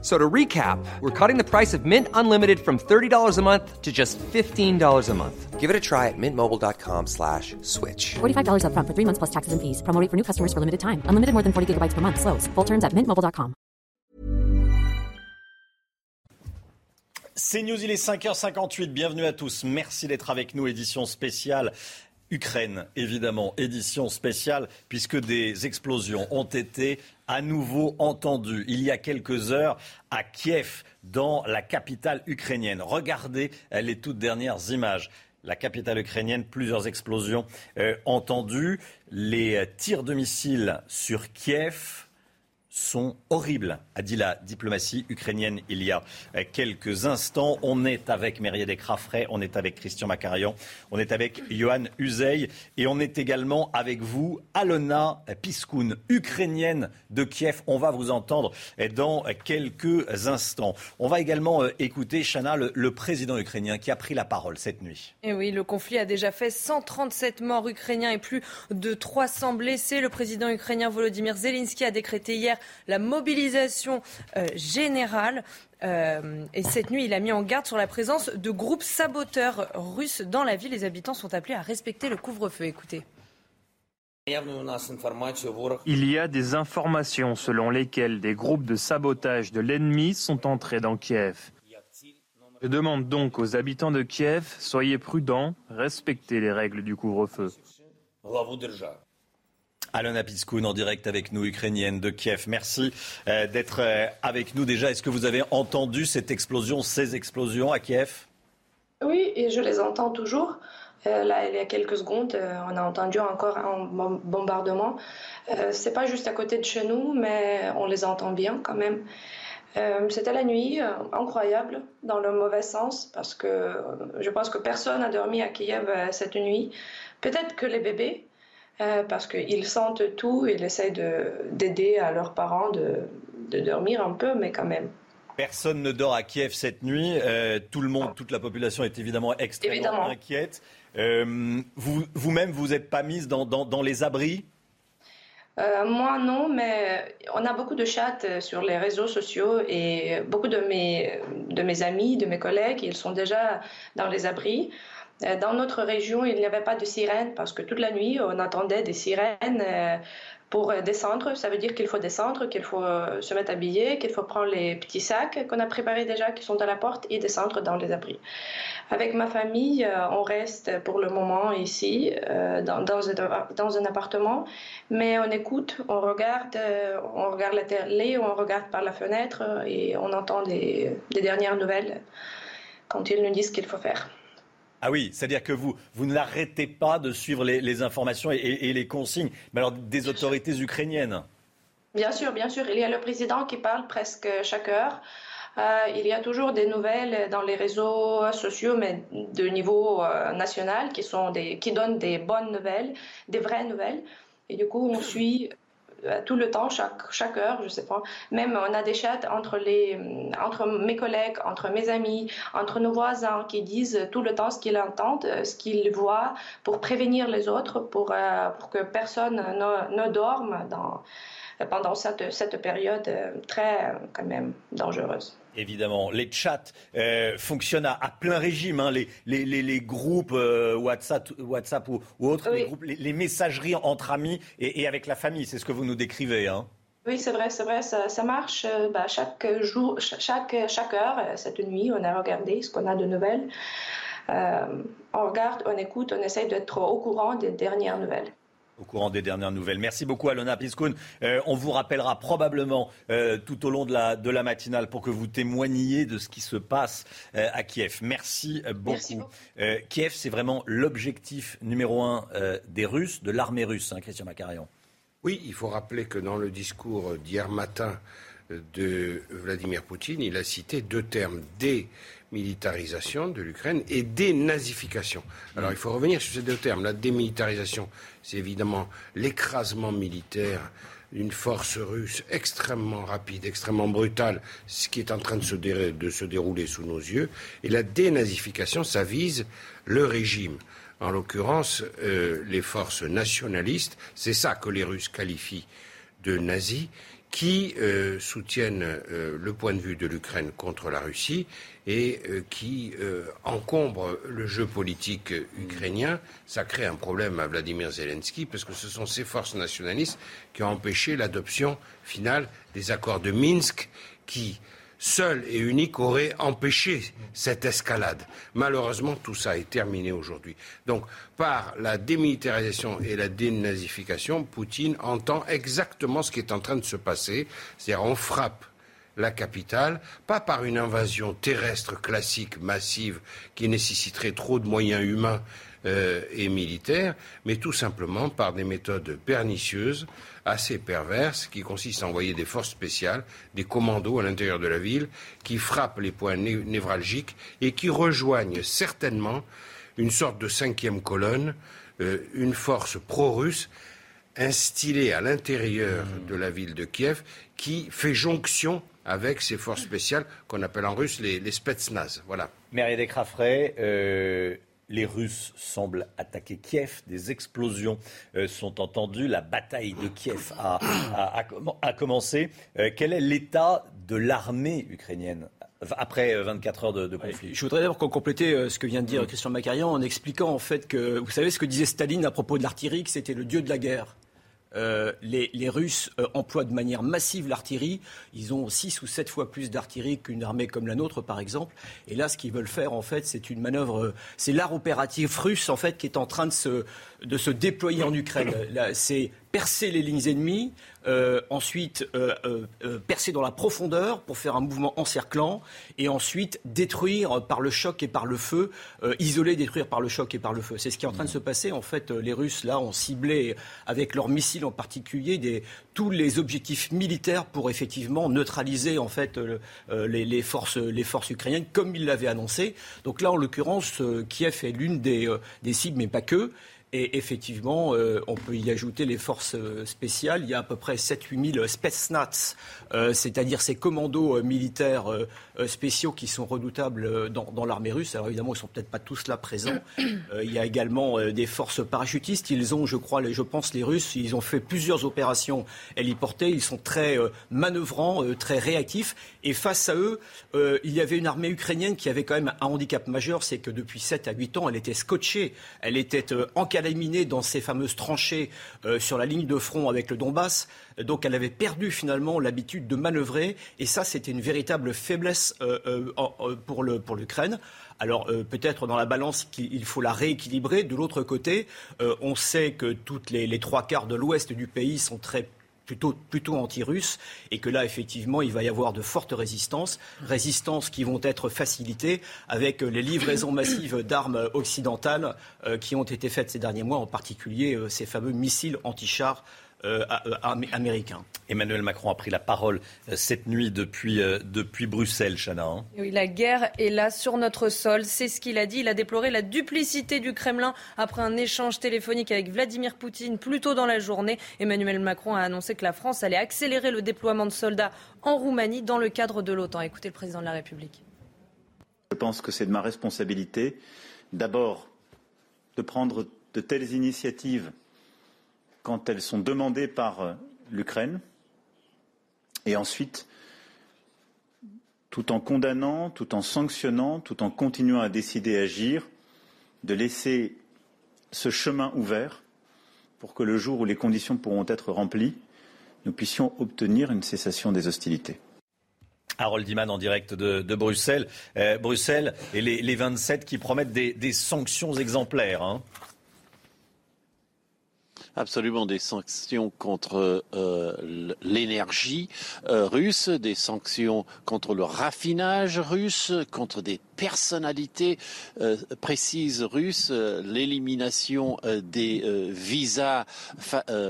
So to recap, we're cutting the price of Mint Unlimited from $30 a month to just $15 a month. Give it a try at mintmobile.com slash switch. $45 upfront for three months plus taxes and fees. Promo rate for new customers for limited time. Unlimited more than 40 gigabytes per month. Slows. Full terms at mintmobile.com. C'est News, il est 5h58. Bienvenue à tous. Merci d'être avec nous. Édition spéciale Ukraine, évidemment, édition spéciale, puisque des explosions ont été à nouveau entendues il y a quelques heures à Kiev, dans la capitale ukrainienne. Regardez les toutes dernières images. La capitale ukrainienne, plusieurs explosions euh, entendues. Les tirs de missiles sur Kiev, sont horribles, a dit la diplomatie ukrainienne il y a quelques instants. On est avec Mériette Crafray, on est avec Christian Macarian, on est avec Johan Uzey et on est également avec vous, Alona Piskoun, ukrainienne de Kiev. On va vous entendre dans quelques instants. On va également euh, écouter, Chana, le, le président ukrainien qui a pris la parole cette nuit. Et oui, le conflit a déjà fait 137 morts ukrainiens et plus de 300 blessés. Le président ukrainien Volodymyr Zelensky a décrété hier la mobilisation euh, générale. Euh, et cette nuit, il a mis en garde sur la présence de groupes saboteurs russes dans la ville. Les habitants sont appelés à respecter le couvre-feu. Écoutez. Il y a des informations selon lesquelles des groupes de sabotage de l'ennemi sont entrés dans Kiev. Je demande donc aux habitants de Kiev, soyez prudents, respectez les règles du couvre-feu. Alona Piskoun en direct avec nous, ukrainienne de Kiev. Merci euh, d'être euh, avec nous déjà. Est-ce que vous avez entendu cette explosion, ces explosions à Kiev? Oui, et je les entends toujours. Euh, là, il y a quelques secondes, on a entendu encore un bombardement. Euh, c'est pas juste à côté de chez nous, mais on les entend bien quand même. C'était la nuit, incroyable, dans le mauvais sens, parce que je pense que personne n'a dormi à Kiev cette nuit. Peut-être que les bébés, euh, parce qu'ils sentent tout ils essayent d'aider à leurs parents de, de, dormir un peu, mais quand même. Personne ne dort à Kiev cette nuit. Euh, tout le monde, toute la population est évidemment extrêmement évidemment. inquiète. Euh, vous, vous-même, vous n'êtes pas mise dans, dans, dans les abris? Euh, moi non, mais on a beaucoup de chats sur les réseaux sociaux et beaucoup de mes, de mes amis, de mes collègues, ils sont déjà dans les abris. Euh, Dans notre région, il n'y avait pas de sirène parce que toute la nuit, on attendait des sirènes euh, pour descendre. Ça veut dire qu'il faut descendre, qu'il faut euh, se mettre habillé, qu'il faut prendre les petits sacs qu'on a préparés déjà, qui sont à la porte, et descendre dans les abris. Avec ma famille, on reste pour le moment ici, dans, un, appartement, mais on écoute, on regarde, on regarde la télé, on regarde par la fenêtre et on entend des dernières nouvelles quand ils nous disent ce qu'il faut faire. Ah oui, c'est-à-dire que vous, vous n'arrêtez pas de suivre les, les informations et, et, les consignes, mais alors des autorités ukrainiennes Bien sûr, bien sûr. Il y a le président qui parle presque chaque heure. Euh, il y a toujours des nouvelles dans les réseaux sociaux, mais de niveau euh, national, qui, sont des, qui donnent des bonnes nouvelles, des vraies nouvelles. Et du coup, on suit tout le temps, chaque, chaque heure, je sais pas. Même on a des chats entre, les, entre mes collègues, entre mes amis, entre nos voisins qui disent tout le temps ce qu'ils entendent, ce qu'ils voient pour prévenir les autres, pour, euh, pour que personne ne, ne dorme dans, pendant cette, cette période très quand même dangereuse. Évidemment, les chats euh, fonctionnent à, à, plein régime, hein, les, les, les, les, groupes euh, WhatsApp, WhatsApp ou, ou autres, Oui. les, groupes, les, les messageries entre amis et, et avec la famille, c'est ce que vous nous décrivez. Hein. Oui, c'est vrai, c'est vrai, ça, ça marche. Euh, bah, chaque jour, cha- chaque, chaque heure, cette nuit, on a regardé ce qu'on a de nouvelles. Euh, on regarde, on écoute, on essaye d'être au courant des dernières nouvelles. Au courant des dernières nouvelles. Merci beaucoup Alona Piskoun. Euh, on vous rappellera probablement euh, tout au long de la, de la matinale pour que vous témoigniez de ce qui se passe euh, à Kiev. Merci beaucoup. Merci beaucoup. Euh, Kiev, c'est vraiment l'objectif numéro un euh, des Russes, de l'armée russe, hein, Christian Macarion. Oui, il faut rappeler que dans le discours d'hier matin de Vladimir Poutine, il a cité deux termes, démilitarisation de l'Ukraine et dénazification. Alors il faut revenir sur ces deux termes. La démilitarisation, c'est évidemment l'écrasement militaire une force russe extrêmement rapide, extrêmement brutale, ce qui est en train de se, de se dérouler sous nos yeux. Et la dénazification, ça vise le régime. En l'occurrence, euh, les forces nationalistes, c'est ça que les Russes qualifient de nazis, qui euh, soutiennent euh, le point de vue de l'Ukraine contre la Russie et euh, qui encombrent le jeu politique ukrainien. Ça crée un problème à Vladimir Zelensky parce que ce sont ces forces nationalistes qui ont empêché l'adoption finale des accords de Minsk qui seul et unique aurait empêché cette escalade. Malheureusement, tout ça est terminé aujourd'hui. Donc, par la démilitarisation et la dénazification, Poutine entend exactement ce qui est en train de se passer. C'est-à-dire, on frappe la capitale, pas par une invasion terrestre classique massive qui nécessiterait trop de moyens humains euh, et militaires, mais tout simplement par des méthodes pernicieuses assez perverse qui consiste à envoyer des forces spéciales, des commandos à l'intérieur de la ville, qui frappent les points névralgiques et qui rejoignent certainement une sorte de cinquième colonne, euh, une force pro-russe instillée à l'intérieur de la ville de Kiev qui fait jonction avec ces forces spéciales qu'on appelle en russe les, les Spetsnaz. Voilà. Euh, les Russes semblent attaquer Kiev. Des explosions euh, sont entendues. La bataille de Kiev a, commencé. Euh, quel est l'état de l'armée ukrainienne après 24 heures de, conflit? je voudrais d'abord compléter ce que vient de dire Christian Macarian en expliquant en fait que, vous savez ce que disait Staline à propos de l'artillerie, que c'était le dieu de la guerre. Euh, les, Russes euh, emploient de manière massive l'artillerie. Ils ont six ou sept fois plus d'artillerie qu'une armée comme la nôtre, par exemple. Et là, ce qu'ils veulent faire, en fait, c'est une manœuvre. Euh, c'est l'art opératif russe, en fait, qui est en train de se, de se déployer en Ukraine. C'est percer les lignes ennemies, euh, ensuite euh, euh, percer dans la profondeur pour faire un mouvement encerclant, et ensuite détruire par le choc et par le feu, isoler, détruire par le choc et par le feu. C'est ce qui est en train de se passer. En fait, les Russes, là, ont ciblé, avec leurs missiles en particulier, des, tous les objectifs militaires pour effectivement neutraliser, en fait, les, les, forces, les forces ukrainiennes, comme ils l'avaient annoncé. Donc là, en l'occurrence, Kiev est l'une des, des cibles, mais pas que. Et effectivement, euh, on peut y ajouter les forces euh, spéciales. Il y a à peu près 7-8 000 spetsnaz, euh, c'est-à-dire ces commandos militaires spéciaux qui sont redoutables dans, l'armée russe. Alors évidemment, ils ne sont peut-être pas tous là présents. il y a également des forces parachutistes. Ils ont, je crois, je pense, les Russes, ils ont fait plusieurs opérations héliportées. Ils sont très manœuvrants, très réactifs. Et face à eux, il y avait une armée ukrainienne qui avait quand même un handicap majeur, c'est que depuis 7 à 8 ans, elle était scotchée, elle était encadrée éliminée dans ces fameuses tranchées euh, sur la ligne de front avec le Donbass. Donc elle avait perdu finalement l'habitude de manœuvrer. Et ça, c'était une véritable faiblesse euh, euh, pour l'Ukraine. Alors peut-être dans la balance qu'il faut la rééquilibrer. De l'autre côté, on sait que toutes les, les trois quarts de l'ouest du pays sont très plutôt, plutôt anti-russe, et que là, effectivement, il va y avoir de fortes résistances, résistances qui vont être facilitées avec les livraisons massives d'armes occidentales euh, qui ont été faites ces derniers mois, en particulier euh, ces fameux missiles anti-chars euh, américain. Emmanuel Macron a pris la parole euh, cette nuit depuis, euh, depuis Bruxelles, Chana. Hein. Oui, la guerre est là sur notre sol. C'est ce qu'il a dit. Il a déploré la duplicité du Kremlin après un échange téléphonique avec Vladimir Poutine plus tôt dans la journée. Emmanuel Macron a annoncé que la France allait accélérer le déploiement de soldats en Roumanie dans le cadre de l'OTAN. Écoutez le président de la République. Je pense que c'est de ma responsabilité d'abord de prendre de telles initiatives quand elles sont demandées par euh, l'Ukraine, et ensuite, tout en condamnant, tout en sanctionnant, tout en continuant à décider à agir, de laisser ce chemin ouvert pour que le jour où les conditions pourront être remplies, nous puissions obtenir une cessation des hostilités. Harold Diman en direct de, Bruxelles. Euh, Bruxelles et les, 27 qui promettent des, sanctions exemplaires. Hein. Absolument, des sanctions contre euh, l'énergie euh, russe, des sanctions contre le raffinage russe, contre des personnalité euh, précise russe, euh, l'élimination euh, des visas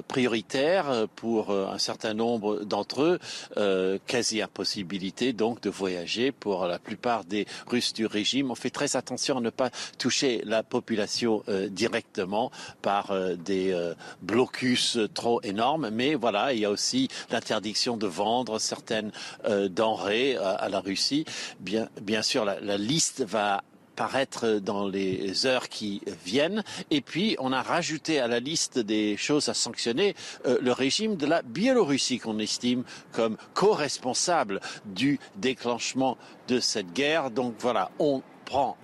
prioritaires pour un certain nombre d'entre eux, quasi impossibilité donc de voyager pour la plupart des Russes du régime. On fait très attention à ne pas toucher la population directement par des blocus trop énormes, mais voilà, il y a aussi l'interdiction de vendre certaines denrées à, la Russie. Bien, bien sûr, la, va paraître dans les heures qui viennent. Et puis, on a rajouté à la liste des choses à sanctionner euh, le régime de la Biélorussie qu'on estime comme co-responsable du déclenchement de cette guerre. Donc voilà, on prend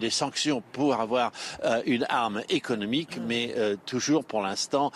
des sanctions pour avoir euh, une arme économique, mais euh, toujours pour l'instant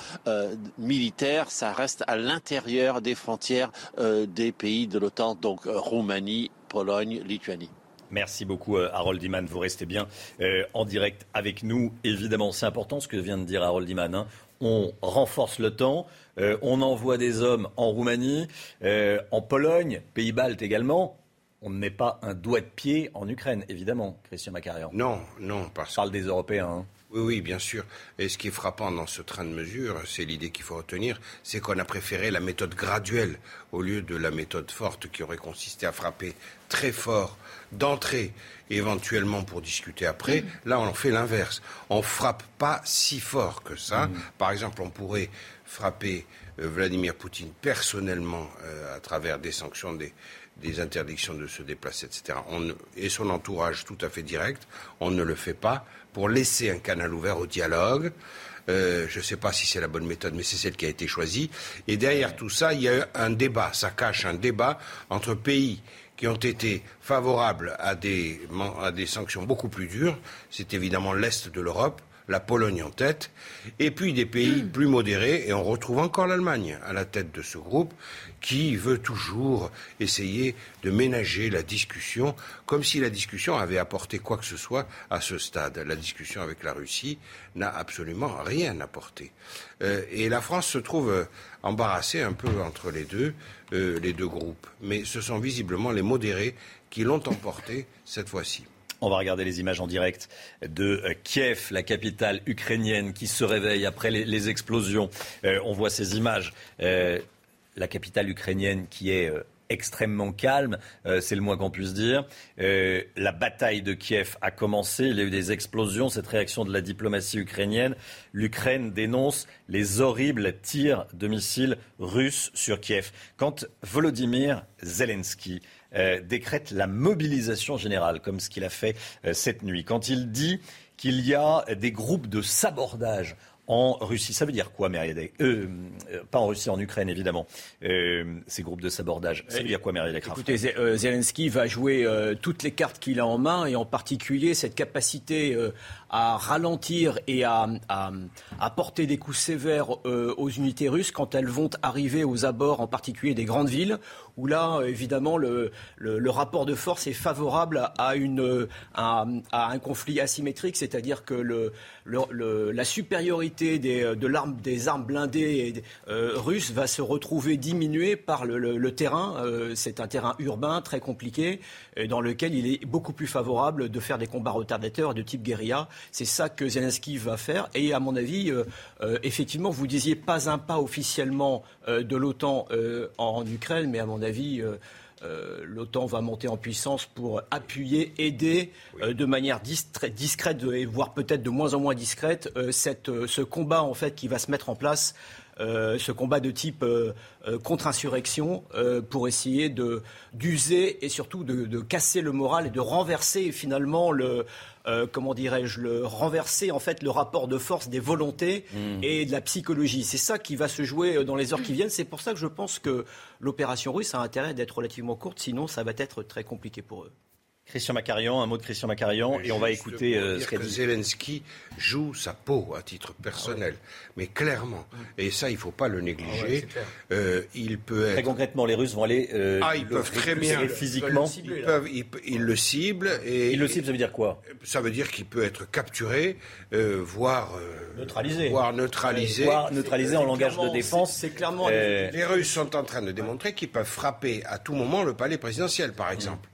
militaire, ça reste à l'intérieur des frontières des pays de l'OTAN, donc Roumanie, Pologne, Lituanie. Merci beaucoup, euh, Harold Iman. Vous restez bien euh, en direct avec nous. Évidemment, c'est important ce que vient de dire Harold Iman. hein. On renforce le temps, euh, on envoie des hommes en Roumanie, euh, en Pologne, Pays-Baltes également. On ne met pas un doigt de pied en Ukraine, évidemment, Christian Macarian. Non, non, parce On parle des Européens. hein. Oui, oui, bien sûr. Et ce qui est frappant dans ce train de mesure, c'est l'idée qu'il faut retenir, c'est qu'on a préféré la méthode graduelle au lieu de la méthode forte qui aurait consisté à frapper très fort d'entrée, éventuellement pour discuter après. Là, on en fait l'inverse. On frappe pas si fort que ça. Par exemple, on pourrait frapper euh, Vladimir Poutine personnellement euh, à travers des sanctions, des, des interdictions de se déplacer, etc. On et son entourage tout à fait direct. On ne le fait pas pour laisser un canal ouvert au dialogue. Euh, je ne sais pas si c'est la bonne méthode, mais c'est celle qui a été choisie. Et derrière tout ça, il y a un débat. Ça cache un débat entre pays qui ont été favorables à des, man- à des sanctions beaucoup plus dures. C'est évidemment l'Est de l'Europe, la Pologne en tête, et puis des pays plus modérés, et on retrouve encore l'Allemagne à la tête de ce groupe, qui veut toujours essayer de ménager la discussion, comme si la discussion avait apporté quoi que ce soit à ce stade. La discussion avec la Russie n'a absolument rien apporté. Euh, et la France se trouve embarrassée un peu entre les deux, euh, les deux groupes. Mais ce sont visiblement les modérés qui l'ont emporté cette fois-ci. On va regarder les images en direct de euh, Kiev, la capitale ukrainienne qui se réveille après les, explosions. Euh, on voit ces images. La capitale ukrainienne qui est extrêmement calme, euh, c'est le moins qu'on puisse dire. Euh, la bataille de Kiev a commencé, il y a eu des explosions, cette réaction de la diplomatie ukrainienne. L'Ukraine dénonce les horribles tirs de missiles russes sur Kiev. Quand Volodymyr Zelensky euh, décrète la mobilisation générale, comme ce qu'il a fait cette nuit, quand il dit qu'il y a des groupes de sabordage en Russie. Ça veut dire quoi, Mériadec euh, euh, Pas en Russie, en Ukraine, évidemment. Euh, ces groupes de sabordage. Ça veut dire quoi, Mériadec Écoutez, euh, Zelensky va jouer toutes les cartes qu'il a en main et en particulier cette capacité à ralentir et à, à- à porter des coups sévères aux unités russes quand elles vont arriver aux abords, en particulier des grandes villes, où là, euh, évidemment, le, rapport de force est favorable à, euh, un conflit asymétrique, c'est-à-dire que la supériorité des, euh, de des armes blindées russes va se retrouver diminuée par le, terrain. C'est un terrain urbain très compliqué, dans lequel il est beaucoup plus favorable de faire des combats retardateurs de type guérilla. C'est ça que Zelensky va faire. Et à mon avis, effectivement, vous disiez pas un pas officiellement de l'OTAN en Ukraine, mais à mon avis. Euh, euh, L'OTAN va monter en puissance pour appuyer, aider euh, de manière distra- discrète et voire peut-être de moins en moins discrète euh, cette, ce combat en fait qui va se mettre en place, ce combat de type contre-insurrection pour essayer de d'user et surtout de, de casser le moral et de renverser finalement le euh, comment dirais-je le renverser en fait le rapport de force des volontés et de la psychologie. C'est ça qui va se jouer euh, dans les heures qui viennent. C'est pour ça que je pense que l'opération russe a intérêt d'être relativement courte, sinon ça va être très compliqué pour eux. Christian Macarian, un mot de Christian Macarian, et on va écouter euh, dire ce qu'a que dit. Zelensky joue sa peau à titre personnel, mais clairement. Et ça, il ne faut pas le négliger. Euh, il peut Très être. concrètement, les Russes vont aller euh, Ah, ils le peuvent très bien. physiquement. Ils, peuvent, ils, ils le ciblent et Il le cible, ça veut dire quoi? Ça veut dire qu'il peut être capturé, voire Neutralisé. voire neutralisé. Voire neutralisé en langage de défense. c'est clairement- Les Russes sont en train de démontrer qu'ils peuvent frapper à tout moment le palais présidentiel, par exemple. euh,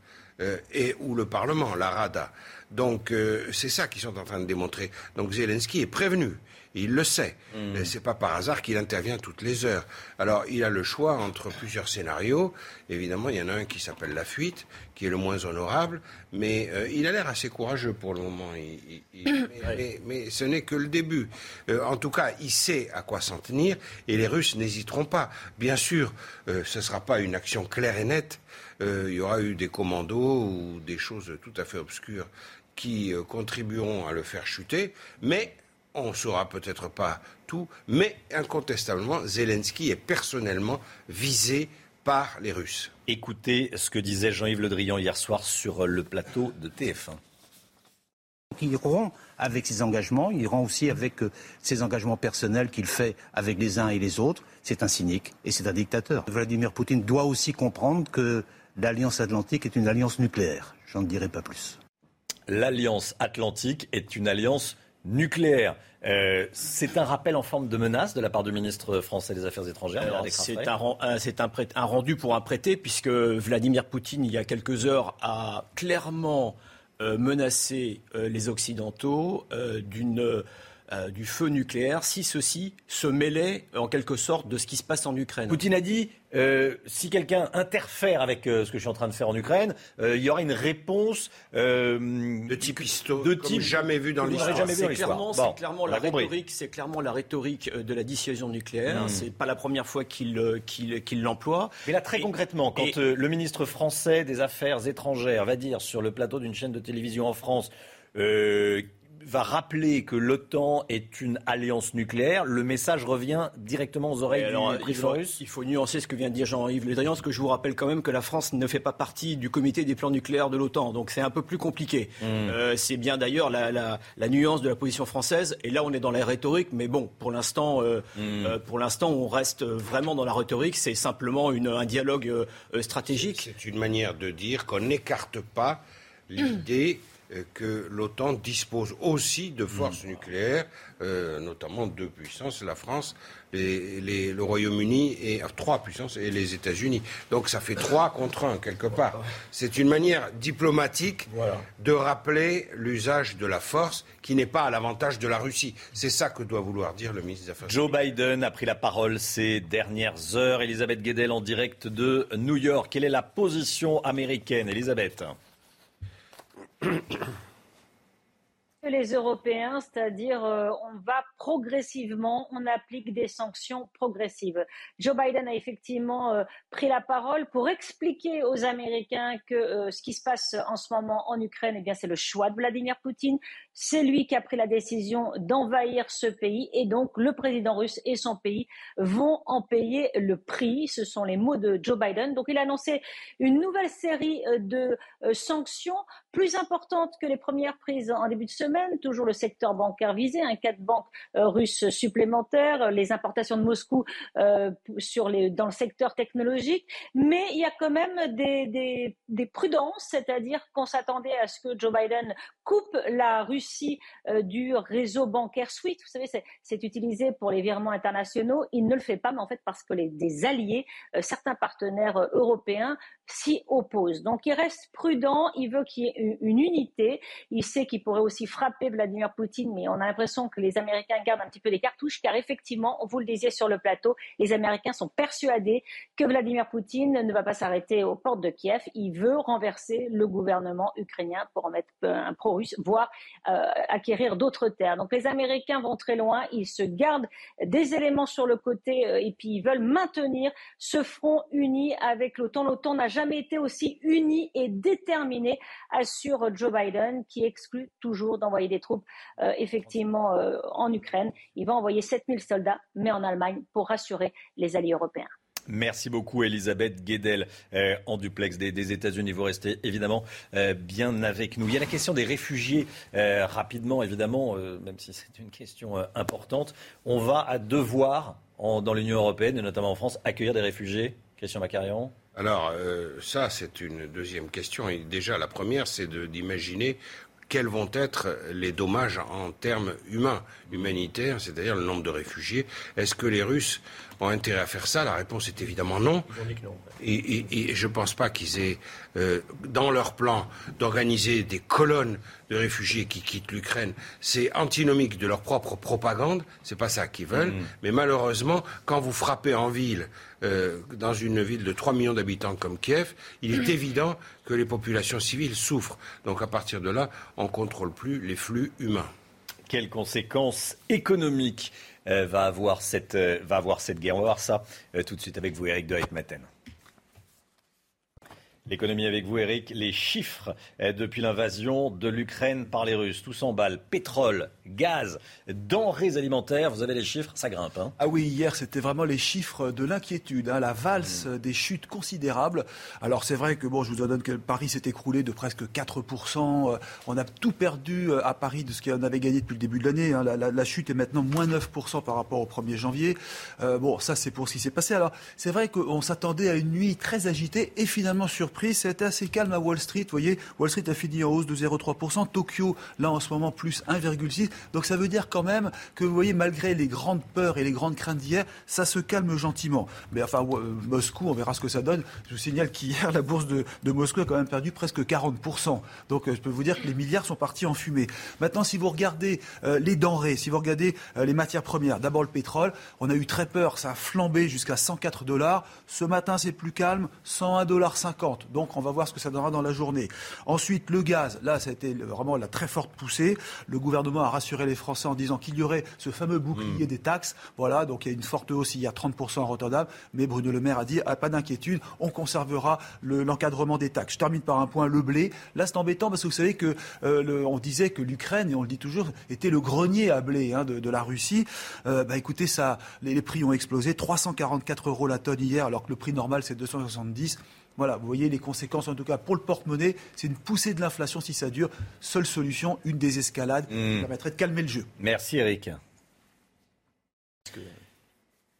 et ou le Parlement, la Rada. Donc euh, c'est ça qu'ils sont en train de démontrer. Donc Zelensky est prévenu. Il le sait. Hmm. C'est pas par hasard qu'il intervient toutes les heures. Alors, il a le choix entre plusieurs scénarios. Évidemment, il y en a un qui s'appelle la fuite, qui est le moins honorable, mais euh, il a l'air assez courageux pour le moment. Il- il- il- mais, mais- mais ce n'est que le début. Euh, en tout cas, il sait à quoi s'en tenir, et les Russes n'hésiteront pas. Bien sûr, euh, ce ne sera pas une action claire et nette. Euh, il y aura eu des commandos ou des choses tout à fait obscures qui euh, contribueront à le faire chuter, mais on ne saura peut-être pas tout, mais incontestablement, Zelensky est personnellement visé par les Russes. Écoutez ce que disait Jean-Yves Le Drian hier soir sur le plateau de TF1. Donc, il rompt avec ses engagements, il rompt aussi avec euh, ses engagements personnels qu'il fait avec les uns et les autres. C'est un cynique et c'est un dictateur. Vladimir Poutine doit aussi comprendre que l'Alliance Atlantique est une alliance nucléaire. J'en dirai pas plus. L'Alliance Atlantique est une alliance nucléaire. Euh, c'est un rappel en forme de menace de la part du ministre français des Affaires étrangères. C'est un, un- rendu pour un prêté, puisque Vladimir Poutine, il y a quelques heures, a clairement euh, menacé euh, les Occidentaux euh, d'une, euh, du feu nucléaire si ceux-ci se mêlaient en quelque sorte de ce qui se passe en Ukraine. Poutine a dit euh, si quelqu'un interfère avec euh, ce que je suis en train de faire en Ukraine, euh, il y aura une réponse euh, de type histo, de comme jamais vu dans l'histoire. jamais vu dans C'est l'histoire. clairement, Bon, c'est clairement on la compris. rhétorique, c'est clairement la rhétorique de la dissuasion nucléaire. Mm. C'est pas la première fois qu'il l'emploie. Mais là, très Et- concrètement, quand et- euh, le ministre français des Affaires étrangères va dire sur le plateau d'une chaîne de télévision en France, euh, va rappeler que l'OTAN est une alliance nucléaire, le message revient directement aux oreilles alors, du il, président faut, russe. il faut nuancer ce que vient de dire Jean-Yves Le Drian, parce que je vous rappelle quand même que la France ne fait pas partie du comité des plans nucléaires de l'OTAN, donc c'est un peu plus compliqué. Hmm. Euh, c'est bien d'ailleurs la, la- la nuance de la position française, et là on est dans la rhétorique, mais bon, pour l'instant, euh, Hmm. euh, pour l'instant, on reste vraiment dans la rhétorique. C'est simplement une- un dialogue stratégique. C'est une manière de dire qu'on n'écarte pas l'idée que l'OTAN dispose aussi de forces nucléaires, euh, notamment deux puissances, la France, les- les- le Royaume-Uni et euh, trois puissances et les États-Unis. Donc ça fait trois contre un quelque part. C'est une manière diplomatique de rappeler l'usage de la force qui n'est pas à l'avantage de la Russie. C'est ça que doit vouloir dire le ministre des Affaires Joe Biden a pris la parole ces dernières heures. Elisabeth Guedel en direct de New York. Quelle est la position américaine, Elisabeth? Les Européens, c'est-à-dire euh, on va progressivement, on applique des sanctions progressives. Joe Biden a effectivement euh, pris la parole pour expliquer aux Américains que euh, ce qui se passe en ce moment en Ukraine, eh bien c'est le choix de Vladimir Poutine. C'est lui qui a pris la décision d'envahir ce pays et donc le président russe et son pays vont en payer le prix. Ce sont les mots de Joe Biden. Donc il a annoncé une nouvelle série euh, de euh, sanctions plus importantes que les premières prises en début de semaine. Toujours le secteur bancaire visé, un quatre banques euh, russes supplémentaires, les importations de Moscou dans le secteur technologique. Mais il y a quand même des prudences, c'est-à-dire qu'on s'attendait à ce que Joe Biden coupe la Russie euh, du réseau bancaire SWIFT. Vous savez, c'est- utilisé pour les virements internationaux. Il ne le fait pas, mais en fait parce que les, des alliés, euh, certains partenaires euh, européens s'y opposent. Donc il reste prudent, il veut qu'il y ait une, unité. Il sait qu'il pourrait aussi frapper Vladimir Poutine, mais on a l'impression que les Américains gardent un petit peu des cartouches, car effectivement, vous le disiez sur le plateau, les Américains sont persuadés que Vladimir Poutine ne va pas s'arrêter aux portes de Kiev. Il veut renverser le gouvernement ukrainien pour en mettre un pro-russe, voire acquérir d'autres terres. Donc les Américains vont très loin, ils se gardent des éléments sur le côté euh, et puis ils veulent maintenir ce front uni avec l'OTAN. L'OTAN n'a jamais été aussi uni et déterminé, assure Joe Biden, qui exclut toujours d'envoyer des troupes euh, effectivement euh, en Ukraine. Il va envoyer 7000 soldats, mais en Allemagne, pour rassurer les alliés européens. Merci beaucoup Elisabeth Guedel euh, en duplex des, des États-Unis. Vous restez évidemment euh, bien avec nous. Il y a la question des réfugiés euh, rapidement, évidemment, même si c'est une question importante. On va à devoir dans l'Union européenne et notamment en France accueillir des réfugiés? Christian Macarion. Alors, ça, c'est une deuxième question. Et déjà, la première, c'est d'imaginer quels vont être les dommages en termes humains, humanitaires, c'est-à-dire le nombre de réfugiés. Est-ce que les Russes ont intérêt à faire ça La réponse est évidemment non. Et, je ne pense pas qu'ils aient euh, dans leur plan d'organiser des colonnes de réfugiés qui quittent l'Ukraine. C'est antinomique de leur propre propagande. C'est pas ça qu'ils veulent. Mm. Mais malheureusement, quand vous frappez en ville, euh, dans une ville de 3 millions d'habitants comme Kiev, il est évident que les populations civiles souffrent. Donc à partir de là, on ne contrôle plus les flux humains. Quelles conséquences économiques va, avoir cette, va avoir cette guerre On va voir ça tout de suite avec vous, Eric de Maten. L'économie avec vous, Eric. Les chiffres euh, depuis l'invasion de l'Ukraine par les Russes. Tout s'emballe. Pétrole, gaz, denrées alimentaires. Vous avez les chiffres, ça grimpe. Hein. ah oui, hier, c'était vraiment les chiffres de l'inquiétude. Hein, la valse mmh. des chutes considérables. Alors, c'est vrai que, bon, je vous en donne que Paris s'est écroulé de presque 4%. Euh, on a tout perdu euh, à Paris de ce qu'on avait gagné depuis le début de l'année. Hein. La, chute est maintenant moins 9% par rapport au 1er janvier. bon, ça, c'est pour ce qui s'est passé. Alors, c'est vrai qu'on s'attendait à une nuit très agitée et finalement sur c'était assez calme à Wall Street. Vous voyez, Wall Street a fini en hausse de 0,3%. Tokyo, là, en ce moment, plus 1,6%. Donc, ça veut dire quand même que, vous voyez, malgré les grandes peurs et les grandes craintes d'hier, ça se calme gentiment. Mais enfin, euh, Moscou, on verra ce que ça donne. Je vous signale qu'hier, la bourse de, Moscou a quand même perdu presque 40%. Donc, euh, je peux vous dire que les milliards sont partis en fumée. Maintenant, si vous regardez euh, les denrées, si vous regardez les matières premières, d'abord le pétrole, on a eu très peur, ça a flambé jusqu'à 104 dollars. Ce matin, c'est plus calme, 101 dollars 50. Donc on va voir ce que ça donnera dans la journée. Ensuite, le gaz, là, ça a été vraiment la très forte poussée. Le gouvernement a les Français en disant qu'il y aurait ce fameux bouclier mm. des taxes. Voilà, donc il y a une forte hausse, il y a 30% en Rotterdam. Mais Bruno Le Maire a dit, ah, pas d'inquiétude, on conservera l'encadrement des taxes. Je termine par un point, le blé. Là, c'est embêtant parce que vous savez que euh, on disait que l'Ukraine, et on le dit toujours, était le grenier à blé hein, de, la Russie. Euh, bah, écoutez, ça, les, les prix ont explosé. 344 euros la tonne hier, alors que le prix normal, c'est 270. Voilà, vous voyez les conséquences, en tout cas pour le porte-monnaie, c'est une poussée de l'inflation si ça dure. Seule solution, une désescalade qui hmm. permettrait de calmer le jeu. Merci Eric.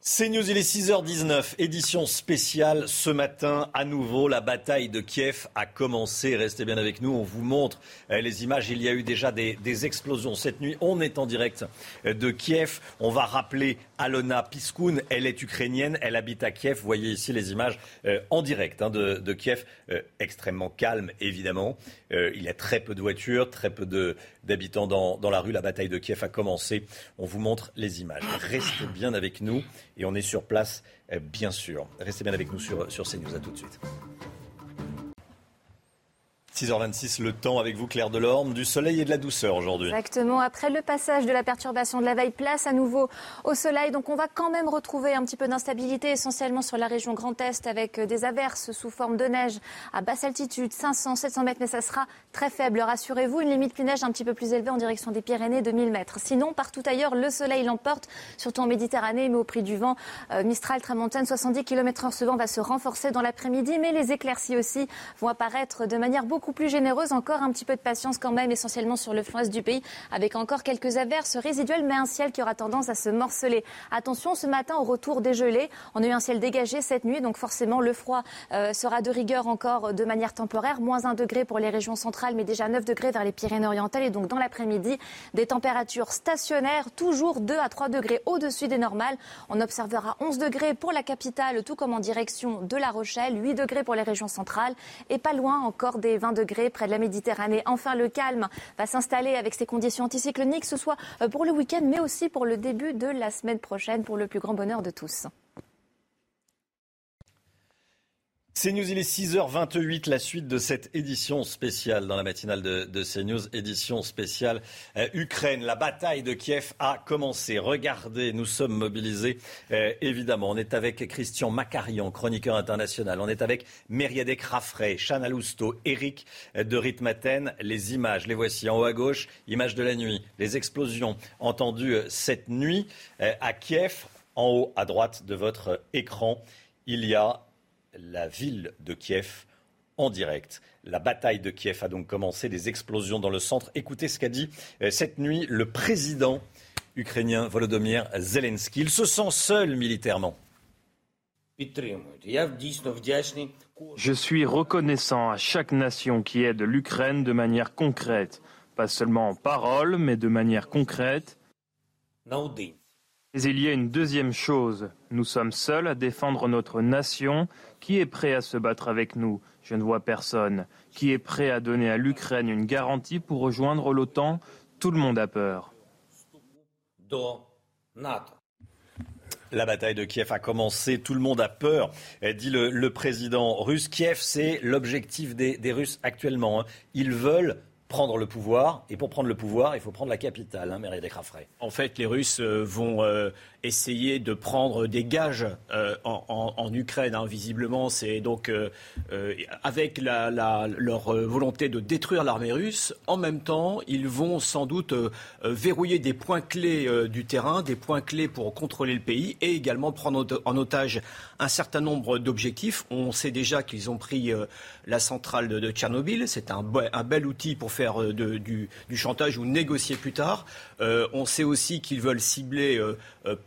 C'est News, il est 6h19, édition spéciale ce matin. À nouveau, la bataille de Kiev a commencé. Restez bien avec nous, on vous montre euh, les images. Il y a eu déjà des, explosions cette nuit. On est en direct euh, de Kiev. On va rappeler Alona Piskoun. Elle est ukrainienne, elle habite à Kiev. Vous voyez ici les images euh, en direct hein, de, Kiev. extrêmement calme, évidemment. il y a très peu de voitures, très peu d'habitants dans, dans la rue. La bataille de Kiev a commencé. On vous montre les images. Restez bien avec nous et on est sur place, euh, bien sûr. Restez bien avec nous sur, sur CNews. À tout de suite. 6h26, le temps avec vous, Claire Delorme, du soleil et de la douceur aujourd'hui. Exactement. Après le passage de la perturbation de la veille, place à nouveau au soleil. Donc on va quand même retrouver un petit peu d'instabilité, essentiellement sur la région Grand Est, avec euh, des averses sous forme de neige à basse altitude, 500, 700 mètres, mais ça sera très faible. Rassurez-vous, une limite plus neige un petit peu plus élevée en direction des Pyrénées, 2000 mètres. Sinon, partout ailleurs, le soleil l'emporte, surtout en Méditerranée, mais au prix du vent. Euh, Mistral, Tramontane, 70 km h ce vent va se renforcer dans l'après-midi, mais les éclaircies aussi vont apparaître de manière beaucoup plus généreuse. Encore un petit peu de patience quand même, essentiellement sur le flanc est du pays, avec encore quelques averses résiduelles, mais un ciel qui aura tendance à se morceler. Attention, ce matin, au retour des gelées, on a eu un ciel dégagé cette nuit, donc forcément, le froid euh, sera de rigueur encore de manière temporaire. Moins 1 degré pour les régions centrales, mais déjà 9 degrés vers les Pyrénées-Orientales. Et donc, dans l'après-midi, des températures stationnaires, toujours 2 à 3 degrés au-dessus des normales. On observera 11 degrés pour la capitale, tout comme en direction de La Rochelle, 8 degrés pour les régions centrales, et pas loin encore des 20 degrés près de la Méditerranée. Enfin, le calme va s'installer avec ces conditions anticycloniques, ce soit euh, pour le week-end, mais aussi pour le début de la semaine prochaine, pour le plus grand bonheur de tous. CNews, il est 6h28, la suite de cette édition spéciale dans la matinale de, CNews, édition spéciale euh, Ukraine. La bataille de Kiev a commencé. Regardez, nous sommes mobilisés, euh, évidemment. On est avec Christian Macarian, chroniqueur international. On est avec Mériadec Raffray, Chana Lousteau, Eric euh, de Ritmaten. Les images, les voici en haut à gauche, images de la nuit, les explosions entendues cette nuit à Kiev. En haut à droite de votre écran, il y a la ville de Kiev en direct. La bataille de Kiev a donc commencé, des explosions dans le centre. Écoutez ce qu'a dit euh, cette nuit le président ukrainien Volodymyr Zelensky. Il se sent seul militairement. Je suis reconnaissant à chaque nation qui aide l'Ukraine de manière concrète, pas seulement en parole, mais de manière concrète. Mais il y a une deuxième chose. Nous sommes seuls à défendre notre nation. Qui est prêt à se battre avec nous? Je ne vois personne. Qui est prêt à donner à l'Ukraine une garantie pour rejoindre l'OTAN? Tout le monde a peur. La bataille de Kiev a commencé, tout le monde a peur, dit le, le président russe. Kiev, c'est l'objectif des, des, Russes actuellement. Hein. Ils veulent prendre le pouvoir, et pour prendre le pouvoir, il faut prendre la capitale, hein, Mairie. En fait, les Russes euh, vont euh, essayer de prendre des gages euh, en, Ukraine. Hein. Visiblement, c'est donc euh, euh, avec leur volonté de détruire l'armée russe. En même temps, ils vont sans doute verrouiller des points clés du terrain, des points clés pour contrôler le pays et également prendre en otage un certain nombre d'objectifs. On sait déjà qu'ils ont pris la centrale de, Tchernobyl. C'est un, bel outil pour faire du, du, chantage ou négocier plus tard. On sait aussi qu'ils veulent cibler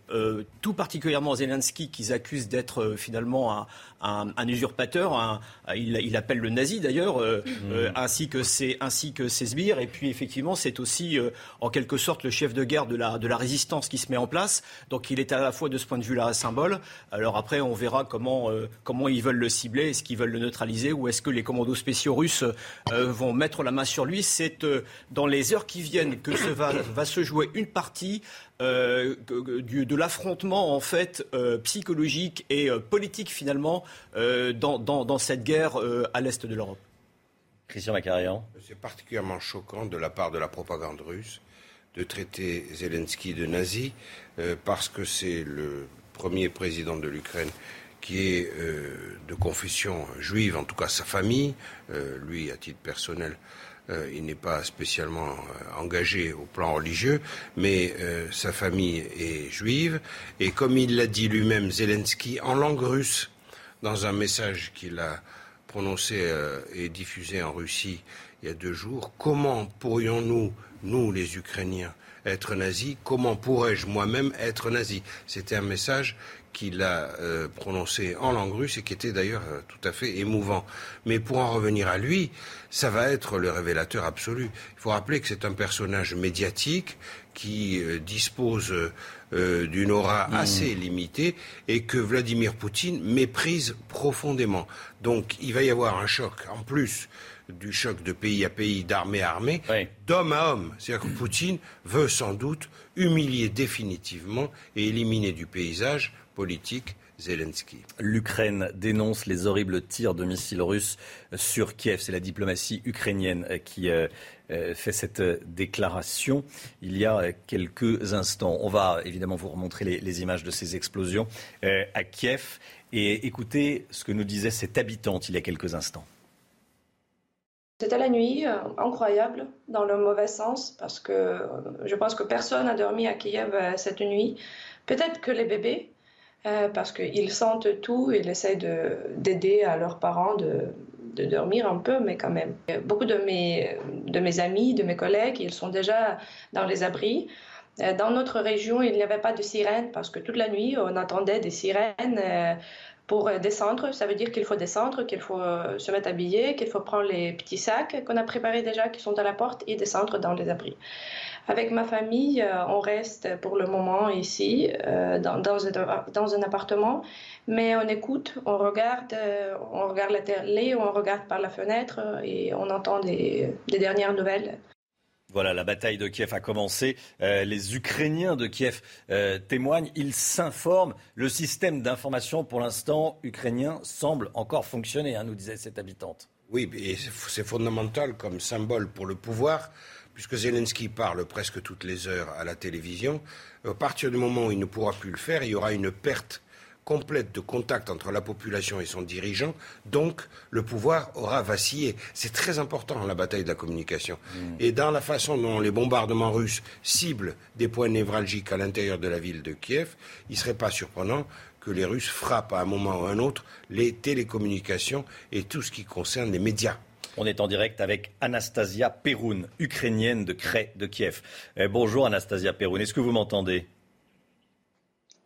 euh, tout particulièrement Zelensky, qu'ils accusent d'être euh, finalement un, un, un usurpateur, un, il, il, appelle le nazi d'ailleurs, euh, mmh. euh, ainsi que ses, ainsi que ses sbires. Et puis effectivement, c'est aussi euh, en quelque sorte le chef de guerre de la, de la résistance qui se met en place. Donc il est à la fois de ce point de vue-là un symbole. Alors après, on verra comment, comment ils veulent le cibler. Est-ce qu'ils veulent le neutraliser ou est-ce que les commandos spéciaux russes vont mettre la main sur lui? C'est dans les heures qui viennent que se va, va se jouer une partie euh, du, de l'affrontement en fait euh, psychologique et euh, politique finalement dans, dans, dans, cette guerre à l'est de l'Europe. Christian Macarian. C'est particulièrement choquant de la part de la propagande russe de traiter Zelensky de nazi parce que c'est le premier président de l'Ukraine qui est de confession juive, en tout cas sa famille, lui à titre personnel euh, il n'est pas spécialement euh, engagé au plan religieux, mais euh, sa famille est juive. Et comme il l'a dit lui-même, Zelensky, en langue russe, dans un message qu'il a prononcé et diffusé en Russie il y a deux jours, comment pourrions-nous, nous les Ukrainiens, être nazis? Comment pourrais-je moi-même être nazi? C'était un message qu'il a euh, prononcé en langue russe et qui était d'ailleurs euh, tout à fait émouvant. Mais pour en revenir à lui, ça va être le révélateur absolu. Il faut rappeler que c'est un personnage médiatique qui euh, dispose euh, d'une aura mmh. assez limitée et que Vladimir Poutine méprise profondément. Donc il va y avoir un choc en plus du choc de pays à pays, d'armée à armée, oui. d'homme à homme. C'est-à-dire que Poutine veut sans doute humilier définitivement et éliminer du paysage politique Zelensky. L'Ukraine dénonce les horribles tirs de missiles russes sur Kiev. C'est la diplomatie ukrainienne qui euh, fait cette déclaration il y a quelques instants. On va évidemment vous remontrer les, les images de ces explosions euh, à Kiev et écoutez ce que nous disait cette habitante il y a quelques instants. C'était la nuit euh, incroyable dans le mauvais sens parce que euh, je pense que personne n'a dormi à Kiev euh, cette nuit. Peut-être que les bébés, euh, parce qu'ils sentent tout, ils essayent d'aider à leurs parents de, dormir un peu, mais quand même. Beaucoup de mes, amis, de mes collègues, ils sont déjà dans les abris. Dans notre région, il n'y avait pas de sirène parce que toute la nuit, on attendait des sirènes pour descendre. Ça veut dire qu'il faut descendre, qu'il faut se mettre habillé, qu'il faut prendre les petits sacs qu'on a préparés déjà, qui sont à la porte, et descendre dans les abris. Avec ma famille, euh, on reste pour le moment ici, euh, dans, dans, un, dans, un, appartement, mais on écoute, on regarde, euh, on regarde la télé, on regarde par la fenêtre et on entend des, des dernières nouvelles. Voilà, la bataille de Kiev a commencé. Euh, les Ukrainiens de Kiev euh, témoignent, ils s'informent. Le système d'information, pour l'instant, ukrainien, semble encore fonctionner, hein, nous disait cette habitante. Oui, et c'est fondamental comme symbole pour le pouvoir puisque Zelensky parle presque toutes les heures à la télévision, à partir du moment où il ne pourra plus le faire, il y aura une perte complète de contact entre la population et son dirigeant, donc le pouvoir aura vacillé. C'est très important la bataille de la communication. Mmh. Et dans la façon dont les bombardements russes ciblent des points névralgiques à l'intérieur de la ville de Kiev, il ne serait pas surprenant que les Russes frappent à un moment ou à un autre les télécommunications et tout ce qui concerne les médias. On est en direct avec Anastasia Peroun, ukrainienne de Kiev. Eh, bonjour Anastasia Peroun, est-ce que vous m'entendez?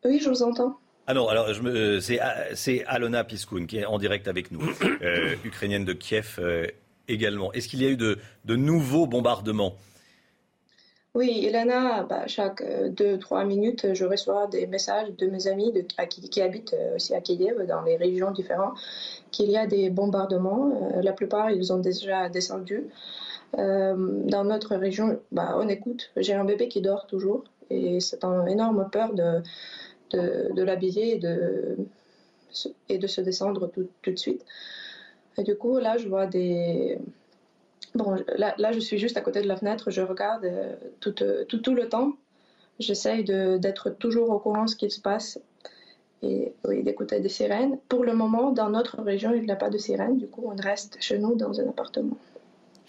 Oui, je vous entends. Ah non, alors euh, c'est Alona Piskoun qui est en direct avec nous, euh, ukrainienne de Kiev euh, également. Est-ce qu'il y a eu de, de nouveaux bombardements? Oui, Elena, bah, chaque euh, deux, trois minutes, je reçois des messages de mes amis de, qui, habitent euh, aussi à Kiev, dans les régions différentes, qu'il y a des bombardements. Euh, la plupart, ils ont déjà descendu. dans notre région, bah, on écoute. J'ai un bébé qui dort toujours et c'est une énorme peur de, l'habiller et de, et de se descendre tout, tout de suite. Et du coup, là, je vois des, Bon, là, là, je suis juste à côté de la fenêtre, je regarde euh, tout, euh, tout, tout, le temps. J'essaye d'être toujours au courant de ce qui se passe et d'écouter des sirènes. Pour le moment, dans notre région, il n'y a pas de sirènes. Du coup, on reste chez nous dans un appartement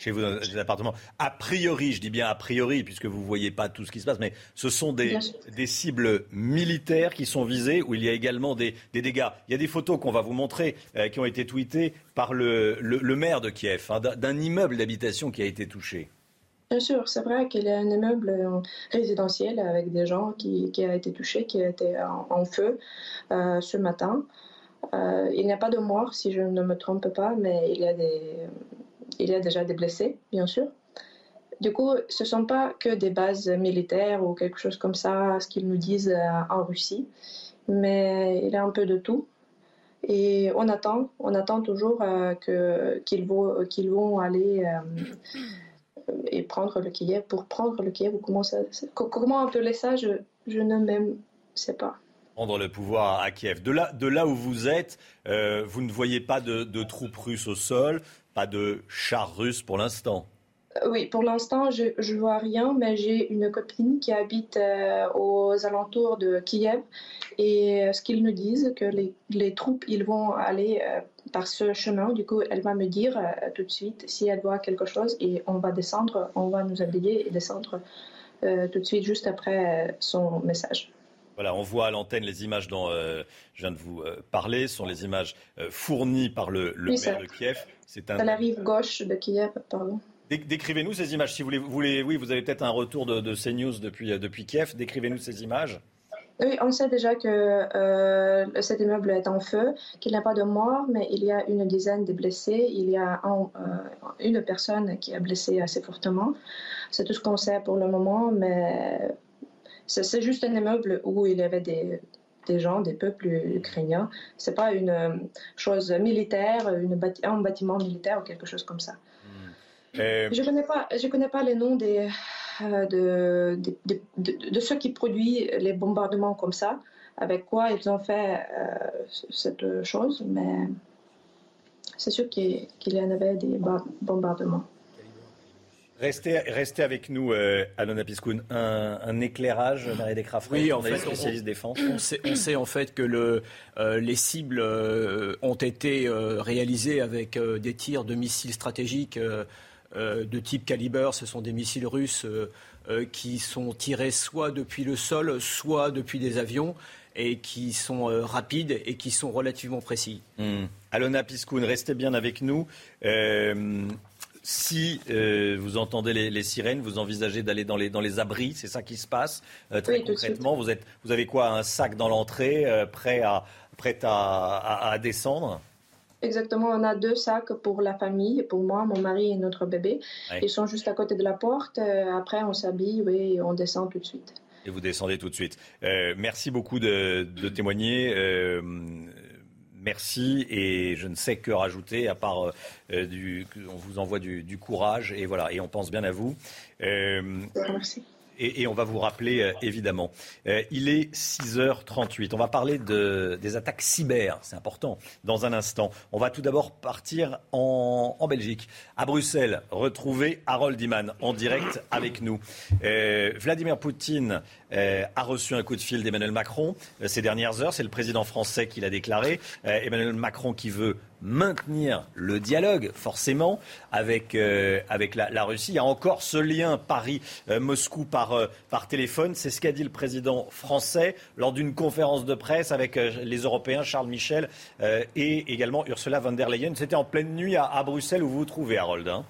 chez vous dans les appartements. A priori, je dis bien a priori, puisque vous ne voyez pas tout ce qui se passe, mais ce sont des, des cibles militaires qui sont visées, où il y a également des, des dégâts. Il y a des photos qu'on va vous montrer, euh, qui ont été tweetées par le, le, maire de Kiev, hein, d'un immeuble d'habitation qui a été touché. Bien sûr, c'est vrai qu'il y a un immeuble résidentiel avec des gens qui, qui a été touché, qui a été en, feu euh, ce matin. Euh, il n'y a pas de mort, si je ne me trompe pas, mais il y a des, il y a déjà des blessés, bien sûr. Du coup, ce ne sont pas que des bases militaires ou quelque chose comme ça, ce qu'ils nous disent euh, en Russie, mais il y a un peu de tout. Et on attend, on attend toujours euh, qu'ils vont, vont aller euh, et prendre le Kiev. Pour prendre le Kiev, comment, ça, comment appeler ça, je, je ne même sais pas prendre le pouvoir à Kiev. De là, de là où vous êtes, vous ne voyez pas de, troupes russes au sol, pas de chars russes pour l'instant. Euh, oui, pour l'instant, je ne vois rien, mais j'ai une copine qui habite euh, aux alentours de Kiev et euh, ce qu'ils nous disent, que les, troupes, ils vont aller par ce chemin. Du coup, elle va me dire tout de suite si elle voit quelque chose et on va descendre, on va nous habiller et descendre tout de suite juste après son message. Voilà, on voit à l'antenne les images dont je viens de vous parler, ce sont les images fournies par le, maire de Kiev. C'est un... À la rive gauche de Kiev, pardon. Décrivez-nous ces images. Si vous voulez, oui, vous avez peut-être un retour de, de CNews depuis, euh, depuis Kiev. Décrivez-nous ces images. Oui, on sait déjà que euh, cet immeuble est en feu, qu'il n'y a pas de mort, mais il y a une dizaine de blessés. Il y a euh, une personne qui a blessé assez fortement. C'est tout ce qu'on sait pour le moment, mais c'est juste un immeuble où il y avait des, des gens, des peuples ukrainiens. C'est pas une euh, chose militaire, une un bâtiment militaire ou quelque chose comme ça. Hmm. Je connais pas, je connais pas les noms des, euh, de, de, de, ceux qui produisent les bombardements comme ça, avec quoi ils ont fait euh, cette chose, mais c'est sûr qu'il y en avait des bombardements. Restez, restez avec nous, euh, Alona Piscoun. Un, éclairage, Marie Descrafres, oui, en fait, spécialiste défense. On sait, on sait, en fait que le, euh, les cibles euh, ont été euh, réalisées avec des tirs de missiles stratégiques de type calibre. Ce sont des missiles russes qui sont tirés soit depuis le sol, soit depuis des avions et qui sont rapides et qui sont relativement précis. Hmm. Alona Piscoun, restez bien avec nous. Si euh, vous entendez les, sirènes, vous envisagez d'aller dans les, dans les abris, c'est ça qui se passe euh, très concrètement. Vous, êtes, vous avez quoi Un sac dans l'entrée, euh, prêt, à, prêt à, descendre? Exactement, on a deux sacs pour la famille, pour moi, mon mari et notre bébé. Ils sont juste à côté de la porte. après, on s'habille et on descend tout de suite. Et vous descendez tout de suite. merci beaucoup de, de témoigner merci. Et je ne sais que rajouter à part euh, euh, du, on vous envoie du, courage. Et voilà. Et on pense bien à vous. Euh, merci et, on va vous rappeler euh, évidemment. Euh, il est 6h38. On va parler de, des attaques cyber, c'est important, dans un instant. On va tout d'abord partir en, en, Belgique, à Bruxelles, retrouver Harold Iman en direct avec nous. Euh, Vladimir Poutine a reçu un coup de fil d'Emmanuel Macron ces dernières heures. C'est le président français qui l'a déclaré. Emmanuel Macron qui veut maintenir le dialogue, forcément, avec, euh, avec la, Russie. Il y a encore ce lien Paris-Moscou par, euh, par téléphone. C'est ce qu'a dit le président français lors d'une conférence de presse avec euh, les Européens, Charles Michel et également Ursula von der Leyen. C'était en pleine nuit à, Bruxelles où vous vous trouvez, Harold. Hein?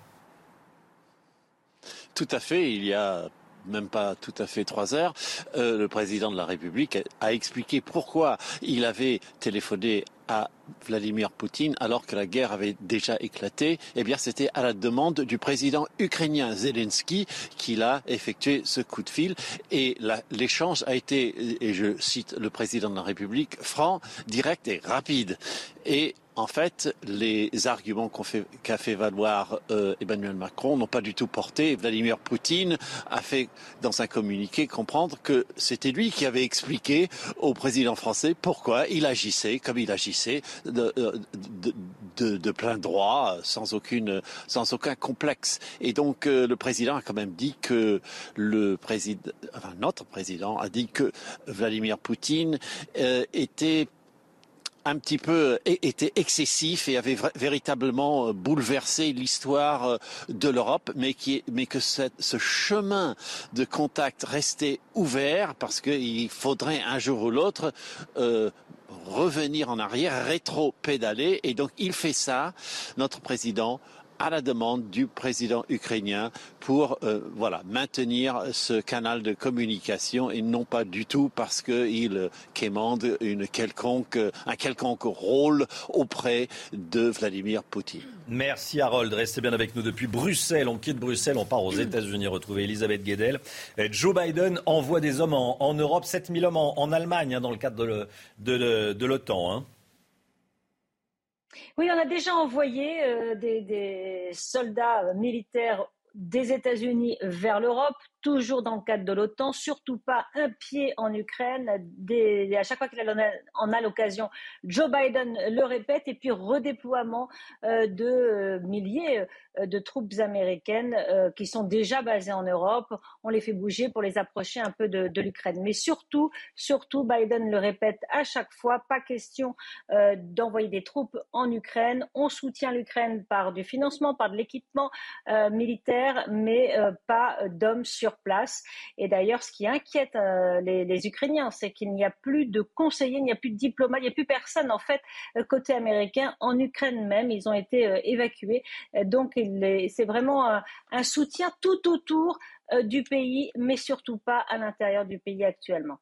Tout à fait. Il y a même pas tout à fait trois heures, euh, le président de la République a expliqué pourquoi il avait téléphoné à Vladimir Poutine alors que la guerre avait déjà éclaté, eh bien c'était à la demande du président ukrainien Zelensky qu'il a effectué ce coup de fil et l'échange a été, et je cite le président de la République, franc, direct et rapide. Et en fait, les arguments qu'a fait, valoir euh, Emmanuel Macron n'ont pas du tout porté. Vladimir Poutine a fait, dans un communiqué, comprendre que c'était lui qui avait expliqué au président français pourquoi il agissait comme il agissait de, euh, plein droit, sans, aucune, sans aucun complexe. Et donc, euh, le président a quand même dit que le président, enfin, notre président a dit que Vladimir Poutine était un petit peu était excessif et avait véritablement euh, bouleversé l'histoire euh, de l'Europe, mais mais que ce chemin de contact restait ouvert parce qu'il faudrait un jour ou l'autre euh, revenir en arrière, rétro-pédaler, et donc il fait ça, notre président, à la demande du président ukrainien pour euh, voilà maintenir ce canal de communication et non pas du tout parce qu'il quémande une quelconque, un quelconque rôle auprès de Vladimir Poutine. Merci Harold, restez bien avec nous depuis Bruxelles. On quitte Bruxelles, on part aux États-Unis retrouver Elisabeth Guedel. Joe Biden envoie des hommes en, Europe, 7000 hommes en, Allemagne hein, dans le cadre de l'OTAN. Hein. Oui, on a déjà envoyé euh, des, soldats euh, militaires des États-Unis vers l'Europe toujours dans le cadre de l'OTAN, surtout pas un pied en Ukraine. à chaque fois qu'il en a l'occasion, Joe Biden le répète, et puis redéploiement euh, de euh, milliers euh, de troupes américaines qui sont déjà basées en Europe. On les fait bouger pour les approcher un peu de, de l'Ukraine. Mais surtout, surtout, Biden le répète à chaque fois, pas question d'envoyer des troupes en Ukraine. On soutient l'Ukraine par du financement, par de l'équipement militaire, mais pas d'hommes sur place. Et d'ailleurs, ce qui inquiète euh, les, Ukrainiens, c'est qu'il n'y a plus de conseillers, il n'y a plus de diplomates, il n'y a plus personne en fait euh, côté américain. En Ukraine même, ils ont été euh, évacués. Donc, c'est vraiment un, soutien tout autour du pays, mais surtout pas à l'intérieur du pays actuellement.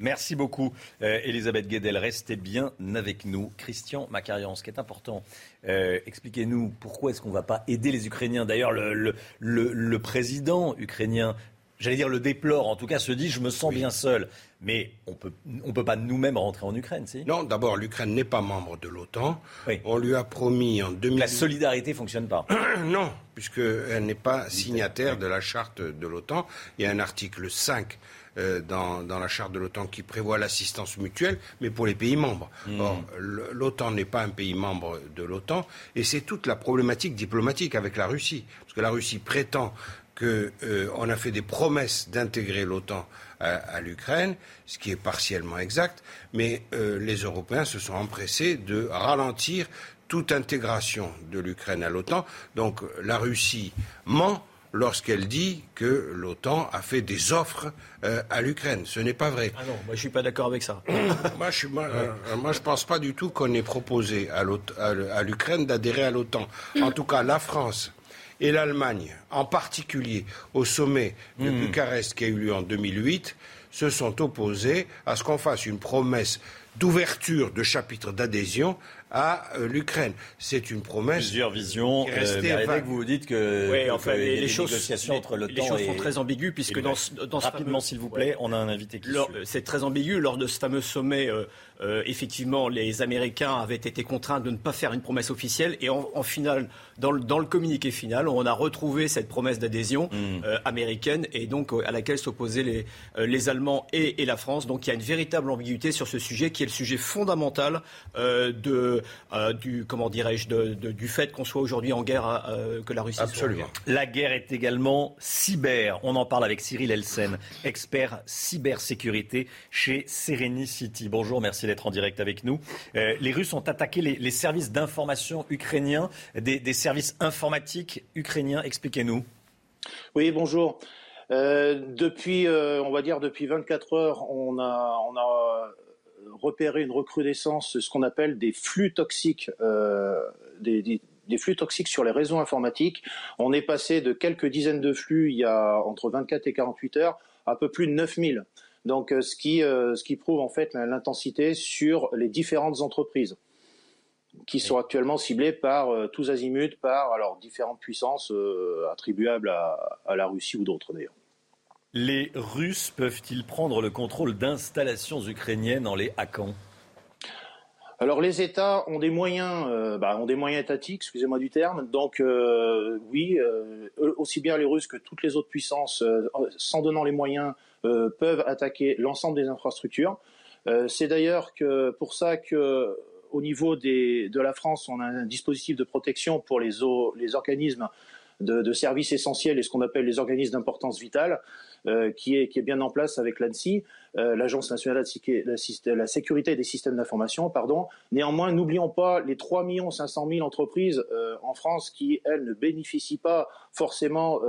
Merci beaucoup, Elisabeth Guedel. Restez bien avec nous. Christian Macarian, ce qui est important, expliquez-nous pourquoi est-ce qu'on ne va pas aider les Ukrainiens. D'ailleurs, le, président ukrainien j'allais dire le déplore, en tout cas se dit je me sens bien seul. Mais on peut, ne on peut pas nous-mêmes rentrer en Ukraine, si? Non, d'abord, l'Ukraine n'est pas membre de l'OTAN. On lui a promis en 2000... La solidarité fonctionne pas. non, puisqu'elle n'est pas signataire de la charte de l'OTAN. Il y a un article 5 euh, dans, la charte de l'OTAN qui prévoit l'assistance mutuelle, mais pour les pays membres. Hmm. Or, l'OTAN n'est pas un pays membre de l'OTAN, et c'est toute la problématique diplomatique avec la Russie. Parce que la Russie prétend qu'on euh, a fait des promesses d'intégrer l'OTAN à, l'Ukraine, ce qui est partiellement exact, mais euh, les Européens se sont empressés de ralentir toute intégration de l'Ukraine à l'OTAN. Donc la Russie ment lorsqu'elle dit que l'OTAN a fait des offres euh, à l'Ukraine. Ce n'est pas vrai. Ah non, moi je suis pas d'accord avec ça. moi, je ne pense pas du tout qu'on ait proposé à l'Ukraine d'adhérer à l'OTAN. En tout cas, la France et l'Allemagne, en particulier au sommet de hmm. Bucarest qui a eu lieu en 2008, se sont opposés à ce qu'on fasse une promesse d'ouverture de chapitre d'adhésion à euh, l'Ukraine. C'est une promesse. Plusieurs visions. Qui euh, vous dites que, les, choses, négociations entre les choses sont très ambiguës puisque dans, dans rapidement, s'il vous plaît, on a un invité qui. C'est très ambigu lors de ce fameux sommet. Euh, euh, effectivement, les Américains avaient été contraints de ne pas faire une promesse officielle. Et en, final, dans le, dans le, communiqué final, on a retrouvé cette promesse d'adhésion mm. euh, américaine et donc euh, à laquelle s'opposaient les, les Allemands et, et, la France. Donc il y a une véritable ambiguïté sur ce sujet qui est le sujet fondamental de, du, comment dirais-je, de, du fait qu'on soit aujourd'hui en guerre, que la Russie Absolument. soit en guerre. La guerre est également cyber. On en parle avec Cyril Elsen, expert cybersécurité chez Serenity. Bonjour, merci d'être en direct avec nous. Euh, les Russes ont attaqué les, services d'information ukrainiens, des, services informatiques ukrainiens. Expliquez-nous. Oui, bonjour. Euh, depuis, euh, on va dire depuis 24 heures, on a, repéré une recrudescence, ce qu'on appelle des flux toxiques, des, des flux toxiques sur les réseaux informatiques. On est passé de quelques dizaines de flux il y a entre 24 et 48 heures à peu plus de 9000. Donc, ce qui, ce qui prouve en fait l'intensité sur les différentes entreprises qui sont actuellement ciblées par tous azimuts, par alors différentes puissances attribuables à, à la Russie ou d'autres d'ailleurs. Les Russes peuvent-ils prendre le contrôle d'installations ukrainiennes en les hackant? Alors les États ont des moyens, euh, bah, ont des moyens étatiques, excusez-moi du terme. Donc euh, oui, euh, aussi bien les Russes que toutes les autres puissances, s'en donnant les moyens, peuvent attaquer l'ensemble des infrastructures. C'est d'ailleurs que pour ça que au niveau des, de la France, on a un dispositif de protection pour les, les organismes de, de services essentiels et ce qu'on appelle les organismes d'importance vitale. Euh, qui, est, qui est bien en place avec l'ANSI, euh, l'Agence nationale de la sécurité des systèmes d'information. Pardon. Néanmoins, n'oublions pas les 3 500 000 entreprises euh, en France qui, elles, ne bénéficient pas forcément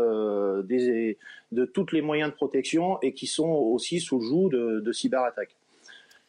des, de tous les moyens de protection et qui sont aussi sous le joug de, de cyberattaques.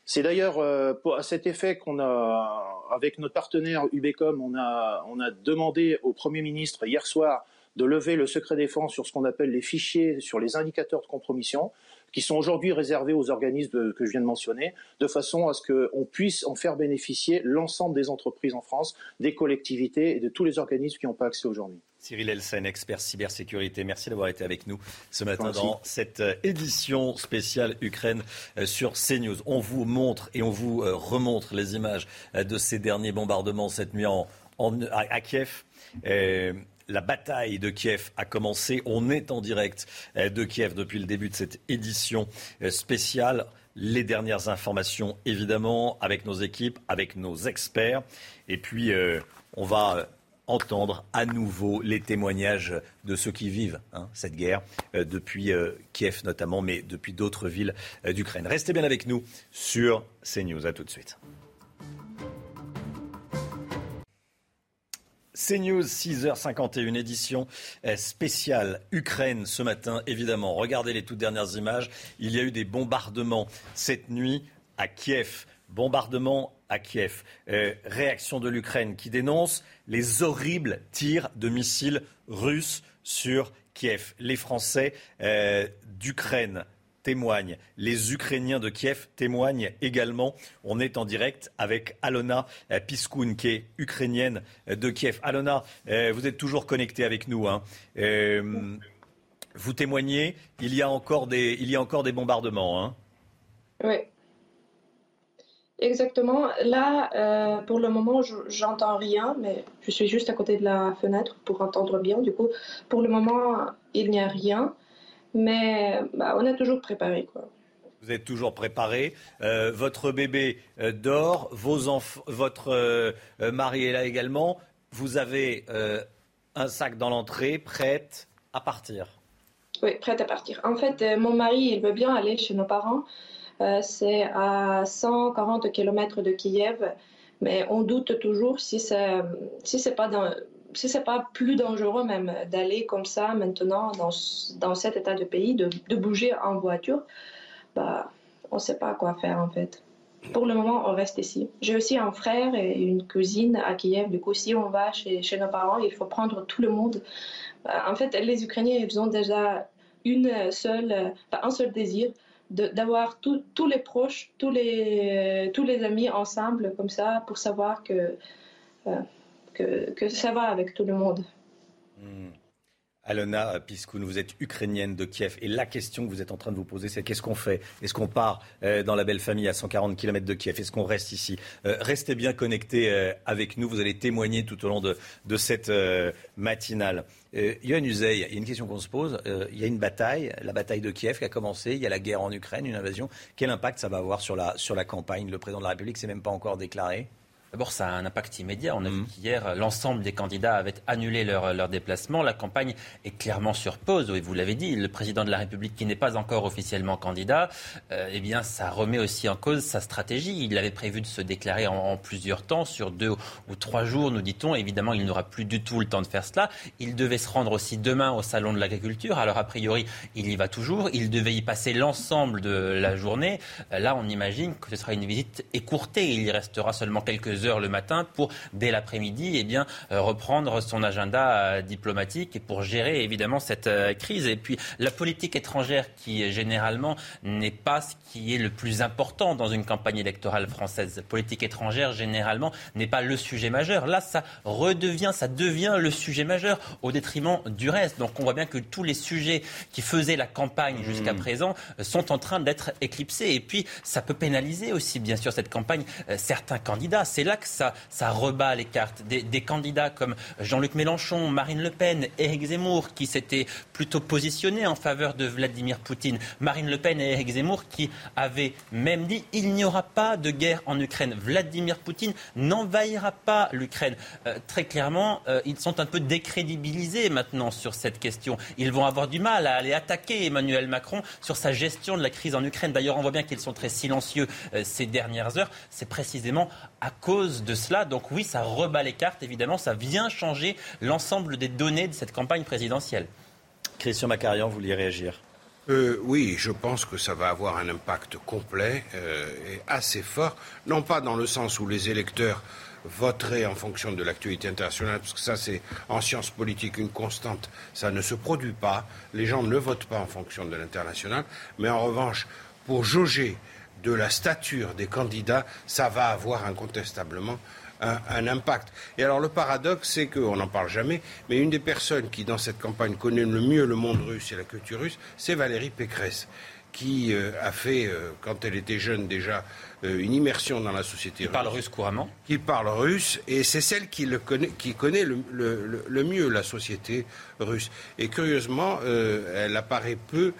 C'est d'ailleurs à cet effet qu'on a, avec notre partenaire Ubecom, on a, on a demandé au Premier ministre hier soir de lever le secret défense sur ce qu'on appelle les fichiers, sur les indicateurs de compromission, qui sont aujourd'hui réservés aux organismes que je viens de mentionner, de façon à ce qu'on puisse en faire bénéficier l'ensemble des entreprises en France, des collectivités et de tous les organismes qui n'ont pas accès aujourd'hui. Cyril Elsen, expert cybersécurité, merci d'avoir été avec nous ce matin dans cette euh, édition spéciale Ukraine euh, sur CNews. On vous montre et on vous euh, remontre les images de ces derniers bombardements cette nuit en, à, Kiev. La bataille de Kiev a commencé. On est en direct de Kiev depuis le début de cette édition spéciale. Les dernières informations, évidemment, avec nos équipes, avec nos experts. Et puis, euh, on va entendre à nouveau les témoignages de ceux qui vivent hein, cette guerre, depuis Kiev notamment, mais depuis d'autres villes d'Ukraine. Restez bien avec nous sur CNews. À tout de suite. CNews, 6h51, édition euh, spéciale Ukraine ce matin, évidemment. Regardez les toutes dernières images. Il y a eu des bombardements cette nuit à Kiev. Bombardement à Kiev. Euh, réaction de l'Ukraine qui dénonce les horribles tirs de missiles russes sur Kiev. Les Français euh, d'Ukraine témoignent. Les Ukrainiens de Kiev témoignent également. On est en direct avec Alona Piskoun, qui est ukrainienne de Kiev. Alona, euh, vous êtes toujours connectée avec nous. Hein. Euh, vous témoignez, il y a encore des, il y a encore des bombardements. Hein. Oui. Exactement. Là, euh, pour le moment, j'entends rien, mais je suis juste à côté de la fenêtre pour entendre bien. Du coup, pour le moment, il n'y a rien mais bah, on est toujours préparé. Quoi. Vous êtes toujours préparé. Euh, votre bébé euh, dort, vos votre euh, mari est là également. Vous avez un sac dans l'entrée, prête à partir. Oui, prête à partir. En fait, mon mari, il veut bien aller chez nos parents. C'est à 140 km de Kiev, mais on doute toujours si c'est si pas plus dangereux même d'aller comme ça maintenant dans, cet état de pays, de, de bouger en voiture, bah, on ne sait pas quoi faire en fait. Pour le moment, on reste ici. J'ai aussi un frère et une cousine à Kiev. Du coup, si on va chez, chez nos parents, il faut prendre tout le monde. Bah, en fait, les Ukrainiens, ils ont déjà une seule, un seul désir d'avoir tous les proches, tous les, tous les amis ensemble, comme ça, pour savoir que euh, que, ça va avec tout le monde. Hmm. Alona Piskoun, vous êtes ukrainienne de Kiev et la question que vous êtes en train de vous poser, c'est qu'est-ce qu'on fait? Est-ce qu'on part euh, dans la belle famille à 140 km de Kiev? Est-ce qu'on reste ici? Euh, Restez bien connectés avec nous, vous allez témoigner tout au long de, cette matinale. Uzey, il y a une question qu'on se pose. il y a une bataille, la bataille de Kiev qui a commencé, il y a la guerre en Ukraine, une invasion. Quel impact ça va avoir sur la, sur la campagne? Le président de la République s'est même pas encore déclaré. D'abord, ça a un impact immédiat. On a vu mhm. qu'hier, l'ensemble des candidats avaient annulé leur, leur, déplacement. La campagne est clairement sur pause. Et vous l'avez dit, le président de la République, qui n'est pas encore officiellement candidat, euh, eh bien, ça remet aussi en cause sa stratégie. Il avait prévu de se déclarer en, plusieurs temps, sur deux ou trois jours, nous dit-on. Évidemment, il n'aura plus du tout le temps de faire cela. Il devait se rendre aussi demain au salon de l'agriculture. Alors, a priori, il y va toujours. Il devait y passer l'ensemble de la journée. Là, on imagine que ce sera une visite écourtée. Il y restera seulement quelques quelques heures le matin pour, dès l'après-midi, eh bien, reprendre son agenda diplomatique et pour gérer évidemment cette crise. Et puis la politique étrangère qui généralement n'est pas ce qui est le plus important dans une campagne électorale française. La politique étrangère généralement n'est pas le sujet majeur. Là, ça redevient, ça devient le sujet majeur au détriment du reste. Donc on voit bien que tous les sujets qui faisaient la campagne jusqu'à mmh. présent sont en train d'être éclipsés. Et puis ça peut pénaliser aussi, bien sûr, cette campagne, euh, certains candidats. C'est là que ça, rebat les cartes. Des, des candidats comme Jean-Luc Mélenchon, Marine Le Pen, Éric Zemmour, qui s'étaient plutôt positionnés en faveur de Vladimir Poutine. Marine Le Pen et Éric Zemmour qui avaient même dit il n'y aura pas de guerre en Ukraine. Vladimir Poutine n'envahira pas l'Ukraine. Euh, très clairement, euh, ils sont un peu décrédibilisés maintenant sur cette question. Ils vont avoir du mal à aller attaquer Emmanuel Macron sur sa gestion de la crise en Ukraine. D'ailleurs, on voit bien qu'ils sont très silencieux euh, ces dernières heures. C'est précisément à cause de cela. Donc oui, ça rebat les cartes, évidemment. Ça vient changer l'ensemble des données de cette campagne présidentielle. Christian Macarian, vous vouliez réagir? Euh, oui, je pense que ça va avoir un impact complet euh, et assez fort, non pas dans le sens où les électeurs voteraient en fonction de l'actualité internationale, parce que ça c'est en sciences politiques une constante, ça ne se produit pas, les gens ne votent pas en fonction de l'international, mais en revanche, pour jauger de la stature des candidats, ça va avoir incontestablement un, impact. Et alors le paradoxe, c'est qu'on n'en parle jamais, mais une des personnes qui, dans cette campagne, connaît le mieux le monde russe et la culture russe, c'est Valérie Pécresse qui euh, a fait, euh, quand elle était jeune déjà, euh, une immersion dans la société russe. Qui parle russe couramment Qui parle russe, et c'est celle qui, le connaît, qui connaît le, le, mieux la société russe. Et curieusement, elle apparaît peu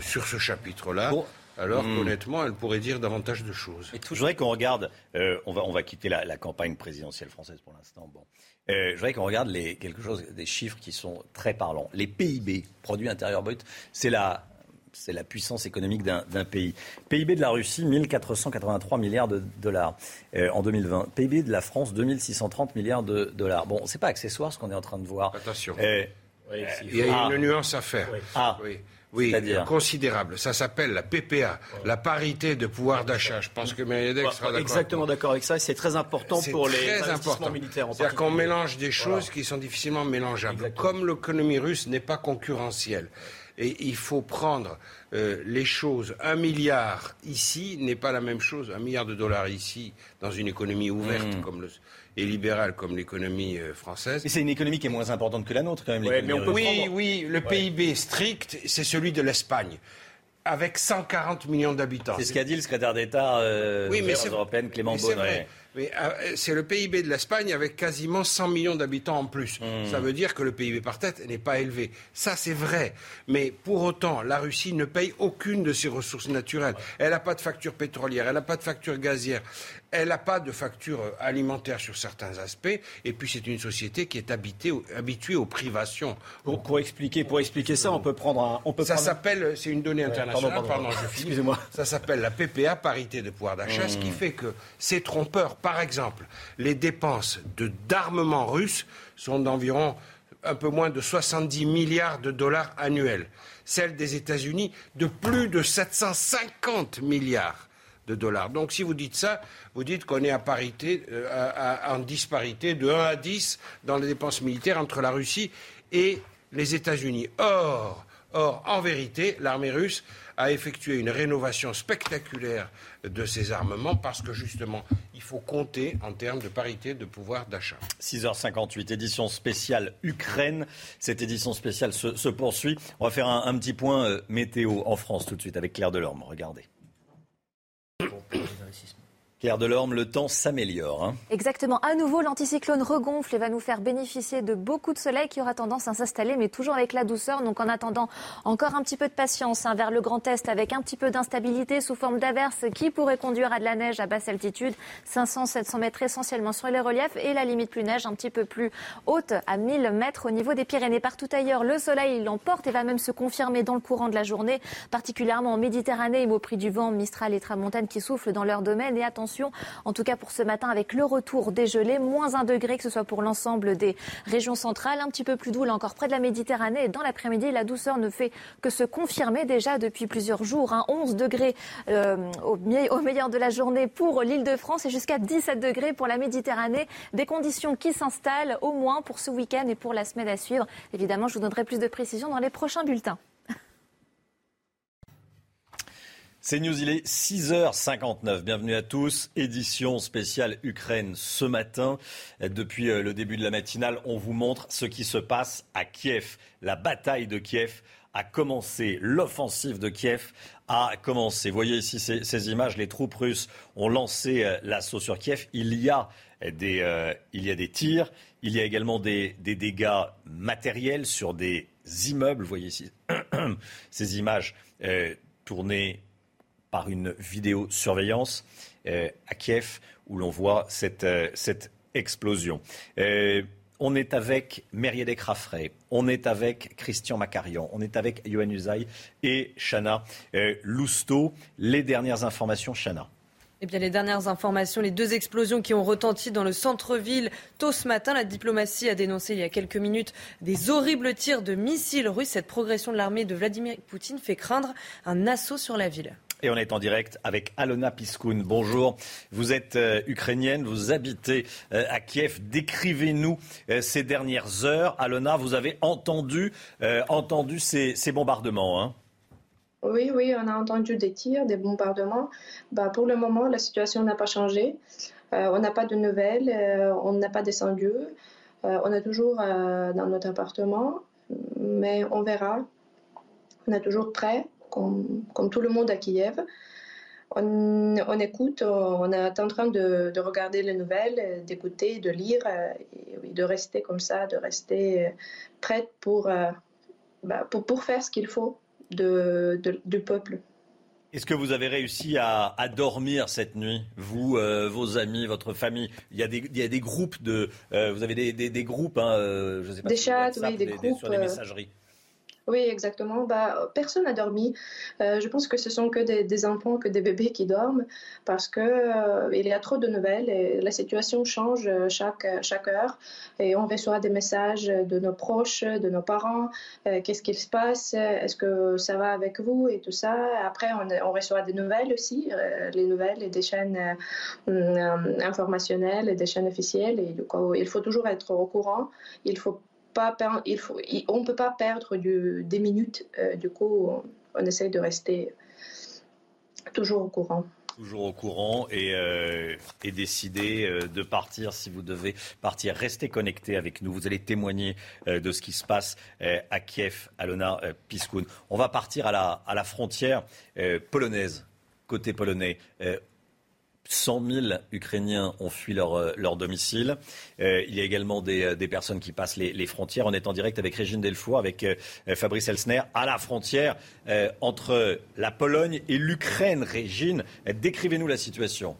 sur ce chapitre-là alors hmm. qu'honnêtement, elle pourrait dire davantage de choses. Et je voudrais qu'on regarde, euh, on, va, on va quitter la, campagne présidentielle française pour l'instant. Bon. Euh, je voudrais qu'on regarde les, quelque chose, des chiffres qui sont très parlants. Les PIB, produit intérieur brut, c'est la, c'est la puissance économique d'un pays. PIB de la Russie, 1483 milliards de dollars euh, en 2020. PIB de la France, 2630 milliards de dollars. Bon, c'est pas accessoire ce qu'on est en train de voir. Attention. il y a une nuance à faire. Ah. Oui. Oui, considérable. Ça s'appelle la PPA, la parité de pouvoir d'achat. Je pense que sera d'accord. Exactement d'accord avec ça. C'est très important pour les investissements militaires. C'est-à-dire qu'on mélange des choses qui sont difficilement mélangeables. Comme l'économie russe n'est pas concurrentielle. Et il faut prendre euh, les choses. Un milliard ici n'est pas la même chose. Un milliard de dollars ici, dans une économie ouverte mmh. comme le, et libérale comme l'économie euh, française. Et c'est une économie qui est moins importante que la nôtre quand même. oui, oui, le PIB strict, c'est celui de l'Espagne avec 140 millions d'habitants. C'est ce qu'a dit le secrétaire d'État euh, oui, européenne Clément Beaune. Mais euh, c'est le PIB de l'Espagne avec quasiment 100 millions d'habitants en plus. Hmm. Ça veut dire que le PIB par tête n'est pas élevé. Ça, c'est vrai. Mais pour autant, la Russie ne paye aucune de ses ressources naturelles. Elle n'a pas de facture pétrolière, elle n'a pas de facture gazière, elle n'a pas de facture alimentaire sur certains aspects. Et puis, c'est une société qui est habitée, habituée aux privations. Pour, expliquer, pour expliquer ça, on peut prendre un. On peut ça s'appelle, c'est une donnée internationale, pardon, je Excusez-moi. Ça s'appelle la PPA, parité de pouvoir d'achat, ce qui hmm. fait que c'est trompeur par exemple, les dépenses d'armement russe sont d'environ un peu moins de 70 milliards de dollars annuels. Celles des États-Unis de plus de 750 milliards Donc si vous dites ça, vous dites qu'on est à parité, euh, en disparité de 1 à 10 dans les dépenses militaires entre la Russie et les États-Unis. Or, or, en vérité, l'armée russe a effectué une rénovation spectaculaire de ses armements parce que justement, il faut compter en termes de parité de pouvoir d'achat. 6h58, édition spéciale Ukraine. Cette édition spéciale se, poursuit. On va faire un, petit point euh, météo en France tout de suite avec Claire Delorme. Regardez. people. Claire Delorme, le temps s'améliore. Hein. Exactement. À nouveau, l'anticyclone regonfle et va nous faire bénéficier de beaucoup de soleil qui aura tendance à s'installer, mais toujours avec la douceur. Donc en attendant, encore un petit peu de patience hein, vers le Grand Est avec un petit peu d'instabilité sous forme d'averses qui pourrait conduire à de la neige à basse altitude, 500-700 mètres essentiellement sur les reliefs et la limite plus neige un petit peu plus haute à 1000 mètres au niveau des Pyrénées. Partout ailleurs, le soleil l'emporte et va même se confirmer dans le courant de la journée, particulièrement en Méditerranée et au prix du vent, Mistral et Tramontane qui soufflent dans leur domaine. Et attention, en tout cas pour ce matin, avec le retour des gelées, moins un degré, que ce soit pour l'ensemble des régions centrales, un petit peu plus doux encore près de la Méditerranée. Et dans l'après-midi, la douceur ne fait que se confirmer déjà depuis plusieurs jours. 11 hein. degrés euh, au, au meilleur de la journée pour l'île de France et jusqu'à 17 degrés pour la Méditerranée. Des conditions qui s'installent au moins pour ce week-end et pour la semaine à suivre. Évidemment, je vous donnerai plus de précisions dans les prochains bulletins. C'est News, il est 6h59. Bienvenue à tous. Édition spéciale Ukraine ce matin. Depuis euh, le début de la matinale, on vous montre ce qui se passe à Kiev. La bataille de Kiev a commencé. L'offensive de Kiev a commencé. Vous voyez ici ces, images. Les troupes russes ont lancé euh, l'assaut sur Kiev. Il y a des, euh, il y a des tirs. Il y a également des, des dégâts matériels sur des immeubles. Vous voyez ici ces images tournées par une vidéosurveillance euh, à Kiev où l'on voit cette, euh, explosion. Euh, on est avec Mériadec Raffray, on est avec Christian Macarian, on est avec Yohann Usaï et Chana Lousteau. Les dernières informations, Chana. Eh bien, les dernières informations, les deux explosions qui ont retenti dans le centre-ville tôt ce matin. La diplomatie a dénoncé il y a quelques minutes des horribles tirs de missiles russes. Cette progression de l'armée de Vladimir Poutine fait craindre un assaut sur la ville. Et on est en direct avec Alona Piskoun. Bonjour. Vous êtes euh, ukrainienne, vous habitez euh, à Kiev. Décrivez-nous euh, ces dernières heures. Alona, vous avez entendu, entendu ces, bombardements. Hein? Oui, oui, on a entendu des tirs, des bombardements. Bah, pour le moment, la situation n'a pas changé. on n'a pas de nouvelles, on n'a pas descendu. on est toujours dans notre appartement, mais on verra. On est toujours prêt comme, tout le monde à Kiev. On, écoute, on est en train de, regarder les nouvelles, d'écouter, de lire, euh, et, de rester comme ça, de rester prête pour, euh, bah, pour, pour, faire ce qu'il faut de, du peuple. Est-ce que vous avez réussi à, dormir cette nuit, vous, euh, vos amis, votre famille? Il y, a des, il y a des groupes de, vous avez des, des, groupes, hein, je sais pas, des chats, oui, des, groupes sur les messageries. Oui, exactement. Bah, personne n'a dormi. Euh, je pense que ce sont que des, enfants, que des bébés qui dorment parce que euh, il y a trop de nouvelles et la situation change chaque, chaque heure. Et on reçoit des messages de nos proches, de nos parents. Euh, qu'est-ce qu'il se passe Est-ce que ça va avec vous et tout ça. Après, on, reçoit des nouvelles aussi, les nouvelles des chaînes informationnelles et des chaînes officielles. Et du coup, il faut toujours être au courant. Il faut il faut, on peut pas perdre des minutes. Euh, du coup, on, essaye de rester toujours au courant toujours au courant et, euh, décider euh, de partir si vous devez partir. Restez connectés avec nous. Vous allez témoigner de ce qui se passe à Kiev, Alona Piskoun. On va partir à la frontière polonaise, côté polonais. 100 000 Ukrainiens ont fui leur, euh, leur domicile. Euh, il y a également des, euh, des personnes qui passent les, les, frontières. On est en direct avec Régine Delfour, avec Fabrice Elsner, à la frontière entre la Pologne et l'Ukraine. Régine, décrivez-nous la situation.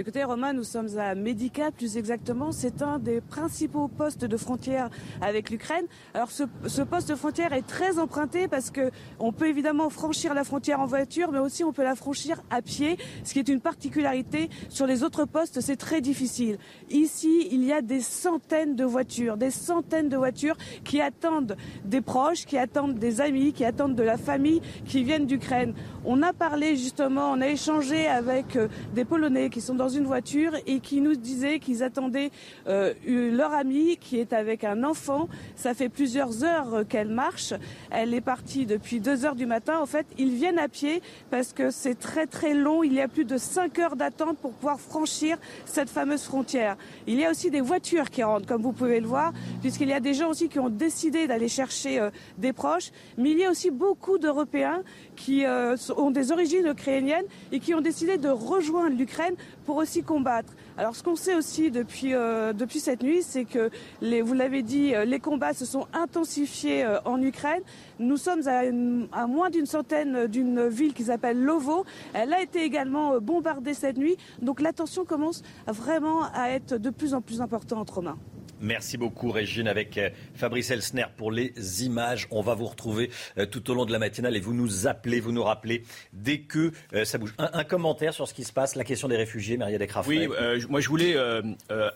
Écoutez, Romain, nous sommes à Medica, plus exactement. C'est un des principaux postes de frontière avec l'Ukraine. Alors, ce, poste de frontière est très emprunté parce que on peut évidemment franchir la frontière en voiture, mais aussi on peut la franchir à pied, ce qui est une particularité. Sur les autres postes, c'est très difficile. Ici, il y a des centaines de voitures, des centaines de voitures qui attendent des proches, qui attendent des amis, qui attendent de la famille, qui viennent d'Ukraine. On a parlé justement, on a échangé avec euh, des Polonais qui sont dans une voiture et qui nous disaient qu'ils attendaient euh, leur amie qui est avec un enfant. Ça fait plusieurs heures qu'elle marche. Elle est partie depuis 2 heures du matin. En fait, ils viennent à pied parce que c'est très très long. Il y a plus de 5 heures d'attente pour pouvoir franchir cette fameuse frontière. Il y a aussi des voitures qui rentrent, comme vous pouvez le voir, puisqu'il y a des gens aussi qui ont décidé d'aller chercher euh, des proches. Mais il y a aussi beaucoup d'Européens qui euh, ont des origines ukrainiennes et qui ont décidé de rejoindre l'Ukraine pour aussi combattre. Alors ce qu'on sait aussi depuis, euh, cette nuit, c'est que, vous l'avez dit, euh, les combats se sont intensifiés en Ukraine. Nous sommes à, à moins d'une centaine d'une ville qui s'appelle Lovo. Elle a été également bombardée cette nuit. Donc la tension commence vraiment à être de plus en plus importante, Romain. Merci beaucoup Régine avec euh, Fabrice Elsner pour les images. On va vous retrouver euh, tout au long de la matinale et vous nous appelez, vous nous rappelez dès que euh, ça bouge. Un, commentaire sur ce qui se passe, la question des réfugiés, Maria Descraft. Oui, moi je voulais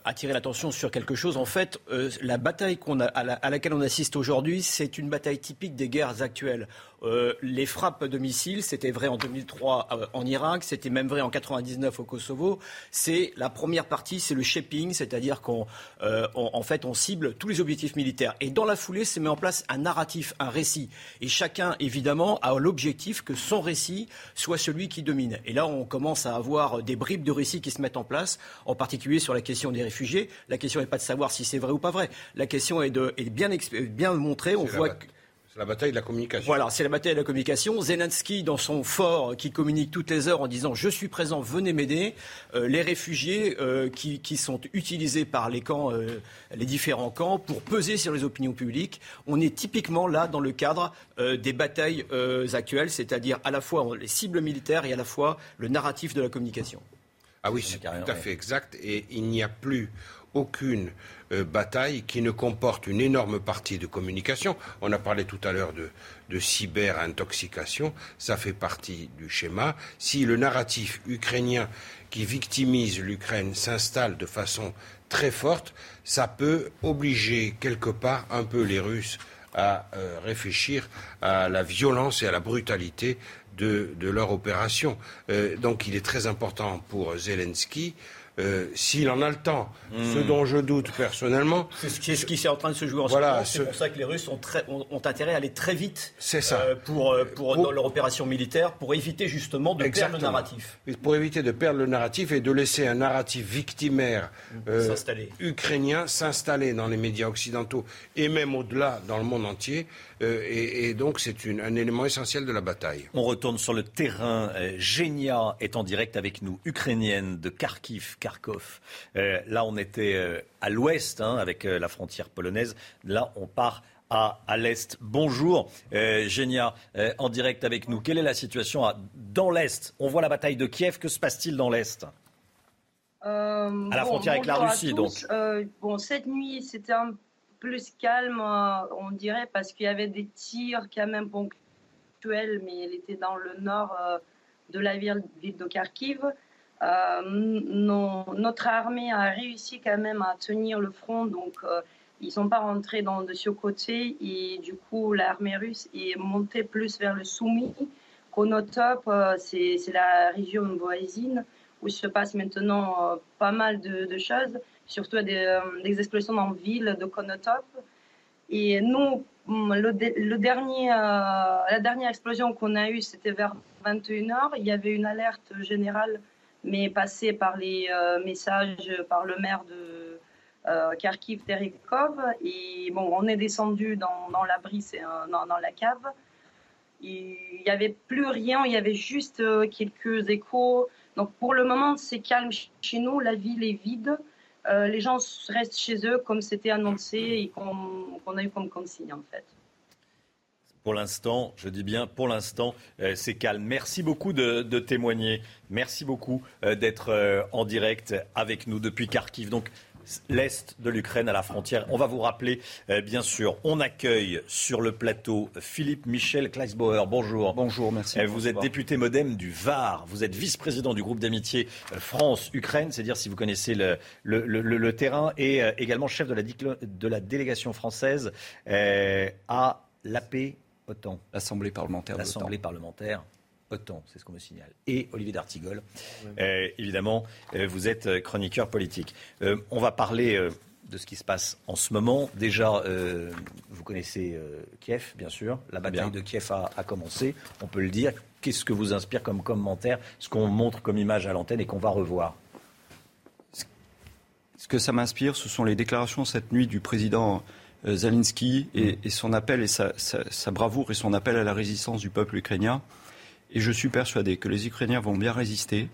attirer l'attention sur quelque chose. En fait, la bataille a, à laquelle on assiste aujourd'hui, c'est une bataille typique des guerres actuelles. Euh, les frappes de missiles, c'était vrai en 2003 euh, en Irak, c'était même vrai en 99 au Kosovo. C'est la première partie, c'est le shaping, c'est-à-dire qu'en euh, fait on cible tous les objectifs militaires. Et dans la foulée, se met en place un narratif, un récit. Et chacun, évidemment, a l'objectif que son récit soit celui qui domine. Et là, on commence à avoir des bribes de récits qui se mettent en place, en particulier sur la question des réfugiés. La question n'est pas de savoir si c'est vrai ou pas vrai. La question est de bien, bien montrer. On voit que c'est la bataille de la communication. Voilà, c'est la bataille de la communication. Zelensky, dans son fort, qui communique toutes les heures en disant Je suis présent, venez m'aider. Euh, les réfugiés euh, qui, sont utilisés par les camps, euh, les différents camps, pour peser sur les opinions publiques. On est typiquement là dans le cadre des batailles actuelles, c'est-à-dire à la fois les cibles militaires et à la fois le narratif de la communication. Ah oui, c'est tout à fait exact. Et il n'y a plus aucune euh, bataille qui ne comporte une énorme partie de communication. On a parlé tout à l'heure de, de cyber-intoxication, ça fait partie du schéma. Si le narratif ukrainien qui victimise l'Ukraine s'installe de façon très forte, ça peut obliger quelque part un peu les Russes à euh, réfléchir à la violence et à la brutalité de, leur opération. Euh, donc il est très important pour Zelensky euh, s'il en a le temps, ce hmm. dont je doute personnellement. C'est ce qui, ce qui est en train de se jouer en ce moment. C'est pour ça que les Russes ont, très, ont, intérêt à aller très vite ça. Euh, pour, euh, pour, dans leur opération militaire pour éviter justement de perdre le narratif. Pour éviter de perdre le narratif et de laisser un narratif victimaire ukrainien s'installer dans les médias occidentaux et même au-delà dans le monde entier. Et, et, donc c'est un élément essentiel de la bataille. On retourne sur le terrain. Genia est en direct avec nous, ukrainienne de Kharkiv. Kharkov. Euh, là, on était euh, à l'ouest, hein, avec euh, la frontière polonaise. Là, on part à, à l'est. Bonjour, Genia, en direct avec nous. Quelle est la situation dans l'est? On voit la bataille de Kiev. Que se passe-t-il dans l'est? À la frontière avec la Russie, donc. bon, cette nuit, c'était un peu plus calme, on dirait, parce qu'il y avait des tirs quand même ponctuels, mais il était dans le nord de la ville de Kharkiv. Euh, notre armée a réussi quand même à tenir le front, donc euh, ils ne sont pas rentrés dans de ce côté et du coup l'armée russe est montée plus vers le Soumis. Konotop, euh, c'est la région voisine où se passe maintenant pas mal de, choses, surtout des, des, explosions dans la ville de Konotop. Et nous, le, dernier, la dernière explosion qu'on a eue, c'était vers 21h. Il y avait une alerte générale mais passé par les euh, messages par le maire de euh, Kharkiv Terikov. Et bon, on est descendu dans, dans l'abri, c'est dans, dans, la cave. Il n'y avait plus rien, il y avait juste euh, quelques échos. Donc pour le moment, c'est calme chez nous, la ville est vide. Les gens restent chez eux comme c'était annoncé et qu'on a eu comme consigne en fait. Pour l'instant, je dis bien pour l'instant, euh, c'est calme. Merci beaucoup de, témoigner. Merci beaucoup euh, d'être euh, en direct avec nous depuis Kharkiv. Donc, l'est de l'Ukraine à la frontière. On va vous rappeler, bien sûr, on accueille sur le plateau Philippe Michel Kleisbauer. Bonjour. Bonjour, merci. vous êtes député modem du Var. Vous êtes vice-président du groupe d'amitié France-Ukraine, c'est à dire si vous connaissez le, le, terrain, et également chef de la, de la délégation française à la paix OTAN. L'Assemblée parlementaire. L'Assemblée parlementaire. OTAN, c'est ce qu'on me signale. Et Olivier d'Artigol. Euh, évidemment, euh, vous êtes euh, chroniqueur politique. on va parler de ce qui se passe en ce moment. Déjà, vous connaissez Kiev, bien sûr. La bataille de Kiev a, commencé, on peut le dire. Qu'est-ce que vous inspire comme commentaire, ce qu'on montre comme image à l'antenne et qu'on va revoir? Ce que ça m'inspire, ce sont les déclarations cette nuit du président Zelensky et, son appel et sa, bravoure et son appel à la résistance du peuple ukrainien. Et je suis persuadé que les Ukrainiens vont bien résister,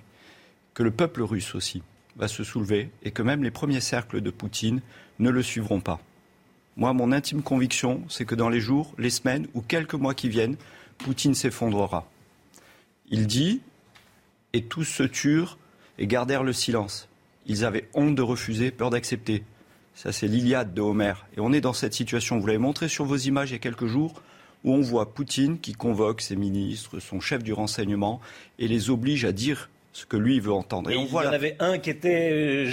que le peuple russe aussi va se soulever et que même les premiers cercles de Poutine ne le suivront pas. Moi, mon intime conviction, c'est que dans les jours, les semaines ou quelques mois qui viennent, Poutine s'effondrera. Il dit, et tous se turent et gardèrent le silence. Ils avaient honte de refuser, peur d'accepter. Ça, c'est l'Iliade de Homère. Et on est dans cette situation, vous l'avez montré sur vos images il y a quelques jours, où on voit Poutine qui convoque ses ministres, son chef du renseignement, et les oblige à dire ce que lui veut entendre. Et, Et on il voit y en la- avait un qui était, euh,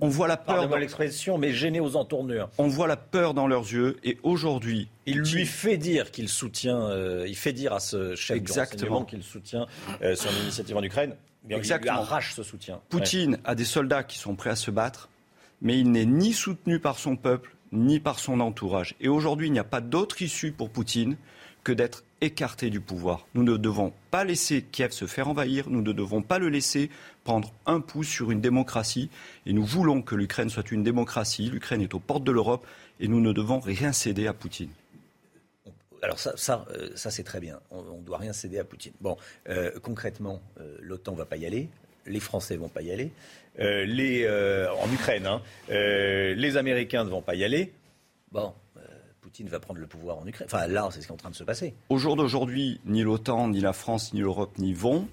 on voit la peur. dans- l'expression, mais gêné aux entournures. On voit la peur dans leurs yeux. Et aujourd'hui, Il lui fait dire qu'il soutient, euh, il fait dire à ce chef Exactement. du renseignement qu'il soutient euh, son initiative en Ukraine. Exactement. Il lui arrache ce soutien. Poutine a des soldats qui sont prêts à se battre, mais il n'est ni soutenu par son peuple, ni par son entourage. Et aujourd'hui, il n'y a pas d'autre issue pour Poutine que d'être écarté du pouvoir. Nous ne devons pas laisser Kiev se faire envahir, nous ne devons pas le laisser prendre un pouce sur une démocratie, et nous voulons que l'Ukraine soit une démocratie. L'Ukraine est aux portes de l'Europe, et nous ne devons rien céder à Poutine. Alors ça, ça, euh, c'est très bien. On ne doit rien céder à Poutine. Bon, euh, concrètement, euh, l'OTAN va pas y aller. Les Français vont pas y aller. Euh, les, euh, en Ukraine, hein, euh, les Américains ne vont pas y aller. Bon, Poutine va prendre le pouvoir en Ukraine. Enfin, là, c'est ce qui est en train de se passer. Au jour d'aujourd'hui, ni l'OTAN, ni la France, ni l'Europe n'y vont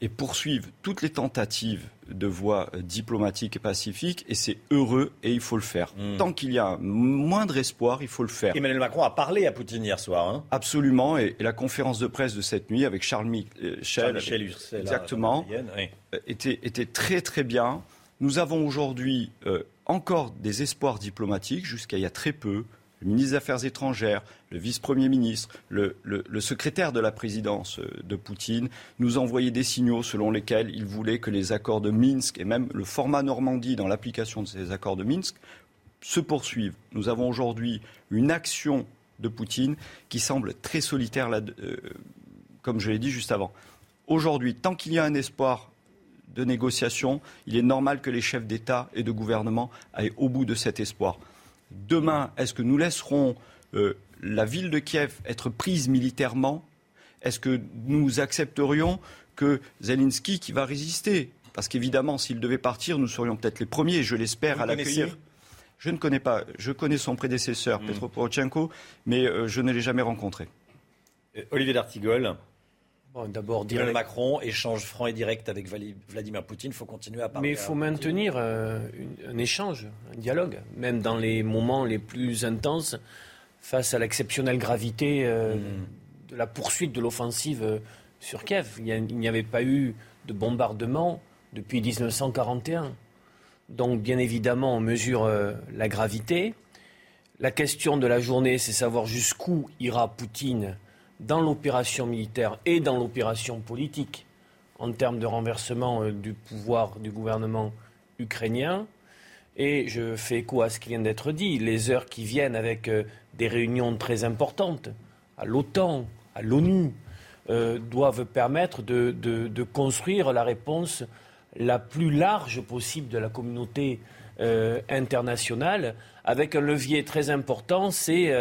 et poursuivent toutes les tentatives de voie euh, diplomatique et pacifique, et c'est heureux et il faut le faire. Tant qu'il y a un moindre espoir, il faut le faire. Emmanuel Macron a parlé à Poutine hier soir. hein. Absolument, et, et la conférence de presse de cette nuit avec Charles Michel, Charles Michel exactement, oui. euh, était, était très très bien. Nous avons aujourd'hui euh, encore des espoirs diplomatiques, jusqu'à il y a très peu. Le ministre des Affaires étrangères, le vice-premier ministre, le, secrétaire de la présidence euh, de Poutine nous envoyaient des signaux selon lesquels il voulait que les accords de Minsk et même le format Normandie dans l'application de ces accords de Minsk se poursuivent. Nous avons aujourd'hui une action de Poutine qui semble très solitaire, euh, comme je l'ai dit juste avant. Aujourd'hui, tant qu'il y a un espoir de négociation, il est normal que les chefs d'État et de gouvernement aillent au bout de cet espoir. Demain, est-ce que nous laisserons euh, la ville de Kiev être prise militairement? Est-ce que nous accepterions que Zelensky, qui va résister, parce qu'évidemment, s'il devait partir, nous serions peut-être les premiers, je l'espère, à l'accueillir. Je ne connais pas. Je connais son prédécesseur, Petro Poroshenko, mais euh, je ne l'ai jamais rencontré. Olivier D'Artigol. D'abord, Emmanuel Macron, échange franc et direct avec Vladimir Poutine. Il faut continuer à parler. Mais il à faut maintenir euh, une- un échange, un dialogue, même dans les moments les plus intenses, face à l'exceptionnelle gravité euh, de la poursuite de l'offensive euh, sur Kiev. Il n'y avait pas eu de bombardement depuis 1941. Donc, bien évidemment, on mesure la gravité. La question de la journée, c'est savoir jusqu'où ira Poutine dans l'opération militaire et dans l'opération politique en termes de renversement euh, du pouvoir du gouvernement ukrainien. Et je fais écho à ce qui vient d'être dit, les heures qui viennent avec euh, des réunions très importantes à l'OTAN, à l'ONU, euh, doivent permettre de, construire la réponse la plus large possible de la communauté internationale, avec un levier très important, c'est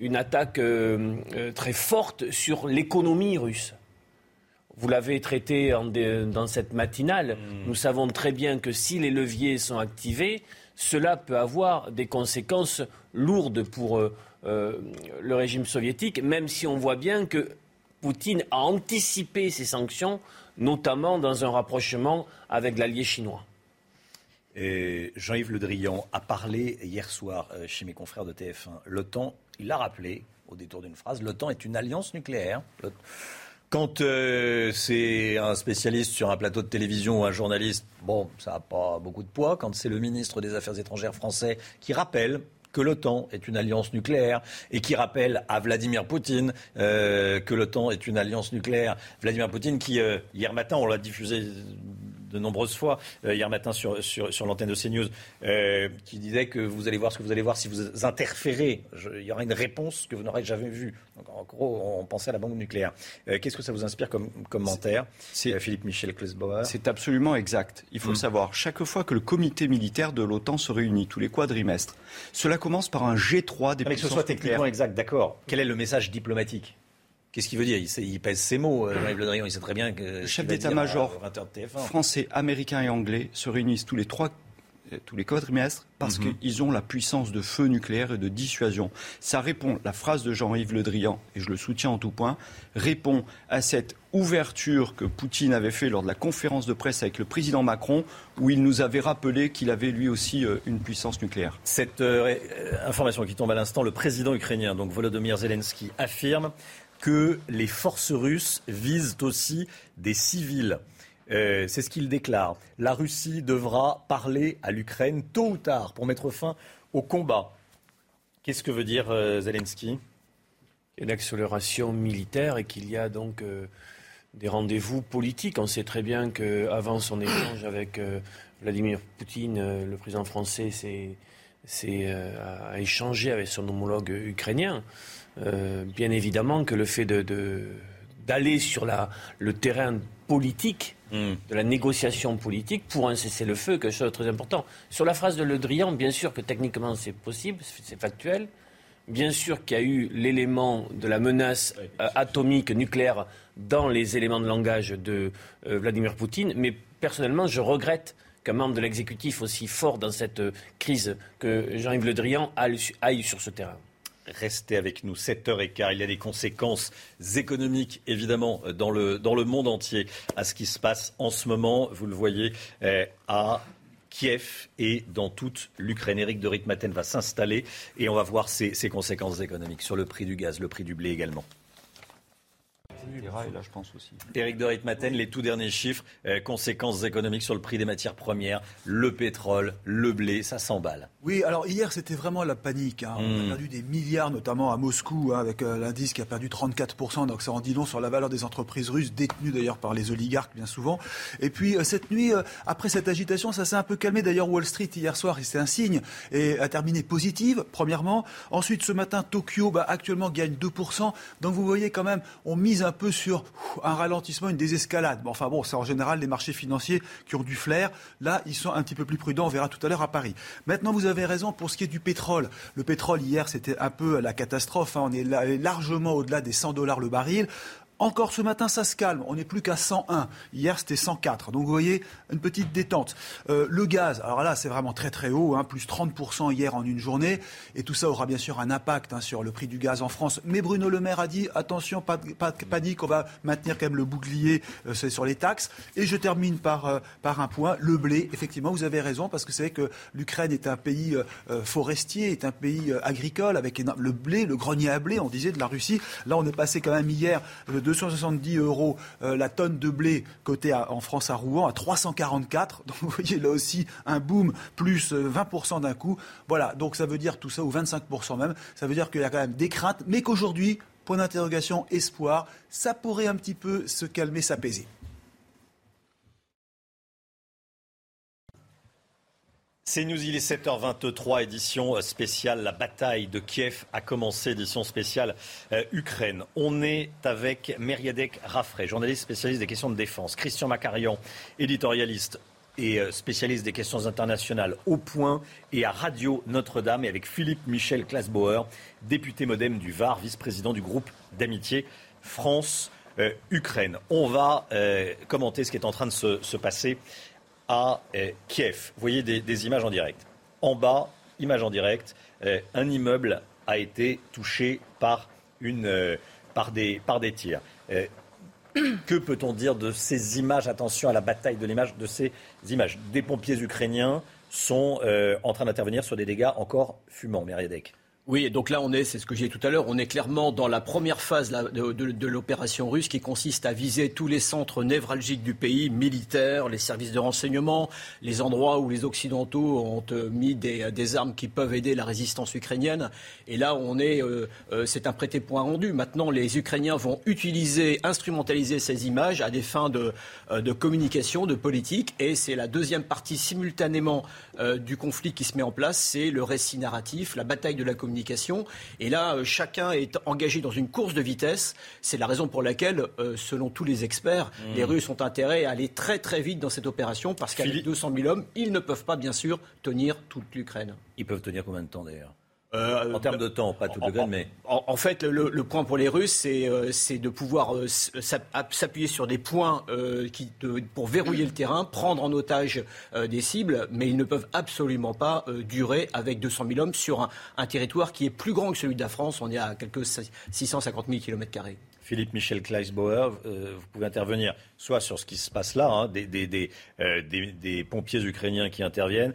une attaque euh, euh, très forte sur l'économie russe. Vous l'avez traité en dé- dans cette matinale. Nous savons très bien que si les leviers sont activés, cela peut avoir des conséquences lourdes pour euh, euh, le régime soviétique, même si on voit bien que Poutine a anticipé ces sanctions, notamment dans un rapprochement avec l'allié chinois. Jean-Yves Le Drian a parlé hier soir chez mes confrères de TF1. L'OTAN, il l'a rappelé au détour d'une phrase, l'OTAN est une alliance nucléaire. Quand euh, c'est un spécialiste sur un plateau de télévision ou un journaliste, bon, ça n'a pas beaucoup de poids. Quand c'est le ministre des Affaires étrangères français qui rappelle que l'OTAN est une alliance nucléaire et qui rappelle à Vladimir Poutine euh, que l'OTAN est une alliance nucléaire. Vladimir Poutine qui, euh, hier matin, on l'a diffusé de nombreuses fois, euh, hier matin sur, sur, sur l'antenne de CNews, euh, qui disait que vous allez voir ce que vous allez voir si vous interférez. Je- il y aura une réponse que vous n'aurez jamais vue. Donc, en gros, on pensait à la bombe nucléaire. Euh, Qu'est-ce que ça vous inspire comme commentaire C'est Philippe Michel Klesbauer. C'est absolument exact. Il faut Mm. le savoir. Chaque fois que le comité militaire de l'OTAN se réunit, tous les quadrimestres, cela commence par un G3 des Ah, mais que ce soit techniquement nucléaires. exact, d'accord. Quel est le message diplomatique? Qu'est-ce qu'il veut dire? Il, sait- il pèse ses mots, euh, Jean-Yves Le Drian. Il sait très bien que. Le chef d'état-major à- au 20 heures de TF1. français, américain et anglais se réunissent tous les trois tous les quadrimestres parce Mhm. qu'ils ont la puissance de feu nucléaire et de dissuasion. Ça répond, la phrase de Jean-Yves Le Drian, et je le soutiens en tout point, répond à cette ouverture que Poutine avait fait lors de la conférence de presse avec le président Macron, où il nous avait rappelé qu'il avait lui aussi euh, une puissance nucléaire. Cette euh, euh, information qui tombe à l'instant, le président ukrainien, donc Volodymyr Zelensky, affirme que les forces russes visent aussi des civils. Euh, c'est ce qu'il déclare. La Russie devra parler à l'Ukraine tôt ou tard pour mettre fin au combat. Qu'est-ce que veut dire euh, Zelensky? Une accélération militaire et qu'il y a donc euh, des rendez-vous politiques. On sait très bien qu'avant son échange avec Vladimir Poutine, le président français s'est a échangé avec son homologue ukrainien. Euh, bien évidemment que le fait de- de- d'aller sur la, le terrain politique, de la négociation politique, pour un cessez-le-feu, quelque chose de très important. Sur la phrase de Le Drian, bien sûr que techniquement c'est possible, c'est factuel. Bien sûr qu'il y a eu l'élément de la menace euh, atomique, nucléaire, dans les éléments de langage de euh, Vladimir Poutine, mais personnellement, je regrette qu'un membre de l'exécutif aussi fort dans cette crise que Jean-Yves Le Drian aille sur ce terrain. Restez avec nous, 7h15. Il y a des conséquences économiques, évidemment, dans le, monde entier à ce qui se passe en ce moment. Vous le voyez euh, à Kiev et dans toute l'Ukraine. Éric de Ritmaten va s'installer et on va voir ses conséquences économiques sur le prix du gaz, le prix du blé également. Les rails, là, je pense aussi. Éric de Ritmaten, les tout derniers chiffres, euh, conséquences économiques sur le prix des matières premières, le pétrole, le blé, ça s'emballe. Oui, alors hier c'était vraiment la panique. hein. On Mm. a perdu des milliards, notamment à Moscou, hein, avec euh, l'indice qui a perdu 34%. Donc ça en dit long sur la valeur des entreprises russes, détenues d'ailleurs par les oligarques bien souvent. Et puis euh, cette nuit, euh, après cette agitation, ça s'est un peu calmé. D'ailleurs Wall Street hier soir, et c'est un signe, et a terminé positive, premièrement. Ensuite ce matin, Tokyo bah, actuellement gagne 2%. Donc vous voyez quand même, on mise un peu sur un ralentissement, une désescalade. Bon, enfin bon, c'est en général les marchés financiers qui ont du flair. Là, ils sont un petit peu plus prudents. On verra tout à l'heure à Paris. Maintenant, vous avez raison pour ce qui est du pétrole. Le pétrole, hier, c'était un peu la catastrophe. hein. On est largement au-delà des 100 dollars le baril. Encore ce matin, ça se calme. On n'est plus qu'à 101. Hier, c'était 104. Donc, vous voyez, une petite détente. Euh, le gaz, alors là, c'est vraiment très très haut, hein, plus 30% hier en une journée. Et tout ça aura bien sûr un impact hein, sur le prix du gaz en France. Mais Bruno Le Maire a dit, attention, pas de, pas panique, on va maintenir quand même le bouclier euh, sur les taxes. Et je termine par, euh, par un point, le blé. Effectivement, vous avez raison, parce que c'est vrai que l'Ukraine est un pays forestier, est un pays agricole, avec le blé, le grenier à blé, on disait, de la Russie. Là, on est passé quand même hier de 270 euros euh, la tonne de blé côté à- en France à Rouen à 344. Donc vous voyez là aussi un boom plus euh, 20% d'un coup. Voilà, donc ça veut dire tout ça, ou 25% même, ça veut dire qu'il y a quand même des craintes, mais qu'aujourd'hui, point d'interrogation, espoir, ça pourrait un petit peu se calmer, s'apaiser. C'est News, il est 7h23, édition euh, spéciale. La bataille de Kiev a commencé, édition spéciale euh, Ukraine. On est avec Meriadec Raffray, journaliste spécialiste des questions de défense. Christian Macarian, éditorialiste et euh, spécialiste des questions internationales au point et à Radio Notre-Dame. Et avec Philippe Michel Klasbauer, député modem du Var, vice-président du groupe d'amitié France-Ukraine. On va commenter ce qui est en train de se passer à Kiev. Vous voyez des, images en direct. En bas, image en direct, euh, un immeuble a été touché par, une, euh, par, des, par des tirs. Euh, que peut-on dire de ces images? Attention à la bataille de l'image de ces images. Des pompiers ukrainiens sont en train d'intervenir sur des dégâts encore fumants, Meriadec. Oui, donc là, on est, c'est ce que j'ai dit tout à l'heure, on est clairement dans la première phase de, l'opération russe qui consiste à viser tous les centres névralgiques du pays, militaires, les services de renseignement, les endroits où les Occidentaux ont euh, mis des, armes qui peuvent aider la résistance ukrainienne. Et là, on est, euh, euh, c'est un prêté point rendu. Maintenant, les Ukrainiens vont utiliser, instrumentaliser ces images à des fins de, communication, de politique. Et c'est la deuxième partie simultanément du conflit qui se met en place, c'est le récit narratif, la bataille de la communication. Et là, euh, chacun est engagé dans une course de vitesse. C'est la raison pour laquelle, euh, selon tous les experts, Mmh. les Russes ont intérêt à aller très très vite dans cette opération parce qu'avec 200 000 hommes, ils ne peuvent pas bien sûr tenir toute l'Ukraine. Ils peuvent tenir combien de temps d'ailleurs? En termes de temps, pas tout le degré, mais. En, en fait, le, le, point pour les Russes, c'est euh, de pouvoir euh, s'appuyer sur des points euh, qui, de, pour verrouiller le terrain, prendre en otage des cibles, mais ils ne peuvent absolument pas durer avec 200 000 hommes sur un, un, territoire qui est plus grand que celui de la France. On est à quelques 650 000 km. Philippe Michel Kleisbauer, euh, vous pouvez intervenir soit sur ce qui se passe là, hein, des, des, des, euh, des, pompiers ukrainiens qui interviennent.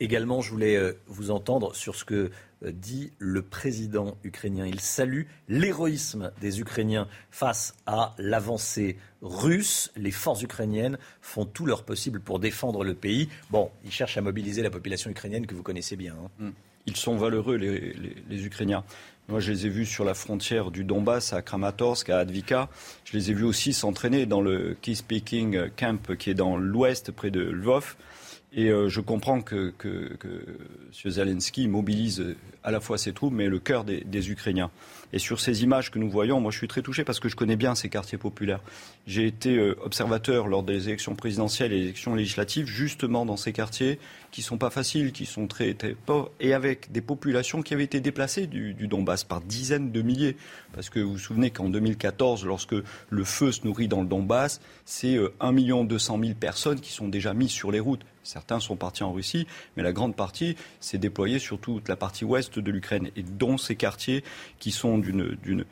Euh, également, je voulais vous entendre sur ce que dit le président ukrainien. Il salue l'héroïsme des Ukrainiens face à l'avancée russe. Les forces ukrainiennes font tout leur possible pour défendre le pays. Bon, il cherche à mobiliser la population ukrainienne que vous connaissez bien. Hein. Hmm. Ils sont valeureux, les, les, Ukrainiens. Moi, je les ai vus sur la frontière du Donbass, à Kramatorsk, à Advika. Je les ai vus aussi s'entraîner dans le Key Speaking Camp, qui est dans l'ouest, près de Lvov. Et euh, je comprends que, M. Zelensky mobilise à la fois ses troupes, mais le cœur des, des, Ukrainiens. Et sur ces images que nous voyons, moi je suis très touché parce que je connais bien ces quartiers populaires. J'ai été euh, observateur lors des élections présidentielles et élections législatives, justement dans ces quartiers qui sont pas faciles, qui sont très, pauvres, et avec des populations qui avaient été déplacées du, Donbass par dizaines de milliers. Parce que vous vous souvenez qu'en 2014, lorsque le feu se nourrit dans le Donbass, c'est euh, 1 200 000 personnes qui sont déjà mises sur les routes. Certains sont partis en Russie, mais la grande partie s'est déployée sur toute la partie ouest de l'Ukraine, et dont ces quartiers qui sont d'une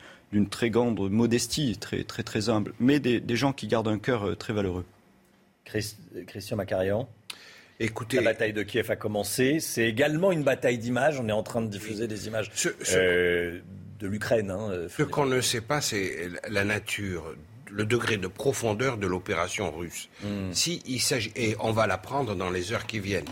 très grande modestie, très, très, très humble, mais des, des gens qui gardent un cœur euh, très valeureux. Christian Macarian Écoutez, la bataille de Kiev a commencé. C'est également une bataille d'images. On est en train de diffuser des images euh, de l'Ukraine. Hein, ce qu'on ne sait pas, c'est la nature le degré de profondeur de l'opération russe. Hmm. Si il s'agit, et on va l'apprendre dans les heures qui viennent.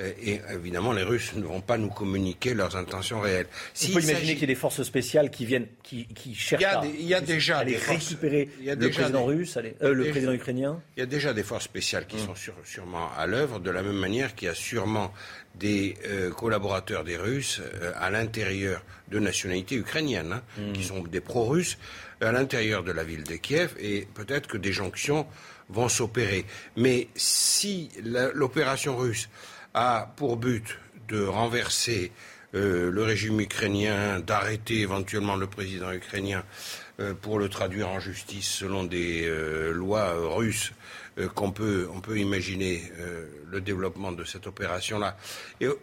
Euh, et évidemment, les Russes ne vont pas nous communiquer leurs intentions réelles. Si On peut imaginer qu'il y ait des forces spéciales qui viennent, qui, qui cherchent il y a, à, il y a déjà à des récupérer il y a le président russe, euh, le président ukrainien. Il y a déjà des forces spéciales qui hmm. sont sûrement à l'œuvre, de la même manière qu'il y a sûrement des euh, collaborateurs des Russes euh, à l'intérieur de nationalités ukrainiennes, hein, hmm. qui sont des pro-russes, à l'intérieur de la ville de Kiev, et peut-être que des jonctions vont s'opérer. Mais si l'opération russe a pour but de renverser euh, le régime ukrainien, d'arrêter éventuellement le président ukrainien pour le traduire en justice selon des lois russes, euh, qu'on peut, on peut imaginer euh, le développement de cette opération-là.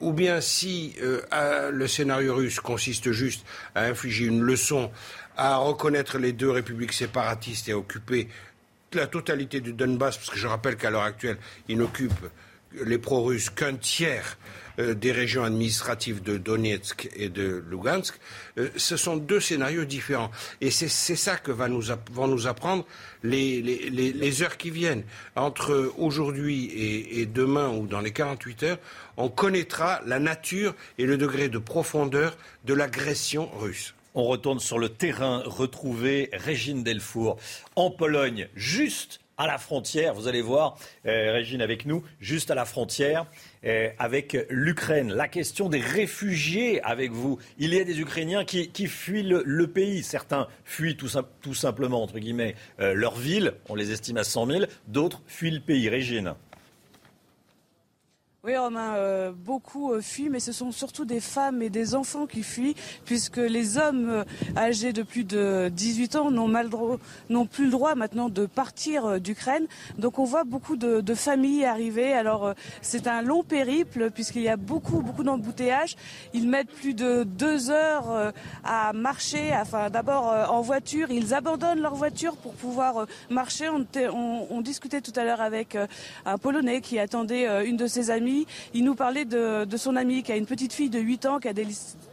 Ou bien si euh, le scénario russe consiste juste à infliger une leçon, à reconnaître les deux républiques séparatistes et à occuper la totalité du Donbass, parce que je rappelle qu'à l'heure actuelle, ils n'occupent les pro-russes qu'un tiers euh, des régions administratives de Donetsk et de Lugansk, euh, ce sont deux scénarios différents. Et c'est ça que vont nous apprendre les, heures qui viennent. Entre aujourd'hui et, et, demain ou dans les 48 heures, on connaîtra la nature et le degré de profondeur de l'agression russe. On retourne sur le terrain, retrouver Régine Delfour en Pologne, juste à la frontière. Vous allez voir, euh, Régine avec nous, juste à la frontière euh, avec l'Ukraine. La question des réfugiés avec vous. Il y a des Ukrainiens qui, fuient le, pays. Certains fuient tout, simplement, entre guillemets, euh, leur ville. On les estime à 100 000. D'autres fuient le pays. Régine. Oui, on a euh, beaucoup euh, fui, mais ce sont surtout des femmes et des enfants qui fuient, puisque les hommes euh, âgés de plus de 18 ans n'ont plus le droit maintenant de partir d'Ukraine. Donc on voit beaucoup de, familles arriver. Alors c'est un long périple, puisqu'il y a beaucoup, beaucoup d'embouteillages. Ils mettent plus de deux heures à marcher. Enfin, d'abord en voiture, ils abandonnent leur voiture pour pouvoir marcher. On, on discutait tout à l'heure avec un Polonais qui attendait une de ses amies il nous parlait de, son ami qui a une petite fille de 8 ans qui a des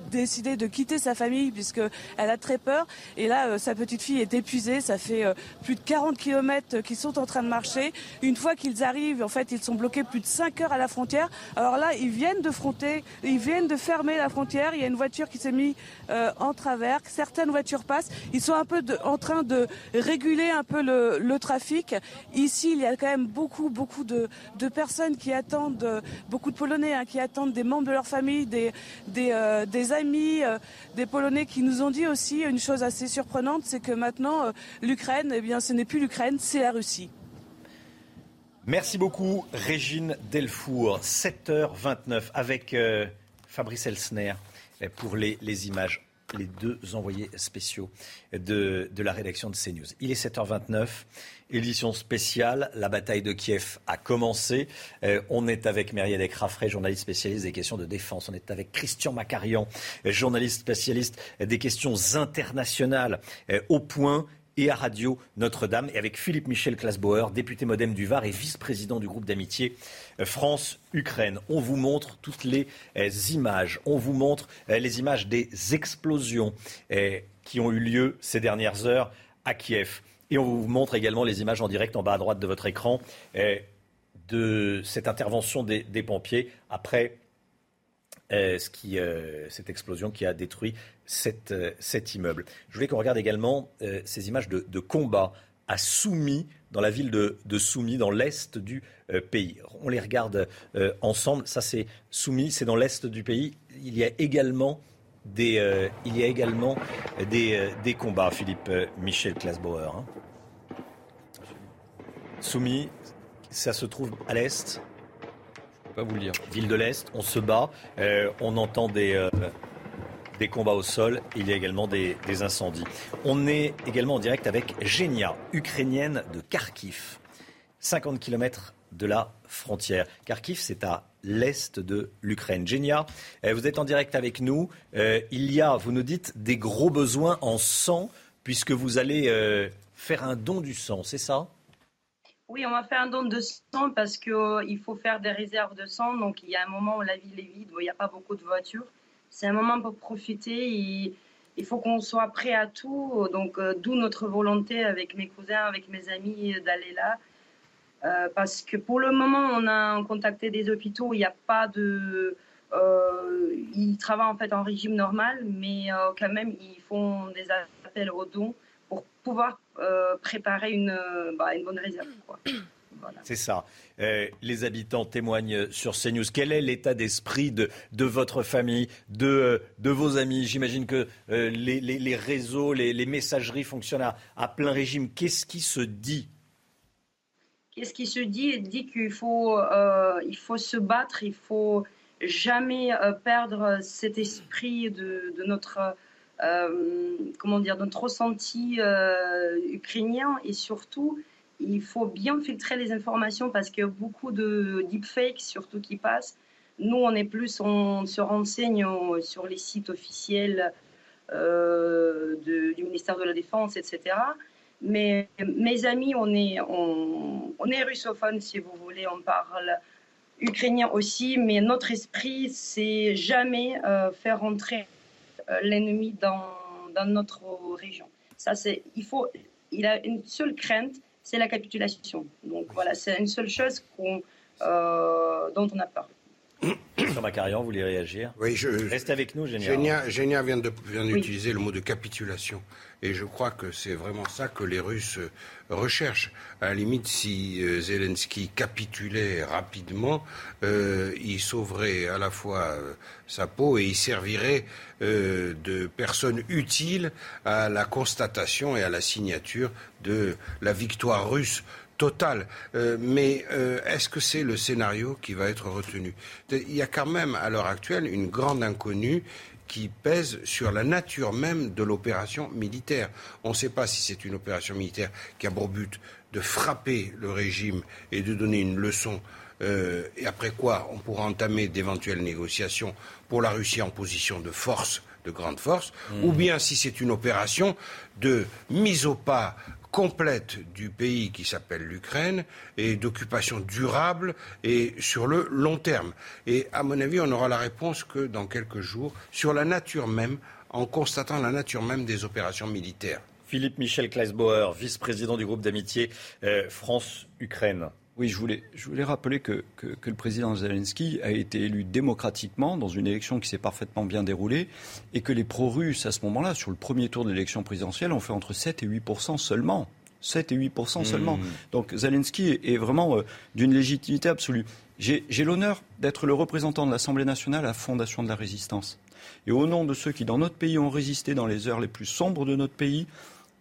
décidé de quitter sa famille puisqu'elle a très peur. Et là, euh, sa petite fille est épuisée. Ça fait euh, plus de 40 km qu'ils sont en train de marcher. Une fois qu'ils arrivent, en fait, ils sont bloqués plus de 5 heures à la frontière. Alors là, ils viennent de fronter, ils viennent de fermer la frontière. Il y a une voiture qui s'est mise euh, en travers. Certaines voitures passent. Ils sont un peu en train de réguler un peu le, trafic. Ici, il y a quand même beaucoup, beaucoup de, personnes qui attendent, beaucoup de Polonais hein, qui attendent des membres de leur famille, des, des, des euh, des Polonais qui nous ont dit aussi une chose assez surprenante, c'est que maintenant euh, l'Ukraine, eh bien, ce n'est plus l'Ukraine, c'est la Russie. Merci beaucoup, Régine Delfour. 7h29 avec euh, Fabrice Elsner. pour les, images les deux envoyés spéciaux de, de, la rédaction de CNews. Il est 7h29, édition spéciale, la bataille de Kiev a commencé. Euh, on est avec Myriadec Raffray, journaliste spécialiste des questions de défense. On est avec Christian Macarian, journaliste spécialiste des questions internationales, euh, au point et à Radio Notre-Dame, et avec Philippe Michel Klasbauer, député modem du Var et vice-président du groupe d'amitié euh, France-Ukraine. On vous montre toutes les euh, images, on vous montre euh, les images des explosions qui ont eu lieu ces dernières heures à Kiev. Et on vous montre également les images en direct en bas à droite de votre écran de cette intervention des, des pompiers après ce qui, euh, cette explosion qui a détruit cet, euh, cet immeuble. Je voulais qu'on regarde également ces images de, de, combat à Soumy, dans la ville de, de Soumy, dans l'est du pays. On les regarde ensemble. Ça, c'est Soumy, c'est dans l'est du pays. Il y a également des, il y a également des, combats, Philippe Michel Klasbauer. Hein. Soumy, ça se trouve à l'est Ville de l'Est, on se bat, euh, on entend des, euh, des combats au sol, il y a également des, incendies. On est également en direct avec Genia, ukrainienne de Kharkiv, 50 km de la frontière. Kharkiv, c'est à l'est de l'Ukraine. Genia, euh, vous êtes en direct avec nous. il y a, vous nous dites, des gros besoins en sang, puisque vous allez faire un don du sang, c'est ça? Oui, on va faire un don de sang parce qu'il euh, faut faire des réserves de sang. Donc, il y a un moment où la ville est vide, où il n'y a pas beaucoup de voitures. C'est un moment pour profiter. Il faut qu'on soit prêt à tout. Donc, euh, d'où notre volonté avec mes cousins, avec mes amis d'aller là. Euh, parce que pour le moment, on a contacté des hôpitaux. Il n'y a pas de. ils travaillent en fait en régime normal, mais quand même, ils font des appels aux dons pouvoir euh, préparer une, euh, bah, une, bonne réserve. C'est ça. Euh, les habitants témoignent sur CNews. Quel est l'état d'esprit de, de, votre famille, de, de vos amis? J'imagine que les, les, les, réseaux, les, les messageries fonctionnent à, à plein régime. Qu'est-ce qui se dit? Qu'est-ce qui se dit? Il dit qu'il faut, il faut se battre, il faut jamais perdre cet esprit de, de notre comment dire, notre ressenti euh, ukrainien et surtout, il faut bien filtrer les informations parce a beaucoup de deepfakes surtout qui passent. Nous, on est plus, on se renseigne sur les sites officiels euh, du ministère de la Défense, etc. Mais mes amis, on est, on, est russophone, si vous voulez, on parle ukrainien aussi, mais notre esprit, c'est jamais faire rentrer euh, l'ennemi dans, dans, notre région. Ça, c'est, il, faut, il a une seule crainte, c'est la capitulation. Donc voilà, c'est une seule chose euh, dont on a peur. Macarian, vous voulez réagir Oui, je. Reste avec nous, Génia. Génia, vient d'utiliser le mot de capitulation. Et je crois que c'est vraiment ça que les Russes euh, recherchent. À la limite, si euh, Zelensky capitulait rapidement, euh, il sauverait à la fois sa peau et il servirait de personne utile à la constatation et à la signature de la victoire russe totale. mais est-ce que c'est le scénario qui va être retenu? Il y a quand même à l'heure actuelle une grande inconnue qui pèse sur la nature même de l'opération militaire. On ne sait pas si c'est une opération militaire qui a pour but de frapper le régime et de donner une leçon euh, et après quoi on pourra entamer d'éventuelles négociations pour la Russie en position de force, de grande force, mmh. ou bien si c'est une opération de mise au pas complète du pays qui s'appelle l'Ukraine et d'occupation durable et sur le long terme. Et à mon avis, on n'aura la réponse que dans quelques jours sur la nature même, en constatant la nature même des opérations militaires. Philippe Michel Kleisbauer, vice-président du groupe d'amitié euh, France-Ukraine. Oui, je voulais, je voulais rappeler que, que, le président Zelensky a été élu démocratiquement dans une élection qui s'est parfaitement bien déroulée et que les pro-russes, à ce moment-là, sur le premier tour de l'élection présidentielle, ont fait entre 7 et 8 seulement. 7 et 8 seulement. Hmm. Donc Zelensky est vraiment euh, d'une légitimité absolue. J'ai l'honneur d'être le représentant de l'Assemblée nationale à la Fondation de la Résistance. Et au nom de ceux qui, dans notre pays, ont résisté dans les heures les plus sombres de notre pays,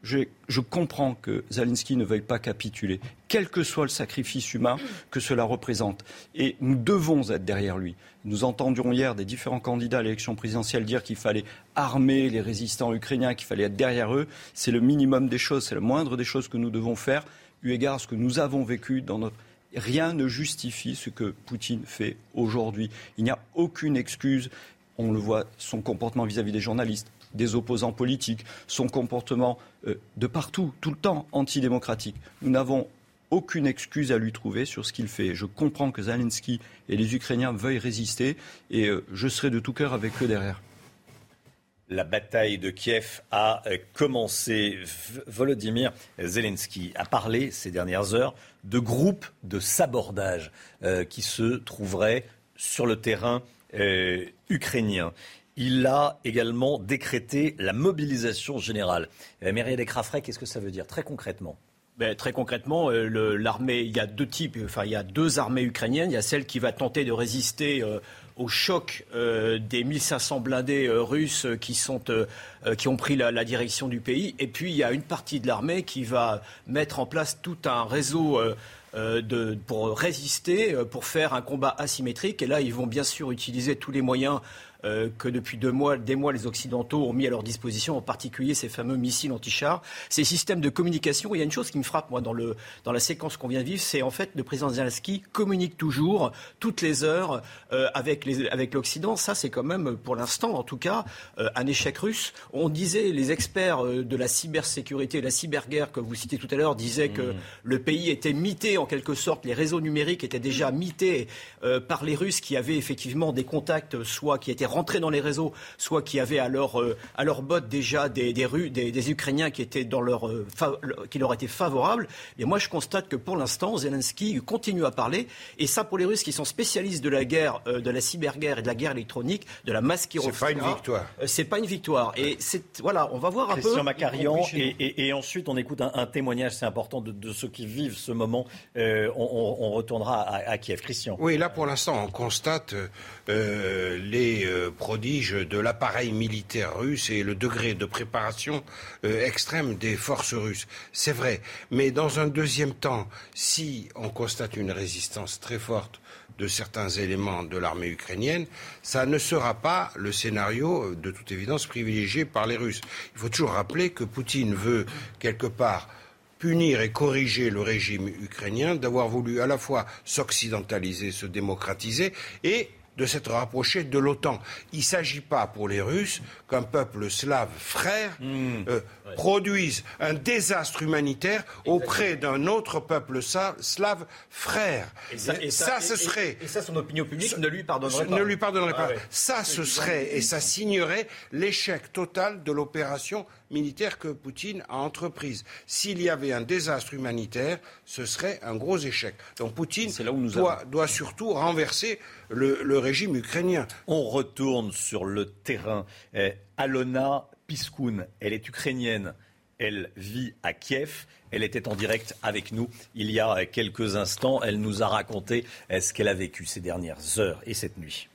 je, comprends que Zelensky ne veuille pas capituler, quel que soit le sacrifice humain que cela représente. Et nous devons être derrière lui. Nous entendions hier des différents candidats à l'élection présidentielle dire qu'il fallait armer les résistants ukrainiens, qu'il fallait être derrière eux. C'est le minimum des choses, c'est le moindre des choses que nous devons faire, eu égard à ce que nous avons vécu dans notre Rien ne justifie ce que Poutine fait aujourd'hui. Il n'y a aucune excuse. On le voit, son comportement vis-à-vis des journalistes, des opposants politiques, son comportement euh, de partout, tout le temps antidémocratique. Nous n'avons aucune excuse à lui trouver sur ce qu'il fait. Je comprends que Zelensky et les Ukrainiens veuillent résister et euh, je serai de tout cœur avec eux derrière. La bataille de Kiev a euh, commencé. Volodymyr Zelensky a parlé ces dernières heures de groupes de sabordage qui se trouveraient sur le terrain ukrainien il a également décrété la mobilisation générale. Euh, Myriam Descraffray, qu'est-ce que ça veut dire très concrètement? Ben, très concrètement, euh, l'armée, il y a deux types, enfin il y a deux armées ukrainiennes. Il y a celle qui va tenter de résister euh, au choc des 1500 blindés russes qui, sont, qui ont pris la, direction du pays. Et puis il y a une partie de l'armée qui va mettre en place tout un réseau pour résister, pour faire un combat asymétrique. Et là, ils vont bien sûr utiliser tous les moyens euh, que depuis deux mois, des mois, les Occidentaux ont mis à leur disposition, en particulier ces fameux missiles anti-chars, ces systèmes de communication. Il y a une chose qui me frappe, moi, dans, le, dans la séquence qu'on vient de vivre, c'est en fait le président Zelensky communique toujours, toutes les heures, euh, avec, les, avec l'Occident. Ça, c'est quand même, pour l'instant, en tout cas, euh, un échec russe. On disait, les experts de la cybersécurité, la cyberguerre que vous citez tout à l'heure, disaient que mmh. le pays était mité en quelque sorte, les réseaux numériques étaient déjà mités par les Russes qui avaient effectivement des contacts, soit qui étaient rentrer dans les réseaux, soit qui avaient à leur, euh, à leur botte déjà des, des, des, des, Ukrainiens qui, étaient dans leur, euh, qui leur étaient favorables. Et moi, je constate que pour l'instant, Zelensky continue à parler. Et ça, pour les Russes qui sont spécialistes de la guerre, euh, de la cyberguerre et de la guerre électronique, de la masquerie. C'est pas une victoire. c'est pas une victoire. Et c'est voilà, on va voir un peu. Christian Macarian. Et, et, et, ensuite, on écoute un, témoignage, c'est important, de, de, ceux qui vivent ce moment. on, on, retournera à, à, Kiev. Christian. Oui, là, pour l'instant, on constate les prodige de l'appareil militaire russe et le degré de préparation euh, extrême des forces russes. C'est vrai. Mais dans un deuxième temps, si on constate une résistance très forte de certains éléments de l'armée ukrainienne, ça ne sera pas le scénario, euh, de toute évidence, privilégié par les Russes. Il faut toujours rappeler que Poutine veut, quelque part, punir et corriger le régime ukrainien d'avoir voulu à la fois s'occidentaliser, se démocratiser et de s'être rapproché de l'OTAN. Il ne s'agit pas pour les Russes qu'un peuple slave frère hmm. euh, produise un désastre humanitaire auprès d'un autre peuple slave frère. Et ça, ce serait. Et, ça, son opinion publique ne lui pardonnerait pas. Ne lui pardonnerait pas. Ça, ce serait, et ça signerait l'échec total de l'opération militaire que Poutine a entreprise. S'il y avait un désastre humanitaire, ce serait un gros échec. Donc Poutine doit, doit, surtout renverser le, le, régime ukrainien. On retourne sur le terrain. Eh, Alona Piskoun, elle est ukrainienne. Elle vit à Kiev. Elle était en direct avec nous il y a quelques instants. Elle nous a raconté eh, ce qu'elle a vécu ces dernières heures et cette nuit.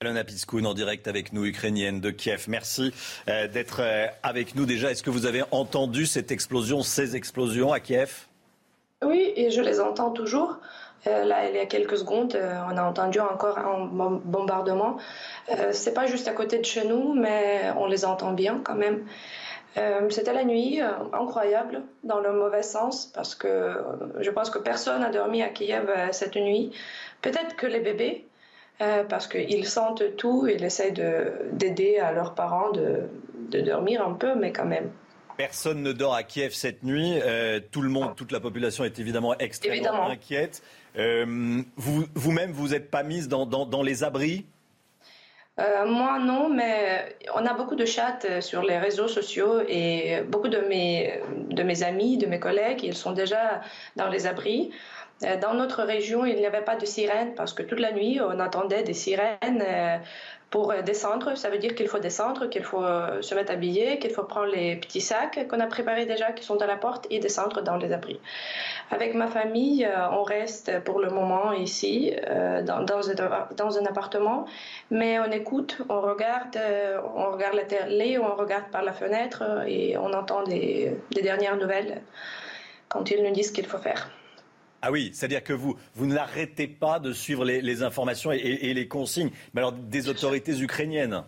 Alona Piskoun en direct avec nous, ukrainienne de Kiev. Merci euh, d'être avec nous déjà. Est-ce que vous avez entendu cette explosion, ces explosions à Kiev? Oui, et je les entends toujours. Euh, là, il y a quelques secondes, on a entendu encore un bombardement. C'est pas juste à côté de chez nous, mais on les entend bien quand même. C'était la nuit, incroyable, dans le mauvais sens, parce que je pense que personne n'a dormi à Kiev cette nuit. Peut-être que les bébés, euh, parce qu'ils sentent tout ils essayent d'aider à leurs parents de, dormir un peu, mais quand même. Personne ne dort à Kiev cette nuit. Euh, tout le monde, toute la population est évidemment extrêmement inquiète. Euh, vous-même, vous n'êtes pas mise dans, les abris moi non, mais on a beaucoup de chats sur les réseaux sociaux et beaucoup de mes, amis, de mes collègues, ils sont déjà dans les abris. Dans notre région, il n'y avait pas de sirène parce que toute la nuit, on attendait des sirènes pour descendre. Ça veut dire qu'il faut descendre, qu'il faut se mettre habillé, qu'il faut prendre les petits sacs qu'on a préparés déjà, qui sont à la porte, et descendre dans les abris. Avec ma famille, on reste pour le moment ici, dans, dans un appartement, mais on écoute, on regarde, on regarde la télé, on regarde par la fenêtre et on entend des, des dernières nouvelles quand ils nous disent ce qu'il faut faire. Ah oui, c'est-à-dire que vous, vous n'arrêtez pas de suivre les, informations et, les consignes, mais alors des autorités ukrainiennes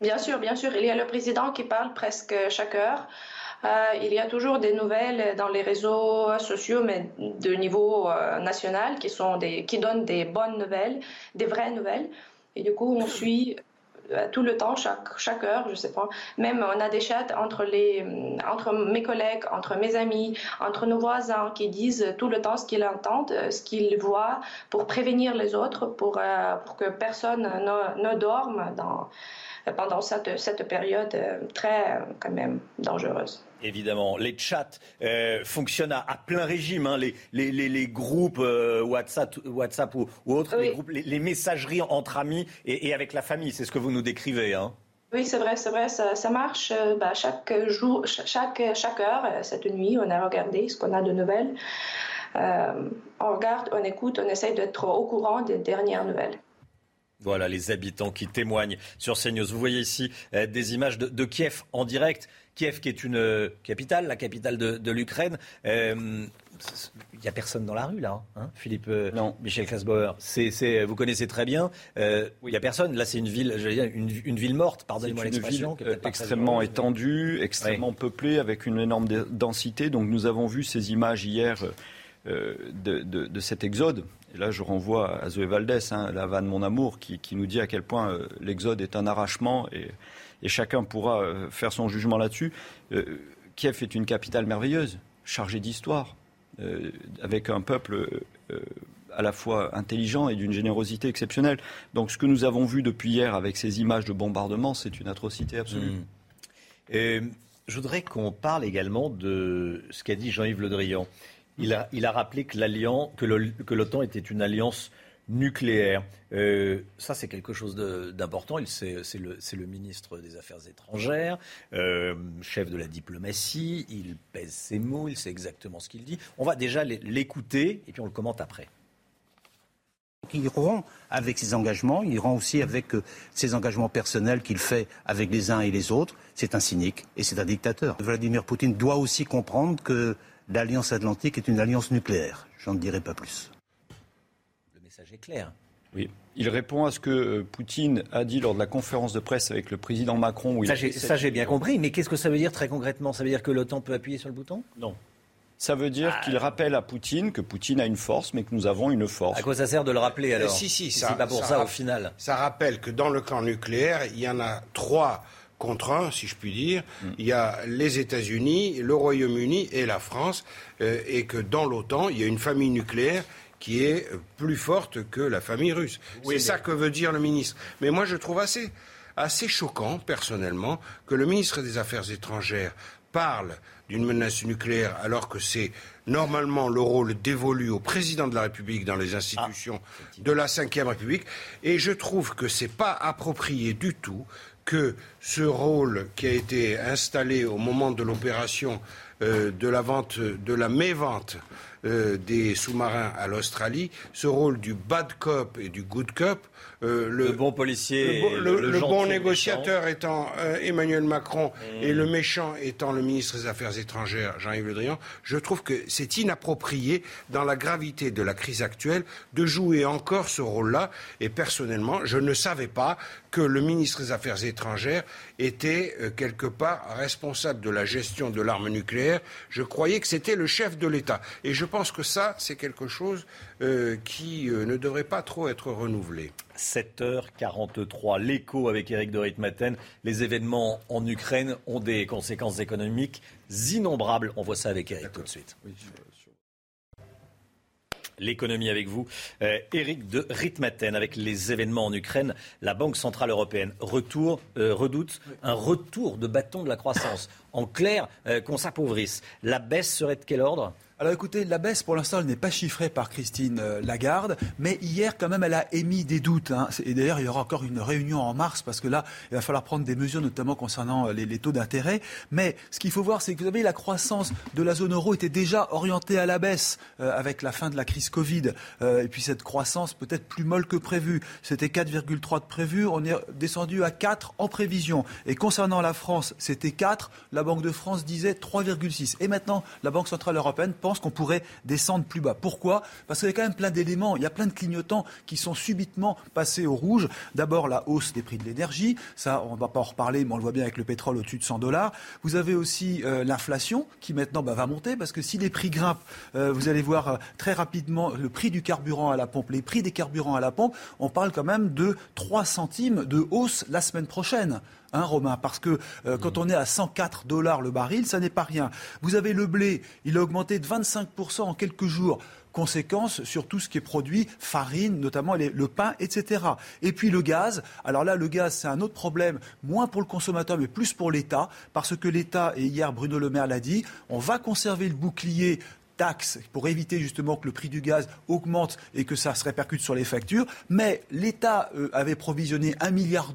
Bien sûr, bien sûr. Il y a le président qui parle presque chaque heure. Euh, il y a toujours des nouvelles dans les réseaux sociaux, mais de niveau euh, national, qui, sont des, qui donnent des bonnes nouvelles, des vraies nouvelles. Et du coup, on suit tout le temps, chaque, chaque heure, je sais pas. Même on a des chats entre, les, euh, entre mes collègues, entre mes amis, entre nos voisins qui disent tout le temps ce qu'ils entendent, euh, ce qu'ils voient pour prévenir les autres, pour, pour que personne ne, ne dorme dans, pendant cette, cette période très quand même dangereuse évidemment. Les chats euh, fonctionnent à, plein régime. Hein. Les, les, les, groupes euh, WhatsApp, WhatsApp ou, autres, les, groupes, les, messageries entre amis et, avec la famille. C'est ce que vous nous décrivez. Hein. Oui, c'est vrai, c'est vrai, ça, ça marche. Euh, bah, chaque jour, chaque, chaque heure, cette nuit, on a regardé ce qu'on a de nouvelles. on regarde, on écoute, on essaye d'être au courant des dernières nouvelles. Voilà les habitants qui témoignent sur CNews. Vous voyez ici des images de, de Kiev en direct. Kiev qui est une euh, capitale, la capitale de, l'Ukraine. Euh, il n'y a personne dans la rue là, hein, Philippe euh, non. Michel Klasbauer. C'est, vous connaissez très bien. Il n'y a personne. Là, c'est une ville, dire, une, ville morte. Pardonnez-moi l'expression. Une ville extrêmement étendue, extrêmement peuplée, avec une énorme densité. Donc, nous avons vu ces images hier. de, cet exode. Et là, je renvoie à Zoé Valdès, hein, la vanne Mon Amour, qui, nous dit à quel point l'exode est un arrachement et chacun pourra euh, faire son jugement là-dessus. Euh, Kiev est une capitale merveilleuse, chargée d'histoire, euh, avec un peuple à la fois intelligent et d'une générosité exceptionnelle. Donc ce que nous avons vu depuis hier avec ces images de bombardement, c'est une atrocité absolue. Hmm. je voudrais qu'on parle également de ce qu'a dit Jean-Yves Le Drian. Il a, il a rappelé que l'OTAN était une alliance nucléaire. Euh, ça, c'est quelque chose d'important. C'est le, ministre des Affaires étrangères, euh, chef de la diplomatie. Il pèse ses mots, il sait exactement ce qu'il dit. On va déjà l'écouter et puis on le commente après. Il rompt avec ses engagements, il rend aussi avec euh, ses engagements personnels qu'il fait avec les uns et les autres. C'est un cynique et c'est un dictateur. Vladimir Poutine doit aussi comprendre que l'Alliance Atlantique est une alliance nucléaire. J'en dirai pas plus clair. Oui. Il répond à ce que euh, Poutine a dit lors de la conférence de presse avec le président Macron. Où ça, j'ai bien compris, mais qu'est-ce que ça veut dire très concrètement? Ça veut dire que l'OTAN peut appuyer sur le bouton? Non. Ça veut dire ah. qu'il rappelle à Poutine que Poutine a une force, mais que nous avons une force. À quoi ça sert de le rappeler euh, alors? Si, si, ça. C'est pas pour ça, au final. Ça rappelle que dans le camp nucléaire, il y en a trois contre un, si je puis dire. Mm. Il y a les États-Unis, le Royaume-Uni et la France, euh, et que dans l'OTAN, il y a une famille nucléaire qui est plus forte que la famille russe. c'est ça que veut dire le ministre. Mais moi, je trouve assez, assez choquant, personnellement, que le ministre des Affaires étrangères parle d'une menace nucléaire alors que c'est normalement le rôle dévolu au président de la République dans les institutions ah, de la Ve République. Et je trouve que ce n'est pas approprié du tout que ce rôle qui a été installé au moment de l'opération euh, de la vente, de la mévente euh, des sous-marins à l'Australie, ce rôle du bad cop et du good cop, euh, le, bon policier, le, bon négociateur étant euh, Emmanuel Macron et le méchant étant le ministre des Affaires étrangères Jean-Yves Le Drian, je trouve que c'est inapproprié dans la gravité de la crise actuelle de jouer encore ce rôle-là. Et personnellement, je ne savais pas que le ministre des Affaires étrangères était quelque part responsable de la gestion de l'arme nucléaire. Je croyais que c'était le chef de l'État. Et je pense que ça, c'est quelque chose euh, qui euh, ne devrait pas trop être renouvelé. 7h43, l'écho avec Eric de Ritmaten. Les événements en Ukraine ont des conséquences économiques innombrables. On voit ça avec Eric tout de suite. L'économie avec vous. Eric euh, de Ritmaten, avec les événements en Ukraine, la Banque Centrale Européenne retour, redoute un retour de bâton de la croissance. En clair, qu'on s'appauvrisse. La baisse serait de quel ordre? Alors écoutez, la baisse pour l'instant, elle n'est pas chiffrée par Christine euh, Lagarde, mais hier quand même, elle a émis des doutes. Hein. Et d'ailleurs, il y aura encore une réunion en mars parce que là, il va falloir prendre des mesures, notamment concernant euh, les, taux d'intérêt. Mais ce qu'il faut voir, c'est que vous savez, la croissance de la zone euro était déjà orientée à la baisse euh, avec la fin de la crise Covid. Et puis cette croissance peut-être plus molle que prévu. C'était 4,3 de prévu, on est descendu à 4 en prévision. Et concernant la France, c'était 4. La Banque de France disait 3,6. Et maintenant, la Banque centrale européenne pense qu'on pourrait descendre plus bas. Pourquoi? Parce qu'il y a quand même plein d'éléments, il y a plein de clignotants qui sont subitement passés au rouge. D'abord la hausse des prix de l'énergie, ça on ne va pas en reparler, mais on le voit bien avec le pétrole au-dessus de 100 dollars. Vous avez aussi euh, l'inflation qui maintenant bah, va monter parce que si les prix grimpent, euh, vous allez voir euh, très rapidement le prix du carburant à la pompe, les prix des carburants à la pompe, on parle quand même de 3 centimes de hausse la semaine prochaine hein, Romain, parce que euh, quand on est à 104 dollars le baril, ça n'est pas rien. Vous avez le blé, il a augmenté de 25% en quelques jours. Conséquence sur tout ce qui est produit, farine, notamment les- le pain, etc. Et puis le gaz. Alors là, le gaz, c'est un autre problème, moins pour le consommateur, mais plus pour l'État, parce que l'État, et hier Bruno Le Maire l'a dit, on va conserver le bouclier taxe pour éviter justement que le prix du gaz augmente et que ça se répercute sur les factures. Mais l'État euh, avait provisionné 1,2 milliard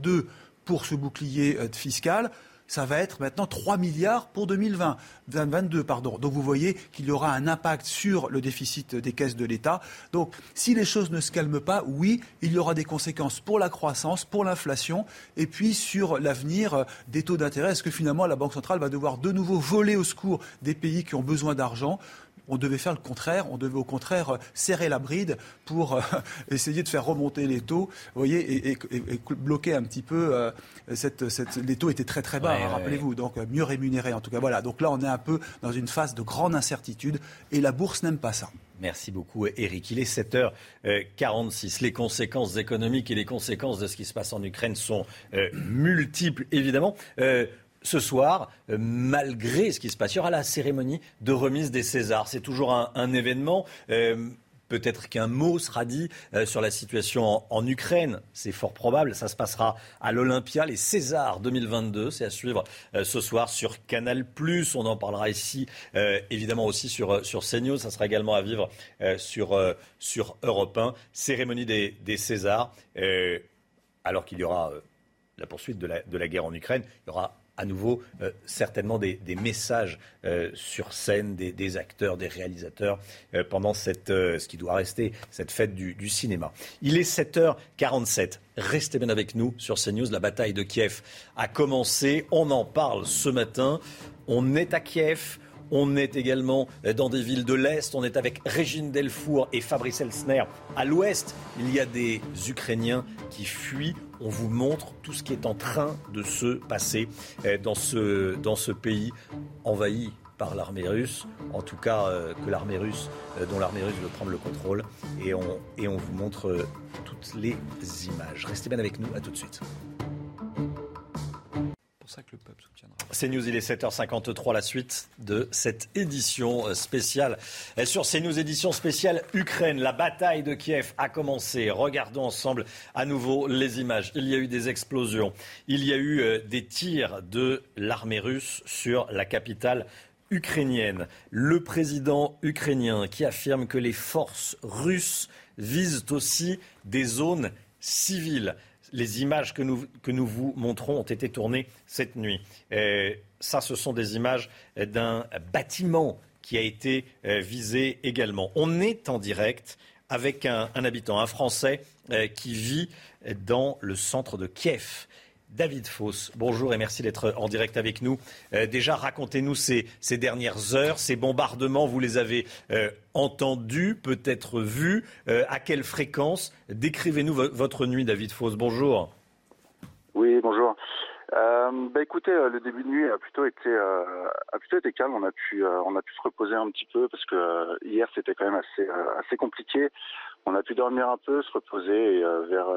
pour ce bouclier euh, fiscal. Ça va être maintenant 3 milliards pour 2020, 2022, pardon. Donc vous voyez qu'il y aura un impact sur le déficit des caisses de l'État. Donc si les choses ne se calment pas, oui, il y aura des conséquences pour la croissance, pour l'inflation, et puis sur l'avenir euh, des taux d'intérêt. Est-ce que finalement la Banque centrale va devoir de nouveau voler au secours des pays qui ont besoin d'argent? On devait faire le contraire, on devait au contraire euh, serrer la bride pour euh, essayer de faire remonter les taux, vous voyez, et, et- et- et bloquer un petit peu. euh, cette, cette- les taux étaient très très bas, Ouais, hein, ouais, rappelez-vous, donc mieux rémunérés en tout cas. Voilà, donc là on est un peu dans une phase de grande incertitude et la bourse n'aime pas ça. Merci beaucoup, Eric. Il est 7h46. Les conséquences économiques et les conséquences de ce qui se passe en Ukraine sont euh, multiples, évidemment. Euh, ce soir, euh, malgré ce qui se passe, il y aura la cérémonie de remise des Césars. C'est toujours un, événement. Euh, Peut-être qu'un mot sera dit euh, sur la situation en, Ukraine. C'est fort probable. Ça se passera à l'Olympia, les Césars 2022. C'est à suivre ce soir sur Canal+. On en parlera ici, évidemment aussi sur, sur CNews. Ça sera également à vivre sur, sur Europe 1. Cérémonie des, Césars. Alors qu'il y aura la poursuite de la, de la guerre en Ukraine, il y aura à nouveau euh, certainement des, messages euh, sur scène des, acteurs, des réalisateurs euh, pendant cette, ce qui doit rester cette fête du, du cinéma. Il est 7h47. Restez bien avec nous sur CNews. La bataille de Kiev a commencé. On en parle ce matin. On est à Kiev. On est également dans des villes de l'Est. On est avec Régine Delfour et Fabrice Elsner. À l'Ouest, il y a des Ukrainiens qui fuient. On vous montre tout ce qui est en train de se passer euh, dans ce, pays envahi par l'armée russe, en tout cas euh, que l'armée russe, euh, dont l'armée russe veut prendre le contrôle, et on, vous montre toutes les images. Restez bien avec nous, à tout de suite. Pour ça que le peuple soutiendra. CNews, il est 7h53, la suite de cette édition spéciale. Sur CNews, édition spéciale Ukraine, la bataille de Kiev a commencé. Regardons ensemble à nouveau les images. Il y a eu des explosions, il y a eu euh, des tirs de l'armée russe sur la capitale ukrainienne. Le président ukrainien qui affirme que les forces russes visent aussi des zones civiles. Les images que nous, vous montrons ont été tournées cette nuit. Ce sont des images euh, d'un bâtiment qui a été euh, visé également. On est en direct avec un, un habitant, un Français euh, qui vit dans le centre de Kiev. David Foss, bonjour et merci d'être en direct avec nous. Euh, déjà, racontez-nous ces, dernières heures, ces bombardements, vous les avez euh, entendus, peut-être vus, euh, à quelle fréquence? Décrivez-nous vo- votre nuit, David Foss. Bonjour. Oui, bonjour. Bah écoutez, le début de nuit a plutôt été calme. On a pu se reposer un petit peu parce que hier c'était quand même assez assez compliqué. On a pu dormir un peu, se reposer et vers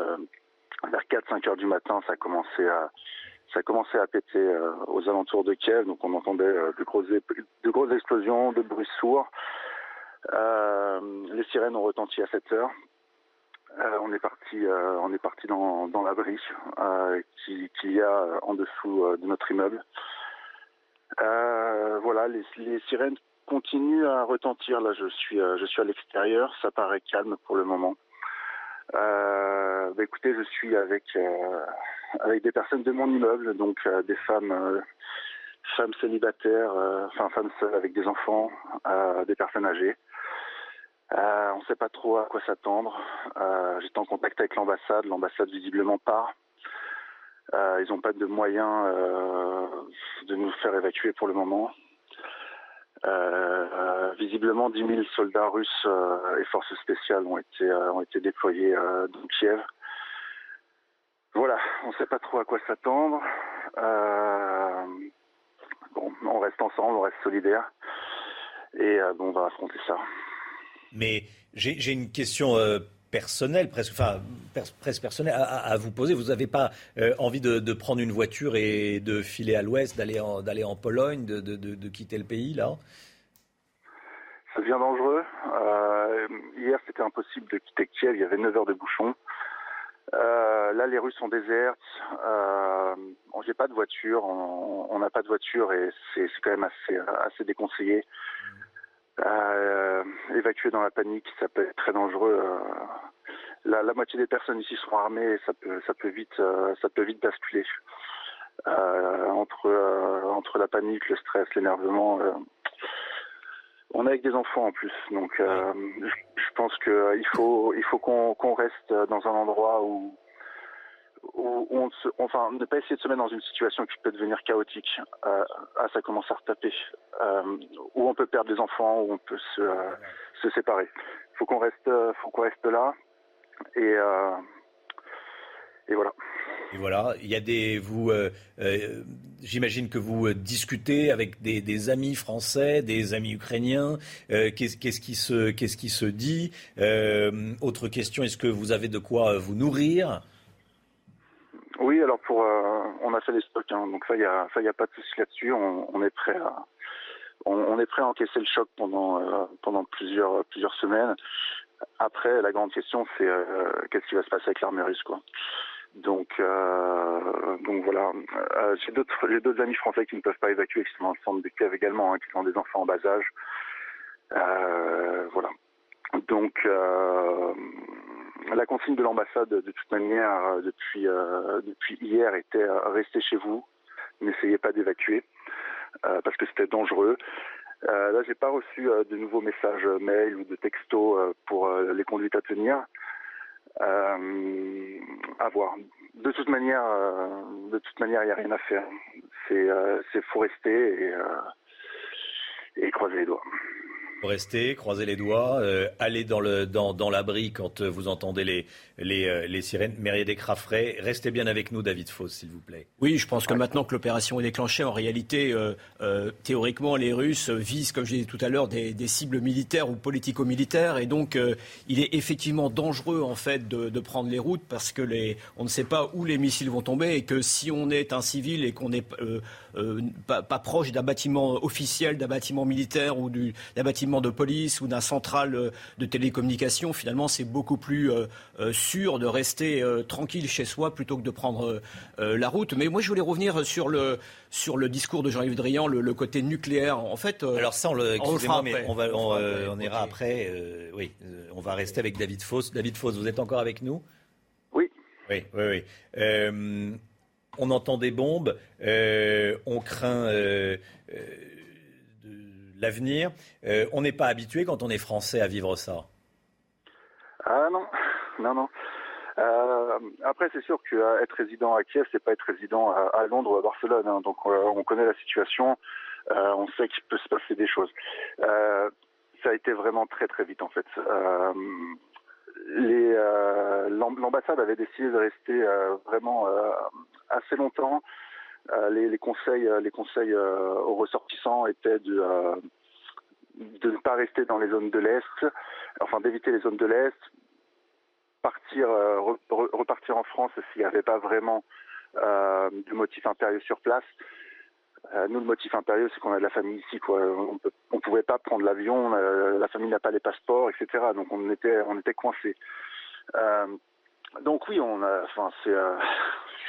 vers 4-5 heures du matin, ça a commencé à ça à péter euh, aux alentours de Kiev. Donc on entendait euh, de grosses de grosses explosions, de bruits sourds. Euh, les sirènes ont retenti à 7 heures. Euh, on est parti, euh, on est parti dans, dans l'abri euh, qui- qu'il y a en dessous de notre immeuble. Voilà, les, les sirènes continue à retentir. Là, je suis, je suis à l'extérieur. Ça paraît calme pour le moment. Bah, écoutez, je suis avec avec des personnes de mon immeuble, donc des femmes femmes célibataires, enfin femmes seules avec des enfants, des personnes âgées. on ne sait pas trop à quoi s'attendre. J'étais en contact avec l'ambassade. L'ambassade visiblement part. ils n'ont pas de moyens de nous faire évacuer pour le moment. Euh, visiblement, 10 000 soldats russes euh, et forces spéciales ont été, euh, ont été déployés dans Kiev. Voilà, on ne sait pas trop à quoi s'attendre. bon, on reste ensemble, on reste solidaires. Et bon, on va affronter ça. Mais j'ai une question personnel, presque, enfin, presque personnel à, vous poser. Vous n'avez pas euh, envie de, prendre une voiture et de filer à l'ouest, d'aller en, en Pologne, de, de, quitter le pays, là? Ça devient dangereux. Euh, hier, c'était impossible de quitter Kiev. Il y avait 9 heures de bouchon. Euh, là, les rues sont désertes. Euh, J'ai pas de voiture. On n'a pas de voiture et c'est quand même assez, assez déconseillé. Euh, évacuer dans la panique, ça peut être très dangereux. Euh, la, moitié des personnes ici sont armées et ça peut, vite, euh, ça peut vite basculer. entre, entre la panique, le stress, l'énervement. on est avec des enfants en plus, donc je, je, pense qu'il faut, il faut qu'on reste dans un endroit où on enfin, ne pas essayer de se mettre dans une situation qui peut devenir chaotique. Euh, ah, ça commence à retaper. Euh, où on peut perdre des enfants, où on peut se, euh, se séparer. Faut qu'on reste, faut qu'on reste là. Et, voilà. Et voilà, il y a des vous, j'imagine que vous discutez avec des, amis français, des amis ukrainiens. qui se, qu'est-ce qui se dit? Autre question, est-ce que vous avez de quoi vous nourrir? Oui, alors pour, euh, on a fait les stocks, hein, donc ça, il y a, ça, y a pas de souci là-dessus. On, on, est prêt à, on, est prêt à encaisser le choc pendant, euh, pendant plusieurs, plusieurs semaines. Après, la grande question, c'est euh, qu'est-ce qui va se passer avec l'armée russe, quoi. Donc, donc voilà. j'ai d'autres, j'ai d'autres amis français qui ne peuvent pas évacuer, qui sont dans le centre de Kiev également, hein, qui ont des enfants en bas âge. voilà. Donc, la consigne de l'ambassade, de toute manière, euh, depuis, euh, depuis hier, était euh, restez chez vous, n'essayez pas d'évacuer, parce que c'était dangereux. Euh, là, j'ai pas reçu de nouveaux messages mail ou de textos pour les conduites à tenir. à voir. De toute manière, de toute manière, il n'y a rien à faire. C'est, c'est faut rester et, et croiser les doigts. Restez, croisez les doigts, euh, allez dans le dans, dans l'abri quand euh, vous entendez les les, euh, les sirènes. Mérier Descraffrey, restez bien avec nous, David Foss, s'il vous plaît. Oui, je pense que maintenant que l'opération est déclenchée, en réalité, théoriquement, les Russes visent, comme je dit tout à l'heure, des, des, cibles militaires ou politico-militaires, et donc il est effectivement dangereux en fait de, de, prendre les routes parce que les on ne sait pas où les missiles vont tomber et que si on est un civil et qu'on est pas, pas, proche d'un bâtiment officiel, d'un bâtiment militaire ou d'un bâtiment de police ou d'un central euh, de télécommunication, finalement, c'est beaucoup plus euh, euh, sûr de rester tranquille chez soi plutôt que de prendre la route. Mais moi, je voulais revenir sur le, sur le discours de Jean-Yves Drian, le, côté nucléaire. En fait, alors ça, on le, on mais on, va, on, ira après. oui, on va rester avec David Foss. David Foss, vous êtes encore avec nous? Oui. Oui, oui, oui. on entend des bombes, on craint l'avenir. Euh, on n'est pas habitué quand on est français à vivre ça. Ah non, non, non. Euh, après, c'est sûr qu'être résident à Kiev, c'est pas être résident à, Londres ou à Barcelone. Hein. donc, euh, on connaît la situation. on sait qu'il peut se passer des choses. ça a été vraiment très très vite en fait. l'ambassade avait décidé de rester vraiment assez longtemps euh, les, conseils, euh, euh, aux ressortissants étaient de ne pas rester dans les zones de l'Est, enfin d'éviter les zones de l'Est, partir, repartir en France s'il n'y avait pas vraiment de motif impérieux sur place. nous, le motif impérieux, c'est qu'on a de la famille ici. On ne pouvait pas prendre l'avion, la famille n'a pas les passeports, etc. Donc on était, on coincés. donc oui, on c'est,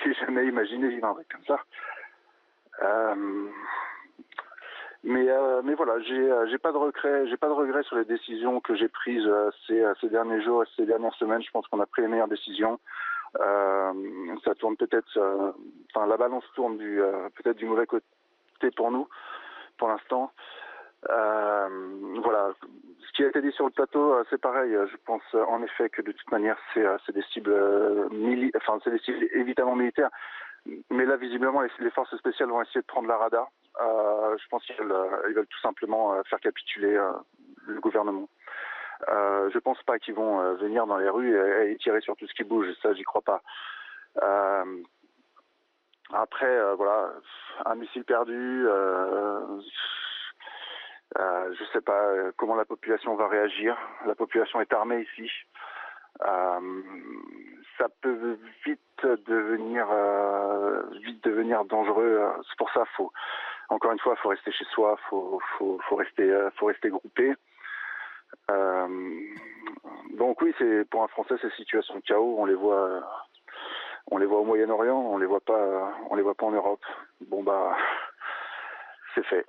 j'ai jamais imaginé vivre un truc comme ça. Euh, Mais, euh, mais voilà, j'ai pas de regret, j'ai pas de regret sur les décisions que j'ai prises ces, ces derniers jours et ces dernières semaines. Je pense qu'on a pris les meilleures décisions. ça tourne peut-être, enfin la balance tourne peut-être du mauvais côté pour nous pour l'instant. Voilà, ce qui a été dit sur le plateau, c'est pareil. Je pense en effet que de toute manière, c'est des cibles, enfin c'est des cibles évidemment militaires. Mais là, visiblement, les, forces spéciales vont essayer de prendre la radar. Euh, je pense qu'ils veulent, euh, veulent tout simplement euh, faire capituler le gouvernement. Euh, je pense pas qu'ils vont venir dans les rues et, tirer sur tout ce qui bouge. Ça, j'y crois pas. après, voilà, un missile perdu. Je sais pas comment la population va réagir. La population est armée ici. ça peut vite devenir vite devenir dangereux. C'est pour ça faut encore une fois, faut rester chez soi, faut, faut, faut, rester, euh, faut rester groupé. Euh, donc oui, c'est pour un Français ces situations de chaos, on les voit, on les voit au Moyen-Orient, on les voit pas, on les voit pas en Europe. Bon bah, c'est fait.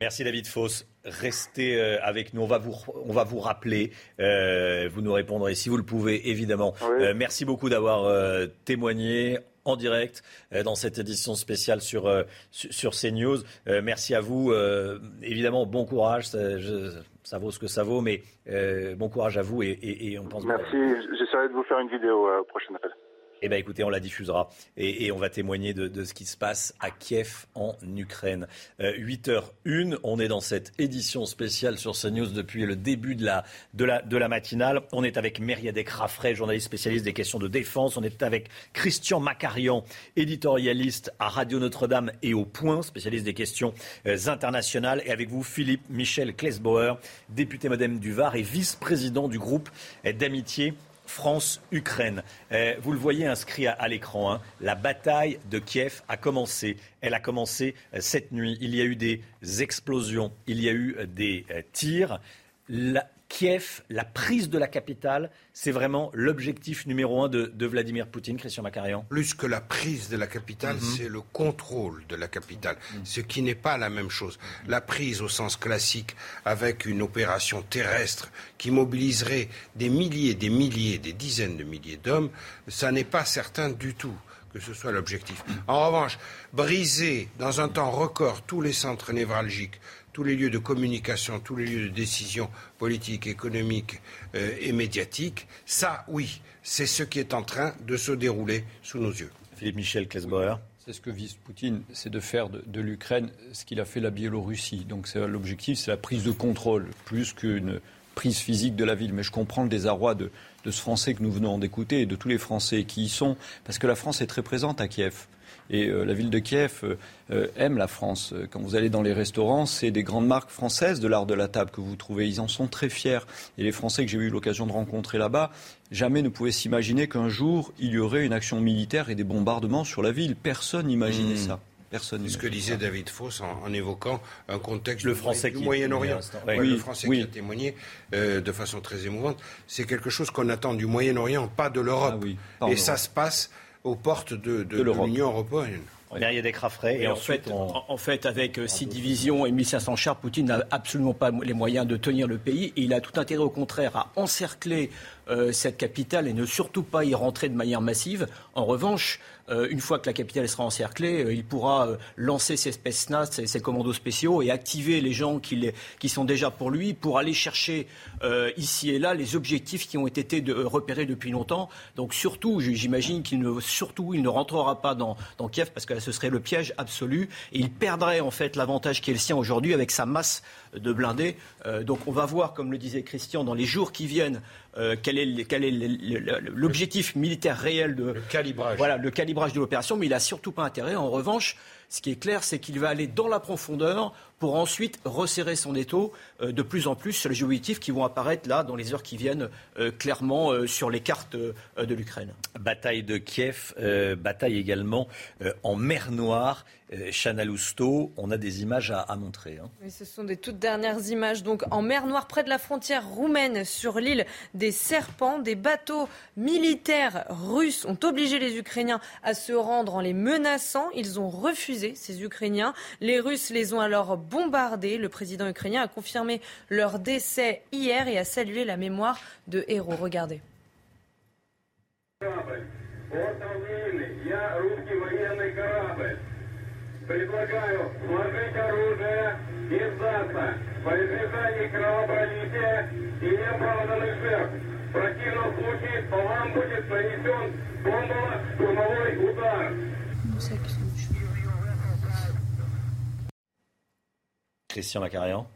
Merci David Foss. Restez euh, avec nous. On va vous, on va vous rappeler. vous nous répondrez si vous le pouvez, évidemment. merci beaucoup d'avoir témoigné en direct euh, dans cette édition spéciale sur, euh, sur CNews. Euh, merci à vous. évidemment, bon courage. Ça, vaut ce que ça vaut, mais bon courage à vous et, on pense. Merci. J'essaierai de vous faire une vidéo au prochain appel. Eh bien, écoutez, on la diffusera et, on va témoigner de, ce qui se passe à Kiev, en Ukraine. 8h01, on est dans cette édition spéciale sur CNews depuis le début de la, matinale. On est avec Mériadec Raffray, journaliste spécialiste des questions de défense. On est avec Christian Macarian, éditorialiste à Radio Notre-Dame et au Point, spécialiste des questions euh, internationales. Et avec vous, Philippe Michel Klesbauer, député modem du Var et vice-président du groupe d'amitié France-Ukraine. Eh, vous le voyez inscrit à, l'écran, hein. la bataille de Kiev a commencé. Elle a commencé euh, cette nuit. Il y a eu des explosions, il y a eu euh, des euh, tirs. Kiev, la prise de la capitale, c'est vraiment l'objectif numéro un de, Vladimir Poutine, Christian Macarian Plus que la prise de la capitale, mhm. c'est le contrôle de la capitale, mhm. ce qui n'est pas la même chose. La prise au sens classique, avec une opération terrestre qui mobiliserait des milliers, des milliers, des dizaines de milliers d'hommes, ça n'est pas certain du tout que ce soit l'objectif. En revanche, briser dans un temps record tous les centres névralgiques, tous les lieux de communication, tous les lieux de décision politique, économique euh, et médiatique, ça, oui, c'est ce qui est en train de se dérouler sous nos yeux. Philippe Michel Klesbauer. C'est ce que vise Poutine, c'est de faire de, l'Ukraine ce qu'il a fait la Biélorussie. Donc l'objectif, c'est la prise de contrôle, plus qu'une prise physique de la ville. Mais je comprends le désarroi de, de ce Français que nous venons d'écouter et de tous les Français qui y sont, parce que la France est très présente à Kiev. Et euh, la ville de Kiev euh, euh, aime la France. Quand vous allez dans les restaurants, c'est des grandes marques françaises de l'art de la table que vous trouvez. Ils en sont très fiers. Et les Français que j'ai eu l'occasion de rencontrer là-bas, jamais ne pouvaient s'imaginer qu'un jour, il y aurait une action militaire et des bombardements sur la ville. Personne n'imaginait mmh. ça. Personne ce que disait David Foss en, évoquant un contexte le français du Moyen-Orient. le français qui a témoigné de façon très émouvante. C'est quelque chose qu'on attend du Moyen-Orient, pas de l'Europe. Ah et ça se passe aux portes de, l'Union européenne. Derrière des frais. Et, en, fait, en, fait, avec euh, six divisions et 1500 chars, Poutine n'a absolument pas les moyens de tenir le pays. Et il a tout intérêt, au contraire, à encercler euh, cette capitale et ne surtout pas y rentrer de manière massive. En revanche, euh, une fois que la capitale sera encerclée, euh, il pourra euh, lancer ses spetsnaz, ses, ses, commandos spéciaux et activer les gens qui, sont déjà pour lui pour aller chercher ici et là les objectifs qui ont été de, repérés depuis longtemps. Donc surtout, j'imagine qu'il ne, surtout, il ne rentrera pas dans, dans Kiev parce que ce serait le piège absolu et il perdrait en fait l'avantage qui est le sien aujourd'hui avec sa masse de blindés. donc on va voir, comme le disait Christian, dans les jours qui viennent, euh, quel est l'objectif militaire réel de le calibrage. Voilà, le calibrage de l'opération, mais il n'a surtout pas intérêt. En revanche, ce qui est clair, c'est qu'il va aller dans la profondeur pour ensuite resserrer son étau euh, de plus en plus sur les objectifs qui vont apparaître là dans les heures qui viennent euh, clairement sur les cartes de l'Ukraine. Bataille de Kiev, bataille également en mer Noire Chana Lousteau, on a des images à, montrer. Hein. Oui, ce sont des toutes dernières images. Donc en mer Noire, près de la frontière roumaine, sur l'île des Serpents, des bateaux militaires russes ont obligé les Ukrainiens à se rendre en les menaçant. Ils ont refusé, ces Ukrainiens. Les Russes les ont alors bombardés. Le président ukrainien a confirmé leur décès hier et a salué la mémoire de héros. Regardez. Christian Macarian.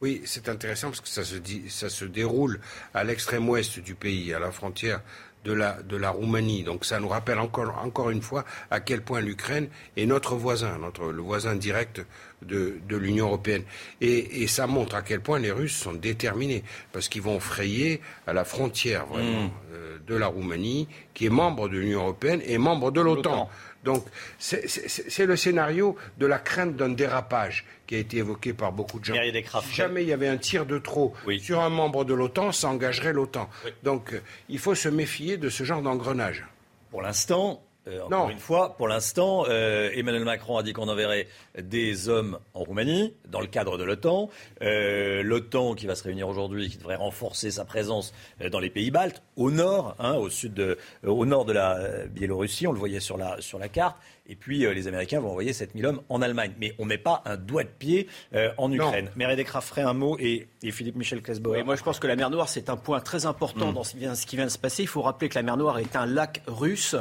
Oui, c'est intéressant parce que ça se, dit, ça se déroule à l'extrême ouest du pays, à la frontière de la, de la Roumanie. Donc ça nous rappelle encore, encore une fois à quel point l'Ukraine est notre voisin, notre, le voisin direct de, de l'Union européenne. Et, et, ça montre à quel point les Russes sont déterminés, parce qu'ils vont frayer à la frontière vraiment mmh. euh, de la Roumanie, qui est membre de l'Union européenne et membre de l'OTAN. Donc c'est le scénario de la crainte d'un dérapage qui a été évoqué par beaucoup de gens. Si jamais il y avait un tir de trop sur un membre de l'OTAN, ça engagerait l'OTAN. Donc euh, il faut se méfier de ce genre d'engrenage. Pour l'instant, euh, encore une fois, pour l'instant, euh, Emmanuel Macron a dit qu'on enverrait des hommes en Roumanie dans le cadre de l'OTAN. Euh, L'OTAN qui va se réunir aujourd'hui, qui devrait renforcer sa présence dans les pays baltes, au nord, hein, au sud, de, au nord de la Biélorussie. On le voyait sur la sur la carte. Et puis euh, les Américains vont envoyer 7000 hommes en Allemagne. Mais on ne met pas un doigt de pied euh, en Ukraine. Mérédé ferait un mot et, Philippe Michel Klesbauer. moi je pense que la mer Noire, c'est un point très important mm. dans ce qui, vient, ce qui, vient, de se passer. Il faut rappeler que la mer Noire est un lac russe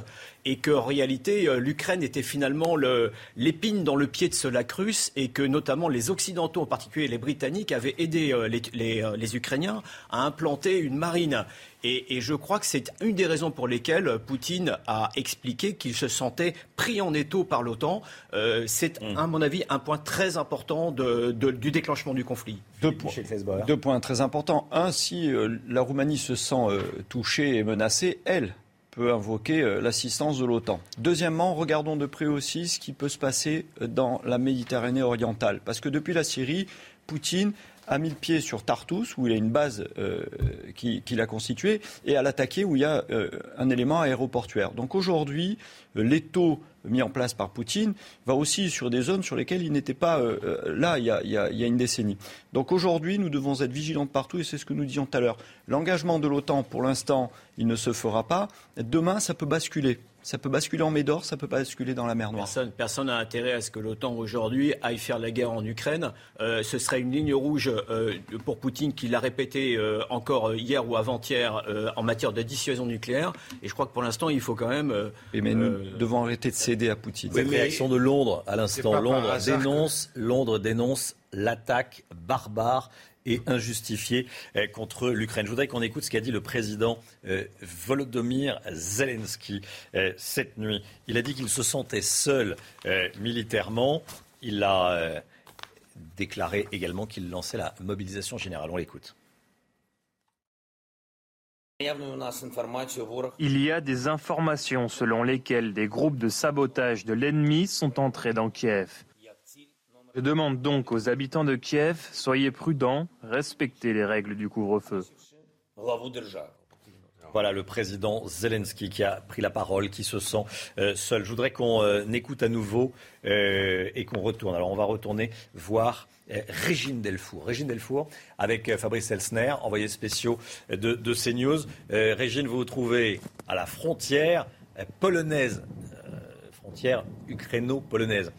et qu'en réalité, euh, l'Ukraine était finalement l'épine dans le pied de ce lac russe et que notamment les Occidentaux, en particulier les Britanniques, avaient aidé les, les, les Ukrainiens à implanter une marine. Et, je crois que c'est une des raisons pour lesquelles Poutine a expliqué qu'il se sentait pris en étau par l'OTAN. Euh, c'est, mm. à mon avis, un point très important du déclenchement du conflit. Deux, points, très importants. Un, si euh, la Roumanie se sent euh, touchée et menacée, elle peut invoquer l'assistance de l'OTAN. Deuxièmement, regardons de près aussi ce qui peut se passer dans la Méditerranée orientale. Parce que depuis la Syrie, Poutine a mis le pied sur Tartus, où il a une base euh, qu'il a constituée, et à l'attaquer, où il y a euh, un élément aéroportuaire. Donc aujourd'hui, euh, l'étau mis en place par Poutine va aussi sur des zones sur lesquelles il n'était pas là il y, a, il y, a, une décennie. Donc aujourd'hui, nous devons être vigilants partout, et c'est ce que nous disions tout à l'heure. L'engagement de l'OTAN, pour l'instant, il ne se fera pas. Demain, ça peut basculer. Ça peut basculer en Médor, ça peut pas basculer dans la mer Noire. Personne n'a intérêt à ce que l'OTAN aujourd'hui aille faire la guerre en Ukraine. Euh, ce serait une ligne rouge euh, pour Poutine qui l'a répété euh, encore hier ou avant-hier en matière de dissuasion nucléaire. Et je crois que pour l'instant, il faut quand même. mais nous devons arrêter de céder à Poutine. Cette réaction de Londres à l'instant. Londres dénonce, Londres dénonce l'attaque barbare et injustifiée euh, contre l'Ukraine. Je voudrais qu'on écoute ce qu'a dit le président euh, Volodymyr Zelensky euh, cette nuit. Il a dit qu'il se sentait seul militairement. Il a déclaré également qu'il lançait la mobilisation générale. On l'écoute. Il y a des informations selon lesquelles des groupes de sabotage de l'ennemi sont entrés dans Kiev. Je demande donc aux habitants de Kiev, soyez prudents, respectez les règles du couvre-feu. Voilà le président Zelensky qui a pris la parole, qui se sent euh, seul. Je voudrais qu'on euh, écoute à nouveau euh, et qu'on retourne. Alors on va retourner voir Régine Delfour. Régine Delfour avec Fabrice Elsner, envoyé spéciaux de, de CNews. Régine, vous vous trouvez à la frontière polonaise, frontière ukraino-polonaise.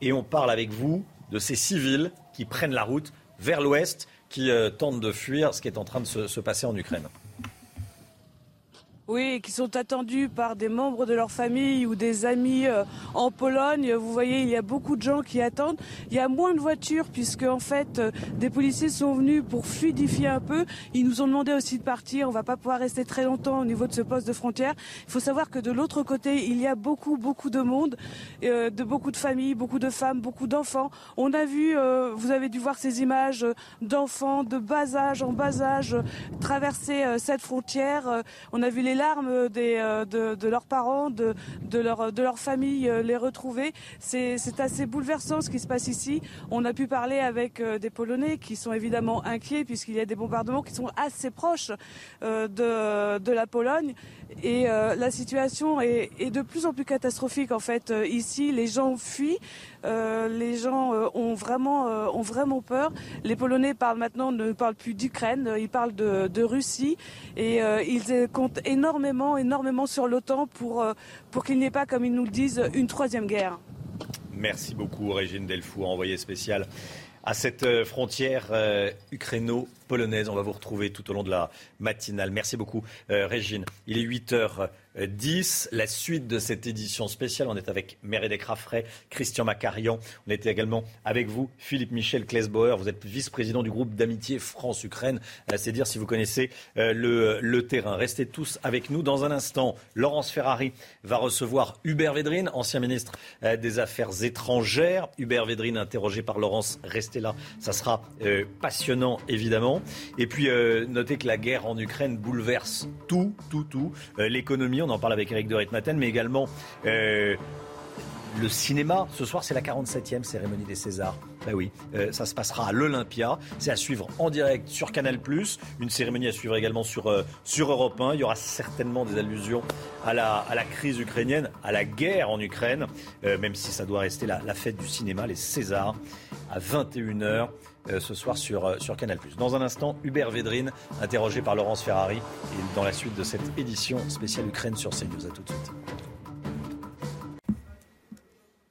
Et on parle avec vous de ces civils qui prennent la route vers l'ouest, qui euh, tentent de fuir ce qui est en train de se passer en Ukraine. Oui, qui sont attendus par des membres de leur famille ou des amis euh, en Pologne. Vous voyez, il y a beaucoup de gens qui attendent. Il y a moins de voitures puisque en fait, euh, des policiers sont venus pour fluidifier un peu. Ils nous ont demandé aussi de partir. On va pas pouvoir rester très longtemps au niveau de ce poste de frontière. Il faut savoir que de l'autre côté, il y a beaucoup, beaucoup de monde, euh, de beaucoup de familles, beaucoup de femmes, beaucoup d'enfants. On a vu, vous avez dû voir ces images d'enfants de bas âge, en bas âge, traverser cette frontière. on a vu les les larmes des, de, leurs parents, de, leur, famille, les retrouver. C'est assez bouleversant ce qui se passe ici. On a pu parler avec des Polonais qui sont évidemment inquiets puisqu'il y a des bombardements qui sont assez proches de la Pologne. Et la situation est, de plus en plus catastrophique en fait ici. Les gens fuient. Euh, les gens euh, ont vraiment euh, ont vraiment peur. Les Polonais parlent maintenant ne parlent plus d'Ukraine, ils parlent de, Russie et ils comptent énormément énormément sur l'OTAN pour pour qu'il n'y ait pas, comme ils nous le disent, une troisième guerre. Merci beaucoup, Régine Delfou, envoyée spéciale à cette frontière ukraino-polonaise. On va vous retrouver tout au long de la matinale. Merci beaucoup, Régine. Il est 8 heures. 10. La suite de cette édition spéciale, on est avec Mérédek Raffray, Christian Macarian. On était également avec vous, Philippe Michel Klesbauer. Vous êtes vice-président du groupe d'amitié France-Ukraine. Euh, c'est dire si vous connaissez euh, le, terrain. Restez tous avec nous. Dans un instant, Laurence Ferrari va recevoir Hubert Védrine, ancien ministre euh, des Affaires étrangères. Hubert Védrine, interrogé par Laurence. Restez là. Ça sera passionnant, évidemment. Et puis, notez que la guerre en Ukraine bouleverse tout, tout, tout. L'économie on en parle avec Eric de Ritmaten, mais également euh, le cinéma. Ce soir, c'est la 47e cérémonie des Césars. Ben oui, euh, ça se passera à l'Olympia. C'est à suivre en direct sur Canal+. Une cérémonie à suivre également sur, euh, sur Europe 1. Il y aura certainement des allusions à la, à la crise ukrainienne, à la guerre en Ukraine, même si ça doit rester la, la, fête du cinéma, les Césars, à 21h. Ce soir sur, sur Canal+. Dans un instant, Hubert Védrine, interrogé par Laurence Ferrari, et dans la suite de cette édition spéciale Ukraine sur CNews. À tout de suite.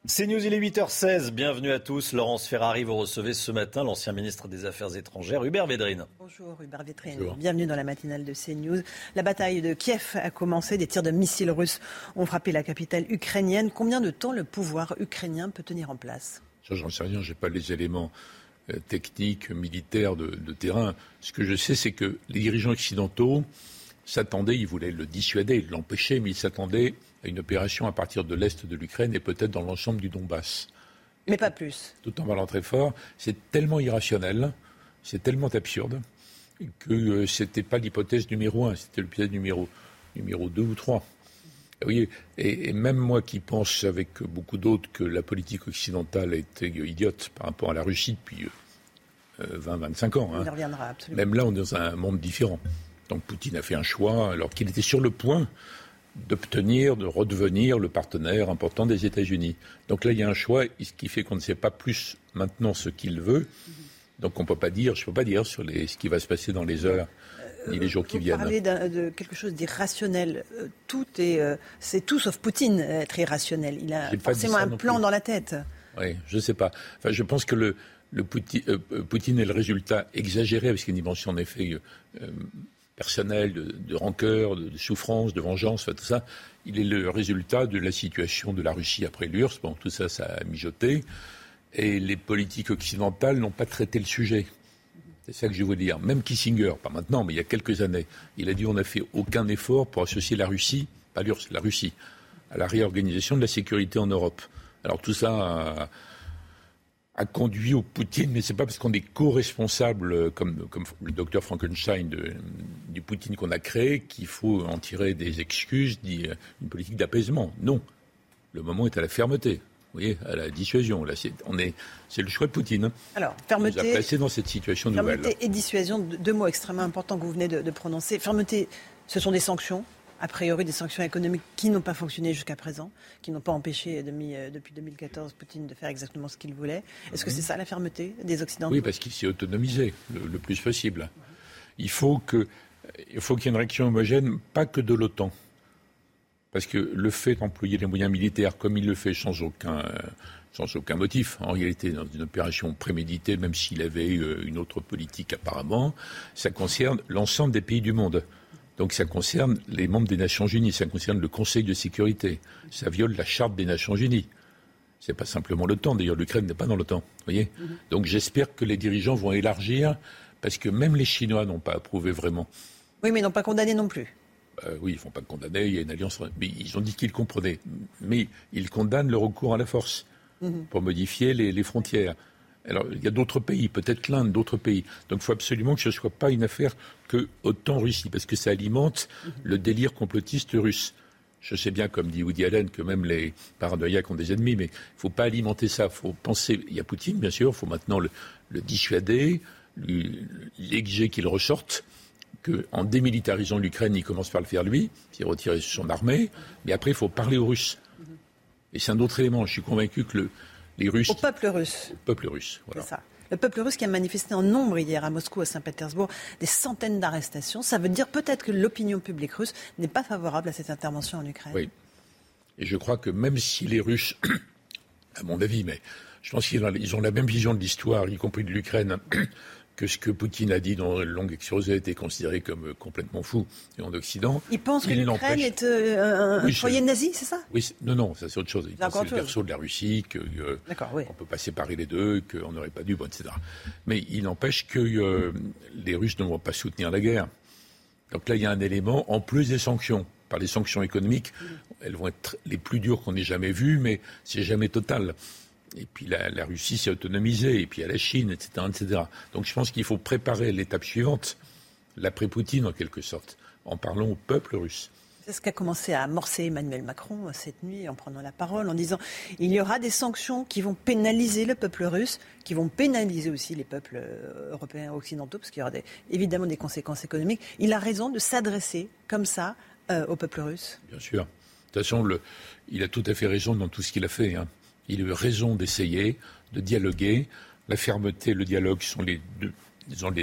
C'est News, il est 8h16. Bienvenue à tous. Laurence Ferrari, vous recevez ce matin l'ancien ministre des Affaires étrangères, Hubert Védrine. Bonjour Hubert Védrine. Bienvenue dans la matinale de CNews. La bataille de Kiev a commencé. Des tirs de missiles russes ont frappé la capitale ukrainienne. Combien de temps le pouvoir ukrainien peut tenir en place? J'en sais rien, je n'ai pas les éléments euh, techniques, militaires de, de terrain. Ce que je sais, c'est que les dirigeants occidentaux s'attendaient, ils voulaient le dissuader, l'empêcher, mais ils s'attendaient à une opération à partir de l'est de l'Ukraine et peut-être dans l'ensemble du Donbass. Mais pas plus. Tout en parlant très fort, c'est tellement irrationnel, c'est tellement absurde que euh, ce n'était pas l'hypothèse numéro un, c'était l'hypothèse numéro, numéro deux ou trois. Oui, et, et, même moi qui pense avec beaucoup d'autres que la politique occidentale était idiote par rapport à la Russie depuis 20-25 euh, ans. Hein. reviendra, absolument. Même là, on est dans un monde différent. Donc Poutine a fait un choix alors qu'il était sur le point d'obtenir, de redevenir le partenaire important des États-Unis. Donc là, il y a un choix qui fait qu'on ne sait pas plus maintenant ce qu'il veut. Donc on peut pas dire, je ne peux pas dire sur les, ce qui va se passer dans les heures ni les jours qui Vous parlez de quelque chose d'irrationnel. Euh, tout est, euh, c'est tout sauf Poutine être irrationnel. Il a forcément un plan dans la tête. Oui, je ne sais pas. Enfin, je pense que le, le Poutine, euh, Poutine, est le résultat exagéré, parce qu'il y a une dimension en effet personnel, de, de rancœur, de, de, souffrance, de vengeance, tout ça, il est le résultat de la situation de la Russie après l'URSS. Bon, tout ça, ça a mijoté. Et les politiques occidentales n'ont pas traité le sujet. C'est ça que je veux dire. Même Kissinger, pas maintenant, mais il y a quelques années, il a dit on n'a fait aucun effort pour associer la Russie, pas l'URSS, la Russie, à la réorganisation de la sécurité en Europe. Alors tout ça a conduit au Poutine, mais c'est pas parce qu'on est co-responsable, comme, comme, le docteur Frankenstein, du Poutine qu'on a créé, qu'il faut en tirer des excuses, une politique d'apaisement. Non. Le moment est à la fermeté. Voyez, à la dissuasion. Là, c'est, on est, c'est le choix de Poutine. Alors, fermeté. On nous a placé dans cette situation fermeté nouvelle. et dissuasion, deux mots extrêmement importants que vous venez de, de prononcer. Fermeté, ce sont des sanctions a priori des sanctions économiques qui n'ont pas fonctionné jusqu'à présent, qui n'ont pas empêché depuis 2014 Poutine de faire exactement ce qu'il voulait. Est-ce que c'est ça la fermeté des Occidentaux? Oui, parce qu'il s'est autonomisé le, le plus possible. Il faut que, il faut qu'il y ait une réaction homogène, pas que de l'OTAN. Parce que le fait d'employer les moyens militaires comme il le fait sans aucun, sans aucun motif, en réalité dans une opération préméditée, même s'il avait eu une autre politique apparemment, ça concerne l'ensemble des pays du monde. Donc ça concerne les membres des Nations Unies, ça concerne le Conseil de sécurité, ça viole la charte des Nations Unies. C'est pas simplement l'OTAN, d'ailleurs l'Ukraine n'est pas dans l'OTAN. voyez mm -hmm. Donc j'espère que les dirigeants vont élargir, parce que même les Chinois n'ont pas approuvé vraiment. Oui, mais n'ont pas condamné non plus. Euh, oui, ils ne font pas condamner, il y a une alliance. Mais ils ont dit qu'ils comprenaient. Mais ils condamnent le recours à la force -hmm. pour modifier les, les frontières. Alors, il y a d'autres pays, peut-être l'Inde, d'autres pays. Donc, il faut absolument que ce ne soit pas une affaire que autant Russie, parce que ça alimente le délire complotiste russe. Je sais bien, comme dit Woody Allen, que même les paranoïaques ont des ennemis, mais il ne faut pas alimenter ça. Il faut penser. Il y a Poutine, bien sûr. Il faut maintenant le, le dissuader, l'exiger qu'il ressorte. Qu'en démilitarisant l'Ukraine, il commence par le faire lui, puis retirer son armée. Mais après, il faut parler aux Russes. Et c'est un autre élément. Je suis convaincu que le- les Russes, Au peuple russe. le peuple russe, voilà. C'est ça. Le peuple russe qui a manifesté en nombre hier à Moscou, à Saint-Pétersbourg, des centaines d'arrestations. Ça veut dire peut-être que l'opinion publique russe n'est pas favorable à cette intervention en Ukraine. Oui. Et je crois que même si les Russes, à mon avis, mais je pense qu'ils ont, ils ont la même vision de l'histoire, y compris de l'Ukraine, que ce que Poutine a dit dans le long exposé a été considéré comme complètement fou et en Occident. Ils pensent que Il l'Ukraine est euh, un Oui, foyer nazi, c'est ça? Oui, non, non, ça c'est autre chose. Il pense que c'est le berceau de la Russie, que euh, oui. peut pas séparer les deux, qu'on n'aurait pas dû, bon, etc. Mais il n'empêche que euh, les Russes ne vont pas soutenir la guerre. Donc là, il y a un élément, en plus des sanctions, par les sanctions économiques, elles vont être les plus dures qu'on ait jamais vues, mais c'est jamais total. Et puis la, la Russie s'est autonomisée, et puis a la Chine, etc., etc. Donc je pense qu'il faut préparer l'étape suivante, l'après-Poutine en quelque sorte, en parlant au peuple russe. C'est ce qu'a commencé à amorcer Emmanuel Macron euh, cette nuit en prenant la parole, en disant il y aura des sanctions qui vont pénaliser le peuple russe, qui vont pénaliser aussi les peuples euh, européens occidentaux, parce qu'il y aura des- évidemment des conséquences économiques. Il a raison de s'adresser comme ça euh, au peuple russe. Bien sûr. De toute façon, le- il a tout à fait raison dans tout ce qu'il a fait. hein. Il a eu raison d'essayer, de dialoguer. La fermeté, le dialogue sont les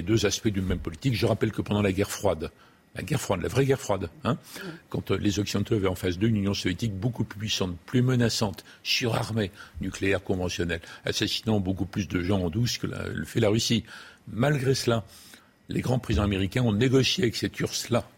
deux, aspects d'une même politique. Je rappelle que pendant la guerre froide, la guerre froide, la vraie guerre froide, hein, quand euh, les Occidentaux avaient en face d'eux une Union soviétique beaucoup plus puissante, plus menaçante, surarmée, nucléaire, conventionnelle, assassinant beaucoup plus de gens en douce que le fait la Russie. Malgré cela, les grands présidents américains ont négocié avec ces Turcs-là.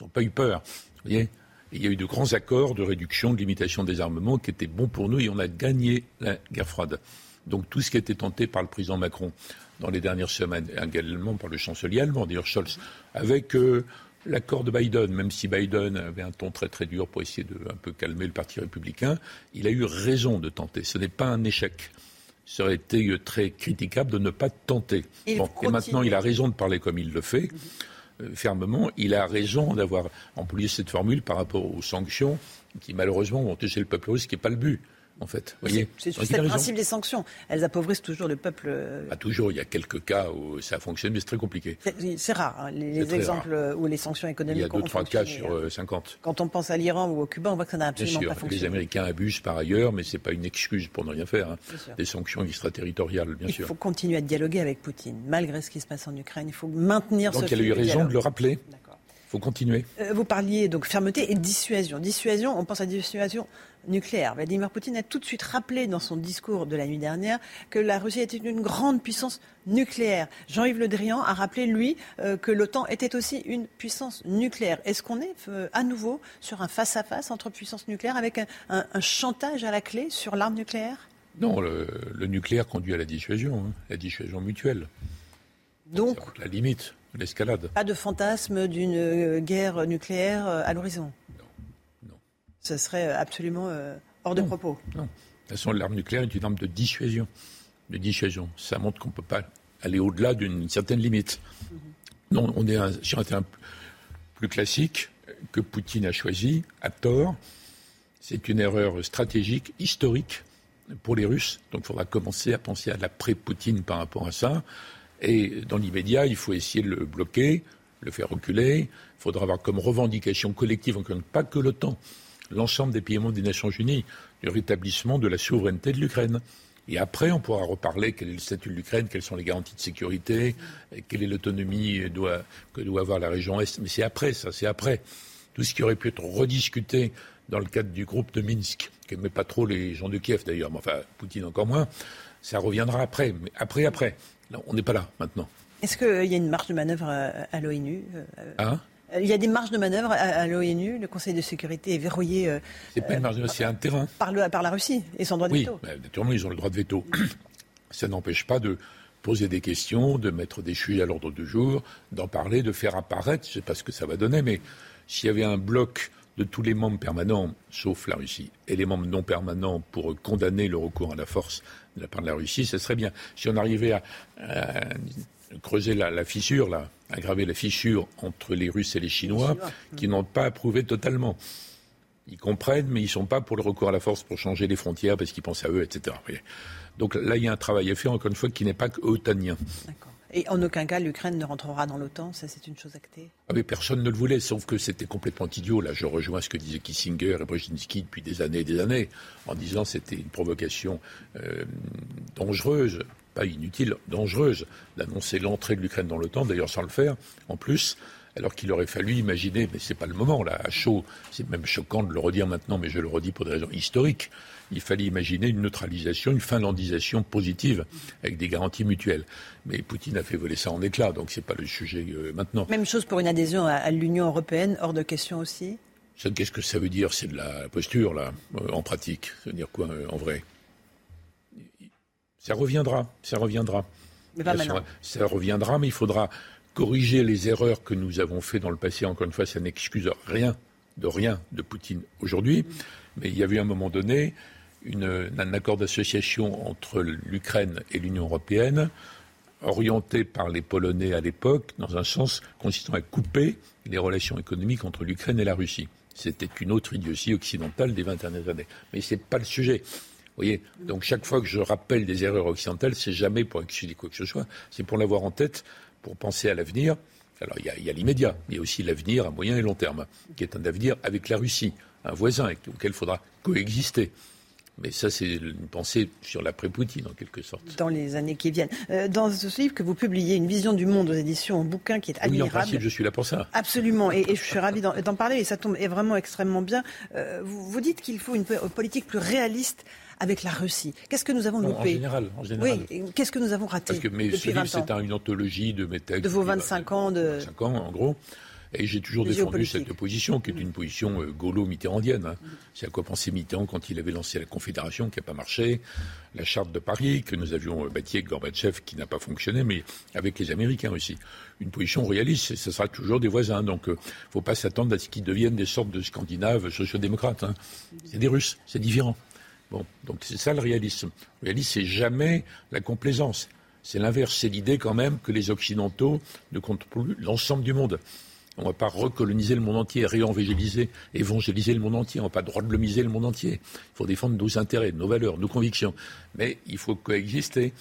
Ils n'ont pas eu peur. Vous voyez Et il y a eu de grands accords de réduction, de limitation des armements qui étaient bons pour nous et on a gagné la guerre froide. Donc tout ce qui a été tenté par le président Macron dans les dernières semaines, et également par le chancelier allemand, d'ailleurs Scholz, avec euh, l'accord de Biden, même si Biden avait un ton très très dur pour essayer de un peu calmer le Parti républicain, il a eu raison de tenter. Ce n'est pas un échec. Ça aurait été euh, très critiquable de ne pas tenter. Bon, et maintenant, il a raison de parler comme il le fait euh, fermement. Il a raison d'avoir employé cette formule par rapport aux sanctions qui malheureusement vont toucher le peuple russe, ce qui n'est pas le but, en fait. C'est Donc, il a le principe des sanctions. Elles appauvrissent toujours le peuple. euh, Pas toujours, il y a quelques cas où ça fonctionne, mais c'est très compliqué. C'est rare, hein, les, les exemples euh, où les sanctions Il y économiques a deux, trois cas fonctionné, sur hein. euh, 50. Quand on pense à l'Iran ou au Cuba, on voit que ça n'a Bien absolument sûr, pas les fonctionné. Américains abusent par ailleurs, mais ce n'est pas une excuse pour ne rien faire. hein. Des sanctions extraterritoriales, bien Il sûr. faut continuer à dialoguer avec Poutine, malgré ce qui se passe en Ukraine. Il faut maintenir Donc ce il a eu raison dialogue. de le rappeler. Il faut continuer. Vous parliez donc fermeté et dissuasion. Dissuasion, on pense à dissuasion nucléaire. Vladimir Poutine a tout de suite rappelé dans son discours de la nuit dernière que la Russie était une grande puissance nucléaire. Jean-Yves Le Drian a rappelé, lui, euh, que l'OTAN était aussi une puissance nucléaire. Est-ce qu'on est euh, à nouveau sur un face-à-face entre puissances nucléaires avec un, un- un chantage à la clé sur l'arme nucléaire? Non, le, le nucléaire conduit à la dissuasion, hein, la dissuasion mutuelle. Donc, La limite, l'escalade. pas de fantasme d'une euh, guerre nucléaire à l'horizon? Ce serait euh, absolument euh, hors de propos. Non. De toute façon, l'arme nucléaire est une arme de dissuasion. De dissuasion. Ça montre qu'on ne peut pas aller au-delà d'une certaine limite. Non, on est un- sur un terrain plus classique que Poutine a choisi, à tort. C'est une erreur stratégique, historique pour les Russes. Donc il faudra commencer à penser à l'après-Poutine par rapport à ça. Et dans l'immédiat, il faut essayer de le bloquer, le faire reculer. Il faudra avoir comme revendication collective, encore une- pas que l'OTAN, l'ensemble des pays membres des Nations Unies, le rétablissement de la souveraineté de l'Ukraine. Et après, on pourra reparler quel est le statut de l'Ukraine, quelles sont les garanties de sécurité, quelle est l'autonomie euh, que doit avoir la région Est. Mais c'est après, ça, c'est après. Tout ce qui aurait pu être rediscuté dans le cadre du groupe de Minsk, qui n'aimait pas trop les gens de Kiev d'ailleurs, mais enfin, Poutine encore moins, ça reviendra après. Mais après, après. On n'est pas là, maintenant. Est-ce qu'il y a une marge de manœuvre euh, à l'ONU euh, Hein? Il y a des marges de manœuvre à, à l'ONU. Le Conseil de sécurité est verrouillé euh, C'est pas une marge, de- c'est un terrain. par, le- par la Russie et son droit de Oui, veto. bah, naturellement, ils ont le droit de veto. Ça n'empêche pas de poser des questions, de mettre des sujets à l'ordre du jour, d'en parler, de faire apparaître, je ne sais pas ce que ça va donner, mais s'il y avait un bloc de tous les membres permanents, sauf la Russie, et les membres non permanents pour condamner le recours à la force de la part de la Russie, ce serait bien. Si on arrivait à, creuser la, fissure, là, aggraver la fissure entre les Russes et les Chinois, qui n'ont pas approuvé totalement. Ils comprennent, mais ils ne sont pas pour le recours à la force pour changer les frontières parce qu'ils pensent à eux, etc. Donc là, il y a un travail à faire, encore une fois, qui n'est pas otanien. D'accord. Et en aucun cas, l'Ukraine ne rentrera dans l'OTAN, ça c'est une chose actée ah mais Personne ne le voulait, sauf que c'était complètement idiot. Là, je rejoins ce que disaient Kissinger et Brzezinski depuis des années et des années, en disant que c'était une provocation euh, dangereuse, pas inutile, dangereuse, d'annoncer l'entrée de l'Ukraine dans l'OTAN, d'ailleurs sans le faire, en plus alors qu'il aurait fallu imaginer, mais ce n'est pas le moment là, à chaud, c'est même choquant de le redire maintenant, mais je le redis pour des raisons historiques, il fallait imaginer une neutralisation, une finlandisation positive, avec des garanties mutuelles. Mais Poutine a fait voler ça en éclats, donc ce n'est pas le sujet euh, maintenant. Même chose pour une adhésion à, l'Union européenne, hors de question aussi Qu'est-ce que ça veut dire? C'est de la posture, là, euh, en pratique. Ça veut dire quoi, euh, en vrai? Ça reviendra, ça reviendra. Mais pas maintenant. Ça reviendra, mais il faudra corriger les erreurs que nous avons faites dans le passé. Encore une fois, ça n'excuse rien de rien de Poutine aujourd'hui. Mais il y avait un moment donné un accord d'association entre l'Ukraine et l'Union européenne, orienté par les Polonais à l'époque, dans un sens consistant à couper les relations économiques entre l'Ukraine et la Russie. C'était une autre idiotie occidentale des 20 dernières années. Mais ce n'est pas le sujet. Vous voyez Donc chaque fois que je rappelle des erreurs occidentales, c'est jamais pour excuser quoi que ce soit, c'est pour l'avoir en tête pour penser à l'avenir. Alors il y a, l'immédiat, mais il y a aussi l'avenir à moyen et long terme, qui est un avenir avec la Russie, un voisin avec lequel il faudra coexister. Mais ça, c'est une pensée sur l'après-Poutine, en quelque sorte. Dans les années qui viennent. Euh, dans ce livre que vous publiez, Une vision du monde aux éditions, un bouquin qui est admirable. Oui, en principe, je suis là pour ça. Absolument, et, je suis ravi d'en parler, et ça tombe est vraiment extrêmement bien. Euh, vous, vous, dites qu'il faut une politique plus réaliste avec la Russie. Qu'est-ce que nous avons loupé En général, en général. Oui, qu'est-ce que nous avons raté Parce que mais ce livre, c'est une anthologie de mes textes. De vos 25 ans de... 25 ans, en gros. Et j'ai toujours défendu cette position, qui est une position euh, gaulo-mitterrandienne. Hein. C'est à quoi pensait Mitterrand quand il avait lancé la Confédération, qui n'a pas marché, la Charte de Paris, que nous avions euh, bâtie avec Gorbatchev, qui n'a pas fonctionné, mais avec les Américains aussi. Une position réaliste, et ce sera toujours des voisins. Donc, il euh, ne faut pas s'attendre à ce qu'ils deviennent des sortes de Scandinaves sociodémocrates. Hein. C'est des Russes, c'est différent. Bon, donc c'est ça le réalisme. Le réalisme, c'est jamais la complaisance. C'est l'inverse. C'est l'idée quand même que les Occidentaux ne comptent plus l'ensemble du monde. On ne va pas recoloniser le monde entier, réévangéliser, évangéliser le monde entier. On n'a pas droit de le monde entier. Il faut défendre nos intérêts, nos valeurs, nos convictions. Mais il faut coexister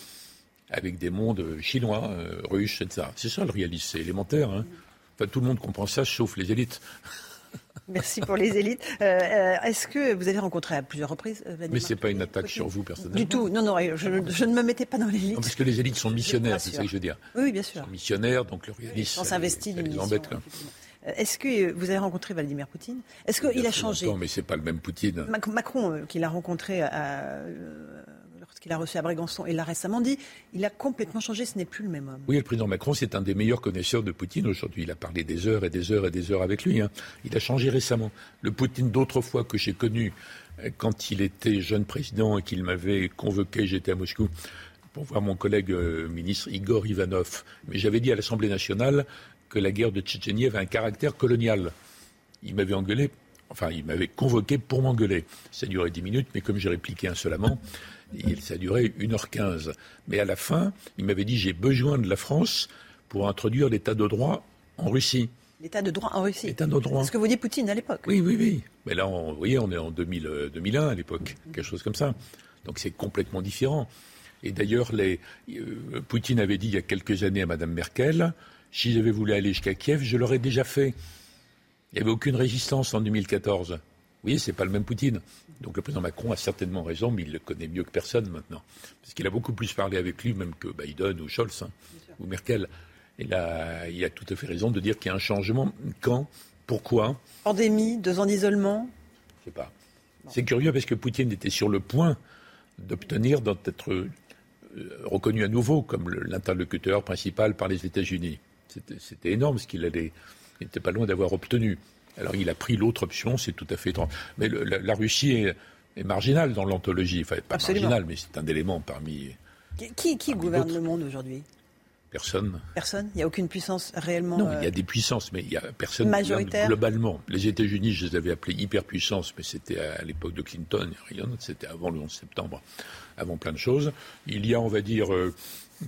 avec des mondes chinois, euh, russes, etc. C'est ça le réalisme, c'est élémentaire. Hein. Enfin, tout le monde comprend ça, sauf les élites. Merci pour les élites. Euh, euh, est-ce que vous avez rencontré à plusieurs reprises euh, Mais ce n'est pas une attaque sur vous personnellement. Du tout. Non, non, je, ne me mettais pas dans l'élite. Parce que les élites sont missionnaires, c'est ça que je veux dire. Oui, bien sûr. Ils sont missionnaires, donc le réalisme. On s'investit d'une mission. Est-ce que vous avez rencontré Vladimir Poutine? Est-ce qu'il a changé? Non, mais c'est pas le même Poutine. Macron, qu'il a rencontré à, qu'il a reçu à Brégançon et l'a récemment dit, il a complètement changé, ce n'est plus le même homme. Oui, le président Macron, c'est un des meilleurs connaisseurs de Poutine aujourd'hui. Il a parlé des heures et des heures et des heures avec lui. Hein. Il a changé récemment. Le Poutine d'autrefois que j'ai connu euh, quand il était jeune président et qu'il m'avait convoqué, j'étais à Moscou, pour voir mon collègue euh, ministre Igor Ivanov. Mais j'avais dit à l'Assemblée nationale que la guerre de Tchétchénie avait un caractère colonial. Il m'avait engueulé, enfin, il m'avait convoqué pour m'engueuler. Ça duré dix minutes, mais comme j'ai répliqué insolemment, ça a duré 1h15. Mais à la fin, il m'avait dit j'ai besoin de la France pour introduire l'état de droit en Russie. L'état de droit en Russie. L'état de droit. C'est ce que vous dit Poutine à l'époque. Oui, oui, oui. Mais là, vous voyez, on est en 2000, 2001 à l'époque, quelque chose comme ça. Donc c'est complètement différent. Et d'ailleurs, les, euh, Poutine avait dit il y a quelques années à Mme Merkel, si j'avais voulu aller jusqu'à Kiev, je l'aurais déjà fait. Il n'y avait aucune résistance en 2014. Vous voyez, c'est pas le même Poutine. Donc le président Macron a certainement raison, mais il le connaît mieux que personne maintenant. Parce qu'il a beaucoup plus parlé avec lui, même que Biden ou Scholz hein, ou Merkel. Et là, il a tout à fait raison de dire qu'il y a un changement. Quand? Pourquoi? Pandémie, deux ans d'isolement? Je sais pas. C'est curieux parce que Poutine était sur le point d'obtenir d'être euh, reconnu à nouveau comme l'interlocuteur principal par les États-Unis. C'était énorme ce qu'il allait. Il n'était pas loin d'avoir obtenu. Alors il a pris l'autre option, c'est tout à fait étrange. Mais la, Russie est, marginale dans l'anthologie. Enfin, pas marginale, mais c'est un élément parmi. Qui, qui gouverne le monde aujourd'hui? Personne. Personne? Il n'y a aucune puissance réellement Non, il y a euh, des puissances, mais il n'y a personne Majoritaire? globalement. Les États-Unis, je les avais appelés hyperpuissance, mais c'était à l'époque de Clinton, c'était avant le 11 septembre, avant plein de choses. Il y a, on va dire, euh,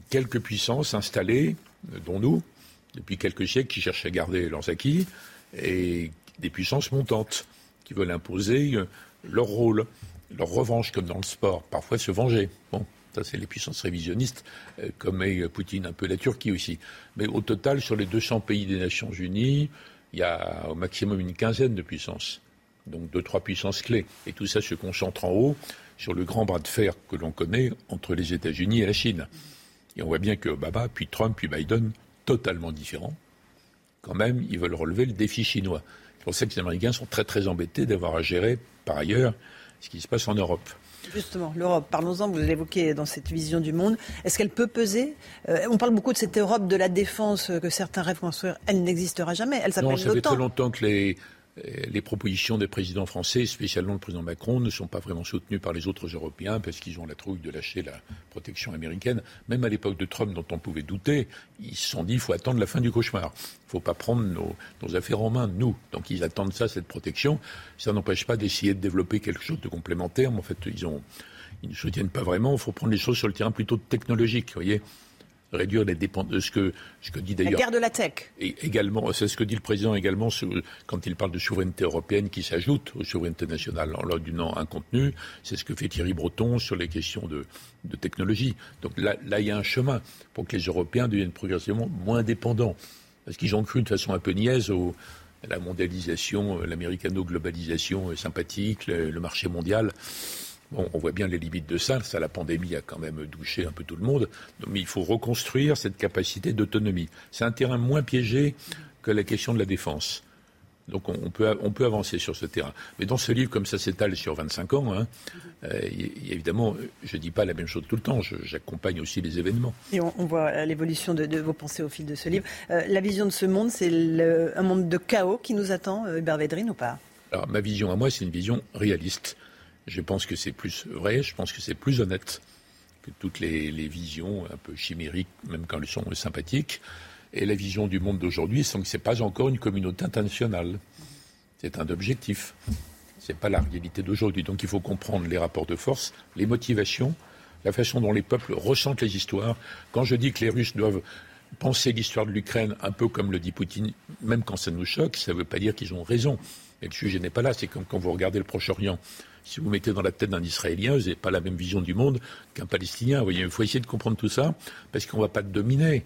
quelques puissances installées, euh, dont nous, depuis quelques siècles, qui cherchent à garder leurs acquis, et des puissances montantes, qui veulent imposer euh, leur rôle, leur revanche, comme dans le sport, parfois se venger. Bon, ça, c'est les puissances révisionnistes, euh, comme est euh, Poutine, un peu la Turquie aussi. Mais au total, sur les 200 pays des Nations Unies, il y a au maximum une quinzaine de puissances. Donc deux, trois puissances clés. Et tout ça se concentre en haut sur le grand bras de fer que l'on connaît entre les États-Unis et la Chine. Et on voit bien que Obama, puis Trump, puis Biden, totalement différents, quand même, ils veulent relever le défi chinois. C'est pour ça que les Américains sont très très embêtés d'avoir à gérer, par ailleurs, ce qui se passe en Europe. Justement, l'Europe, parlons-en, vous l'évoquez dans cette vision du monde. Est-ce qu'elle peut peser? Euh, On parle beaucoup de cette Europe de la défense que certains rêvent construire. Elle n'existera jamais. Elle Non, s'appelle ça fait très l'OTAN. longtemps que les, les propositions des présidents français, spécialement le président Macron, ne sont pas vraiment soutenues par les autres Européens parce qu'ils ont la trouille de lâcher la protection américaine. Même à l'époque de Trump, dont on pouvait douter, ils se sont dit il faut attendre la fin du cauchemar. Il ne faut pas prendre nos, nos affaires en main, nous. Donc ils attendent ça, cette protection. Ça n'empêche pas d'essayer de développer quelque chose de complémentaire, mais en fait, ils ont ils ne soutiennent pas vraiment. Il faut prendre les choses sur le terrain plutôt technologique, vous voyez. Réduire les dépendances. Ce que, ce que dit La d'ailleurs. guerre de la tech. Et également, c'est ce que dit le président également sur- quand il parle de souveraineté européenne qui s'ajoute aux souverainetés nationales en leur donnant un contenu. C'est ce que fait Thierry Breton sur les questions de, de technologie. Donc là, là, il y a un chemin pour que les Européens deviennent progressivement moins dépendants. Parce qu'ils ont cru de façon un peu niaise au, à la mondialisation, euh, l'américano-globalisation euh, sympathique, le, le marché mondial. Bon, on voit bien les limites de ça. Ça, la pandémie a quand même douché un peu tout le monde. Donc, Mais il faut reconstruire cette capacité d'autonomie. C'est un terrain moins piégé que la question de la défense. Donc on, peut, on peut avancer sur ce terrain. Mais dans ce livre, comme ça s'étale sur 25 ans, hein, euh, évidemment, je ne dis pas la même chose tout le temps, j'accompagne aussi les événements. Et on, on voit euh, l'évolution de, de vos pensées au fil de ce livre. Euh, la vision de ce monde, c'est un monde de chaos qui nous attend, Hubert Védrine, ou pas? Alors ma vision à moi, c'est une vision réaliste. Je pense que c'est plus vrai, je pense que c'est plus honnête que toutes les, visions un peu chimériques, même quand elles sont sympathiques. Et la vision du monde d'aujourd'hui, c'est que ce n'est pas encore une communauté internationale. C'est un objectif. Ce n'est pas la réalité d'aujourd'hui. Donc il faut comprendre les rapports de force, les motivations, la façon dont les peuples ressentent les histoires. Quand je dis que les Russes doivent penser l'histoire de l'Ukraine un peu comme le dit Poutine, même quand ça nous choque, ça ne veut pas dire qu'ils ont raison. Le sujet n'est pas là. C'est comme quand vous regardez le Proche-Orient. Si vous mettez dans la tête d'un Israélien, vous n'avez pas la même vision du monde qu'un Palestinien. Vous voyez, il faut essayer de comprendre tout ça parce qu'on ne va pas dominer.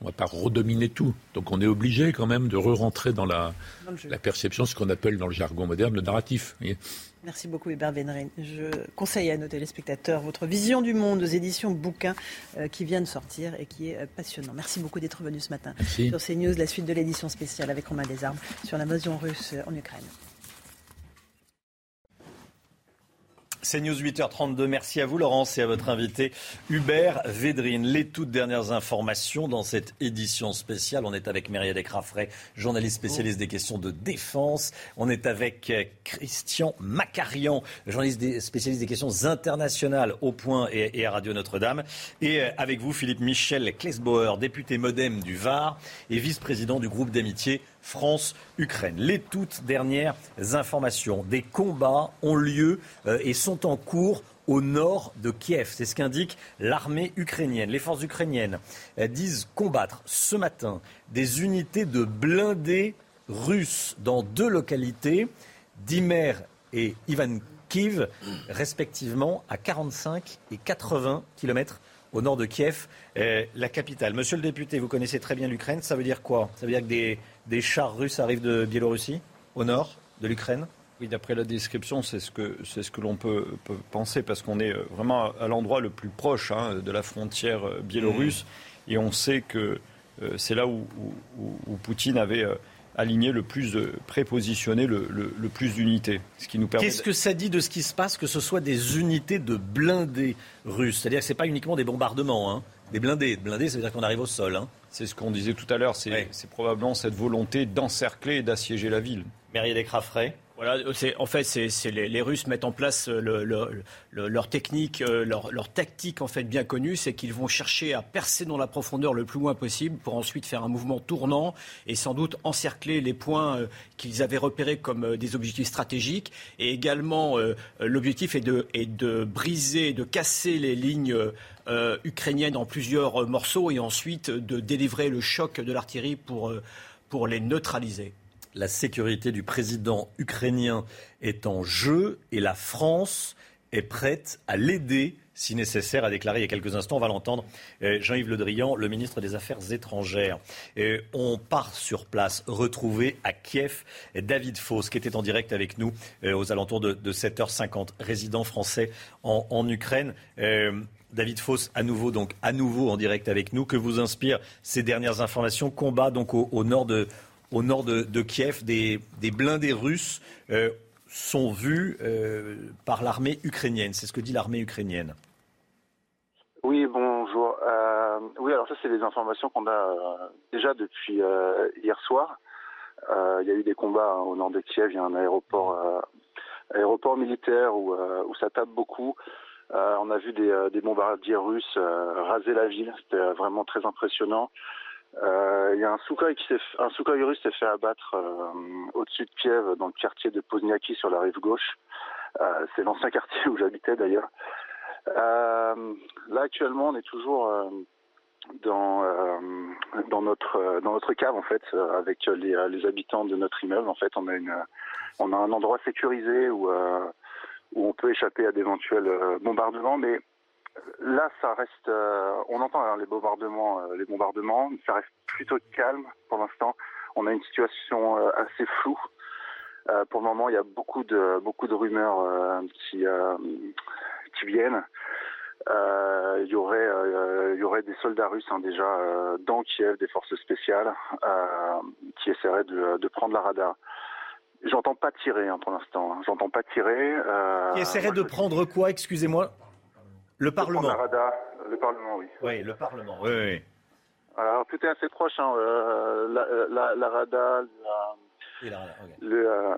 On ne va pas redominer tout. Donc on est obligé quand même de re-rentrer dans la, Dans perception, ce qu'on appelle dans le jargon moderne le narratif. voyez. Merci beaucoup Hubert Védrine. Je conseille à nos téléspectateurs votre vision du monde aux éditions bouquins euh, qui vient de sortir et qui est euh, passionnant. Merci beaucoup d'être venu ce matin Merci. sur CNews, la suite de l'édition spéciale avec Romain Desarmes sur l'invasion russe en Ukraine. C'est News 8h32. Merci à vous, Laurence, et à votre invité, Hubert Védrine. Les toutes dernières informations dans cette édition spéciale. On est avec Myriam Descraffray, journaliste spécialiste des questions de défense. On est avec euh, Christian Macarian, journaliste spécialiste des questions internationales au Point et, et à Radio Notre-Dame. Et euh, avec vous, Philippe Michel Klesbauer, député modem du Var et vice-président du groupe d'amitié France-Ukraine. Les toutes dernières informations. Des combats ont lieu euh, et sont en cours au nord de Kiev. C'est ce qu'indique l'armée ukrainienne. Les forces ukrainiennes disent combattre ce matin des unités de blindés russes dans deux localités, Dimer et Ivankiv, respectivement à 45 et 80 kilomètres au nord de Kiev, euh, la capitale. Monsieur le député, vous connaissez très bien l'Ukraine. Ça veut dire quoi? Ça veut dire que des, des chars russes arrivent de Biélorussie, au nord de l'Ukraine? Oui, d'après la description, c'est ce que, c'est ce que l'on peut, peut penser, parce qu'on est euh, vraiment à l'endroit le plus proche hein, de la frontière euh, biélorusse, et on sait que euh, c'est là où, où- où- où Poutine avait euh, aligné le plus, de, prépositionné le, le- le plus d'unités. Ce qui nous permet Qu'est-ce que ça dit de ce qui se passe que ce soit des unités de blindés russes? C'est-à-dire que ce n'est pas uniquement des bombardements, hein. Des blindés. Blindés, ça veut dire qu'on arrive au sol. Hein. C'est ce qu'on disait tout à l'heure, c'est probablement cette volonté d'encercler et d'assiéger la ville. Myriam Descraffray Voilà, en fait, c'est les, Russes mettent en place leur technique, leur, leur, tactique en fait bien connue, c'est qu'ils vont chercher à percer dans la profondeur le plus loin possible pour ensuite faire un mouvement tournant et sans doute encercler les points qu'ils avaient repérés comme des objectifs stratégiques. Et également, l'objectif est de, est de briser, de casser les lignes ukrainiennes en plusieurs morceaux et ensuite de délivrer le choc de l'artillerie pour, pour les neutraliser la sécurité du président ukrainien est en jeu et la France est prête à l'aider si nécessaire, a déclaré il y a quelques instants, on va l'entendre, euh, Jean-Yves Le Drian, le ministre des Affaires étrangères. Euh, on part sur place, retrouver à Kiev David Foss, qui était en direct avec nous euh, aux alentours de, 7h50, résident français en, Ukraine. David Foss, à nouveau, donc, à nouveau en direct avec nous. Que vous inspirent ces dernières informations? Combat donc au nord de, Kiev, des, blindés russes euh, sont vus euh, par l'armée ukrainienne. C'est ce que dit l'armée ukrainienne. Oui, bonjour. Euh, oui, alors ça, c'est des informations qu'on a déjà depuis hier soir. Il y a eu des combats hein, au nord de Kiev. Il y a un aéroport militaire où, ça tape beaucoup. On a vu des, des bombardiers russes raser la ville. C'était vraiment très impressionnant. Euh, il y a un Sukhoi qui s'est, un russe s'est fait abattre euh, au-dessus de Kiev, dans le quartier de Pozniaki sur la rive gauche. Euh, c'est l'ancien quartier où j'habitais d'ailleurs. là actuellement, on est toujours dans notre cave en fait avec les, habitants de notre immeuble. En fait, on a on a un endroit sécurisé où on peut échapper à d'éventuels bombardements, mais Là, ça reste. Euh, on entend hein, les bombardements, euh, les bombardements. Ça reste plutôt calme pour l'instant. On a une situation euh, assez floue. pour le moment, il y a beaucoup de beaucoup rumeurs qui viennent. il y aurait des soldats russes hein, déjà dans Kiev, des forces spéciales qui essaieraient de prendre la radar. J'entends pas tirer hein, pour l'instant. J'entends pas tirer. qui essaieraient de prendre quoi Excusez-moi? Le Parlement. le Parlement, oui. Oui, le Parlement, oui, oui. Alors, tout est assez proche. Hein, euh, la, la, Rada, la, le, euh,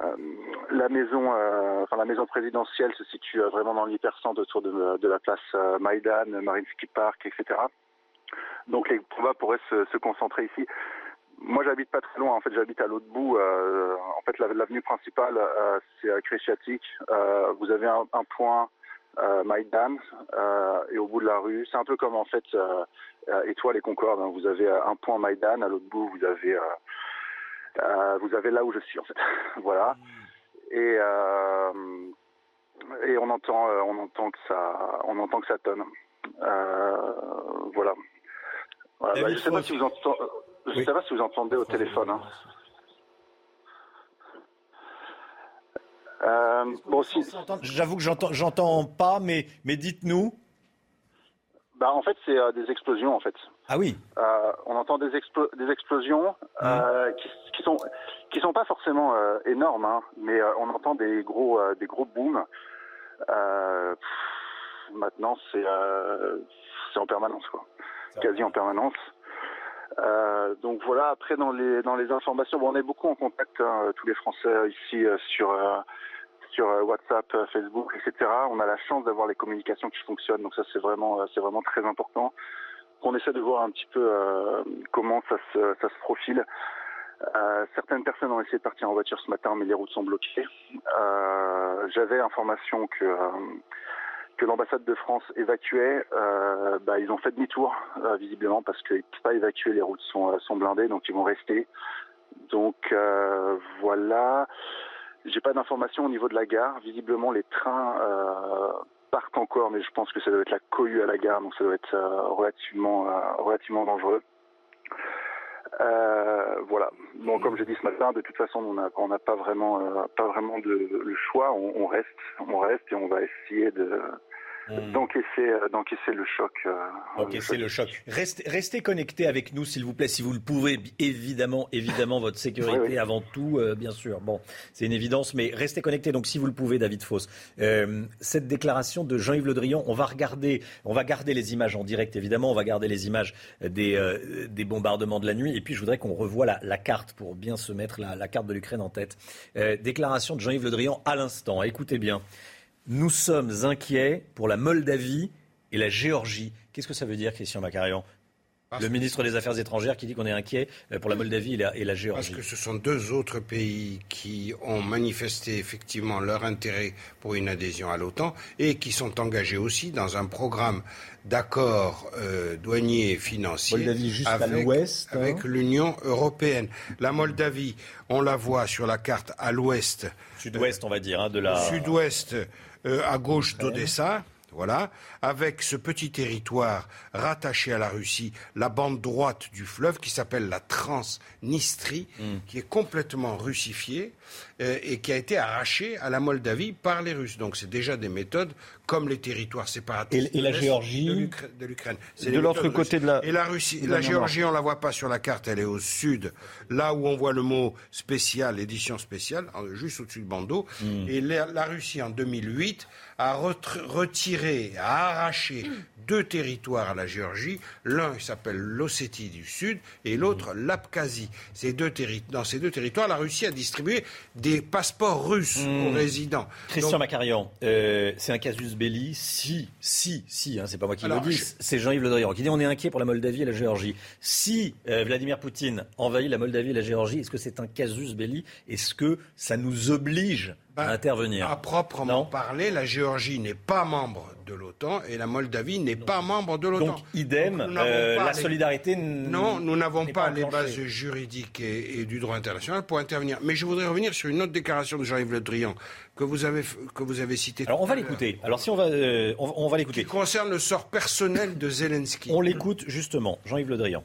la maison, euh, enfin la maison présidentielle se situe vraiment dans l'hypercentre autour de, de, la place Maïdan, Marinsky Park, etc. Donc les combats pourraient se, se concentrer ici. Moi, j'habite pas très loin. En fait, j'habite à l'autre bout. en fait, l'avenue principale, c'est à Kresiatik. vous avez un, un point euh, Maïdan euh, et au bout de la rue, c'est un peu comme en fait euh, Étoile et Concorde. Hein. Vous avez un point Maïdan, à l'autre bout vous avez vous avez là où je suis en fait. voilà. Et et on entend on entend que ça on entend que ça tonne. voilà. Bah, je sais pas si vous entendez, je sais pas si vous entendez au téléphone. Hein. Euh, bon, si... J'avoue que j'entends, j'entends pas, mais, mais dites-nous. Bah, en fait, c'est euh, des explosions, en fait. Ah oui. Euh, on entend des, des explosions mmh. qui, qui, sont qui sont pas forcément énormes, hein, mais on entend des gros des gros booms. maintenant, c'est c'est en permanence, quoi. Quasi en permanence. Donc voilà. Après, dans les dans les informations, bon, on est beaucoup en contact hein, tous les Français ici sur sur euh, WhatsApp, euh, Facebook, etc. On a la chance d'avoir les communications qui fonctionnent, donc ça c'est vraiment euh, c'est vraiment très important. On essaie de voir un petit peu comment ça se, ça se profile. certaines personnes ont essayé de partir en voiture ce matin, mais les routes sont bloquées. J'avais information que que l'ambassade de France évacuait. bah, ils ont fait demi-tour visiblement parce qu'ils ne peuvent pas évacuer, les routes sont, sont blindées, donc ils vont rester. Donc voilà. J'ai pas d'informations au niveau de la gare. Visiblement, les trains euh, partent encore, mais je pense que ça doit être la cohue à la gare, donc ça doit être euh, relativement, euh, relativement dangereux. Voilà. Bon, comme j'ai dit ce matin, de toute façon, on n'a on pas vraiment, pas vraiment de, le choix. On, reste, on reste et on va essayer de, Hmm. D'encaisser, euh, d'encaisser le choc. Euh, d'encaisser le choc. Restez, restez connectés avec nous, s'il vous plaît, si vous le pouvez. Évidemment, évidemment, votre sécurité avant tout, euh, bien sûr. Bon, c'est une évidence, mais restez connectés. Donc, si vous le pouvez, David Foss. cette déclaration de Jean-Yves Le Drian, on va regarder, on va garder les images en direct, évidemment. On va garder les images des, des bombardements de la nuit. Et puis, je voudrais qu'on revoie la, la, carte pour bien se mettre la, la carte de l'Ukraine en tête. déclaration de Jean-Yves Le Drian à l'instant. Écoutez bien. Nous sommes inquiets pour la Moldavie et la Géorgie. Qu'est-ce que ça veut dire, Christian Macarian le ministre des Affaires étrangères qui dit qu'on est inquiet euh, pour la Moldavie et la, Géorgie. Parce que ce sont deux autres pays qui ont manifesté effectivement leur intérêt pour une adhésion à l'OTAN et qui sont engagés aussi dans un programme d'accord euh, douanier et financier Moldavie juste avec, à l'ouest, hein. avec l'Union européenne. La Moldavie, on la voit sur la carte à l'ouest. Sud-ouest, on va dire, hein, de la. Sud-ouest, euh, à gauche d'Odessa. Voilà, avec ce petit territoire rattaché à la Russie, la bande droite du fleuve qui s'appelle la Transnistrie, hmm. qui est complètement russifiée euh, et qui a été arrachée à la Moldavie par les Russes. Donc c'est déjà des méthodes comme les territoires séparatistes et, la Géorgie de l'Ukraine. C'est de l'autre côté de la et la Russie, la Géorgie, on la voit pas sur la carte, elle est au sud, là où on voit le mot spécial, édition spéciale, juste au-dessus de Bando. Hmm. Et la Russie en 2008 a retiré, a arraché deux territoires à la Géorgie. L'un s'appelle l'Ossétie du Sud et l'autre l'Abkhazie. Ces deux dans ces deux territoires, la Russie a distribué des passeports russes aux mmh. résidents. Christian Macarian, euh, c'est un casus belli. Si, si, si, hein, c'est pas moi qui le dis, c'est Jean-Yves Le Drian qui dit on est inquiet pour la Moldavie et la Géorgie. Si euh, Vladimir Poutine envahit la Moldavie et la Géorgie, est-ce que c'est un casus belli? Est-ce que ça nous oblige à intervenir. À proprement parler, la Géorgie n'est pas membre de l'OTAN et la Moldavie n'est pas membre de l'OTAN. Donc, idem, euh, la solidarité. Non, nous n'avons pas, les bases juridiques et, du droit international pour intervenir. Mais je voudrais revenir sur une autre déclaration de Jean-Yves Le Drian que vous avez que vous avez citée. Alors on va l'écouter. Alors si on va euh, on, va l'écouter. Qui concerne le sort personnel de Zelensky. On l'écoute justement, Jean-Yves Le Drian.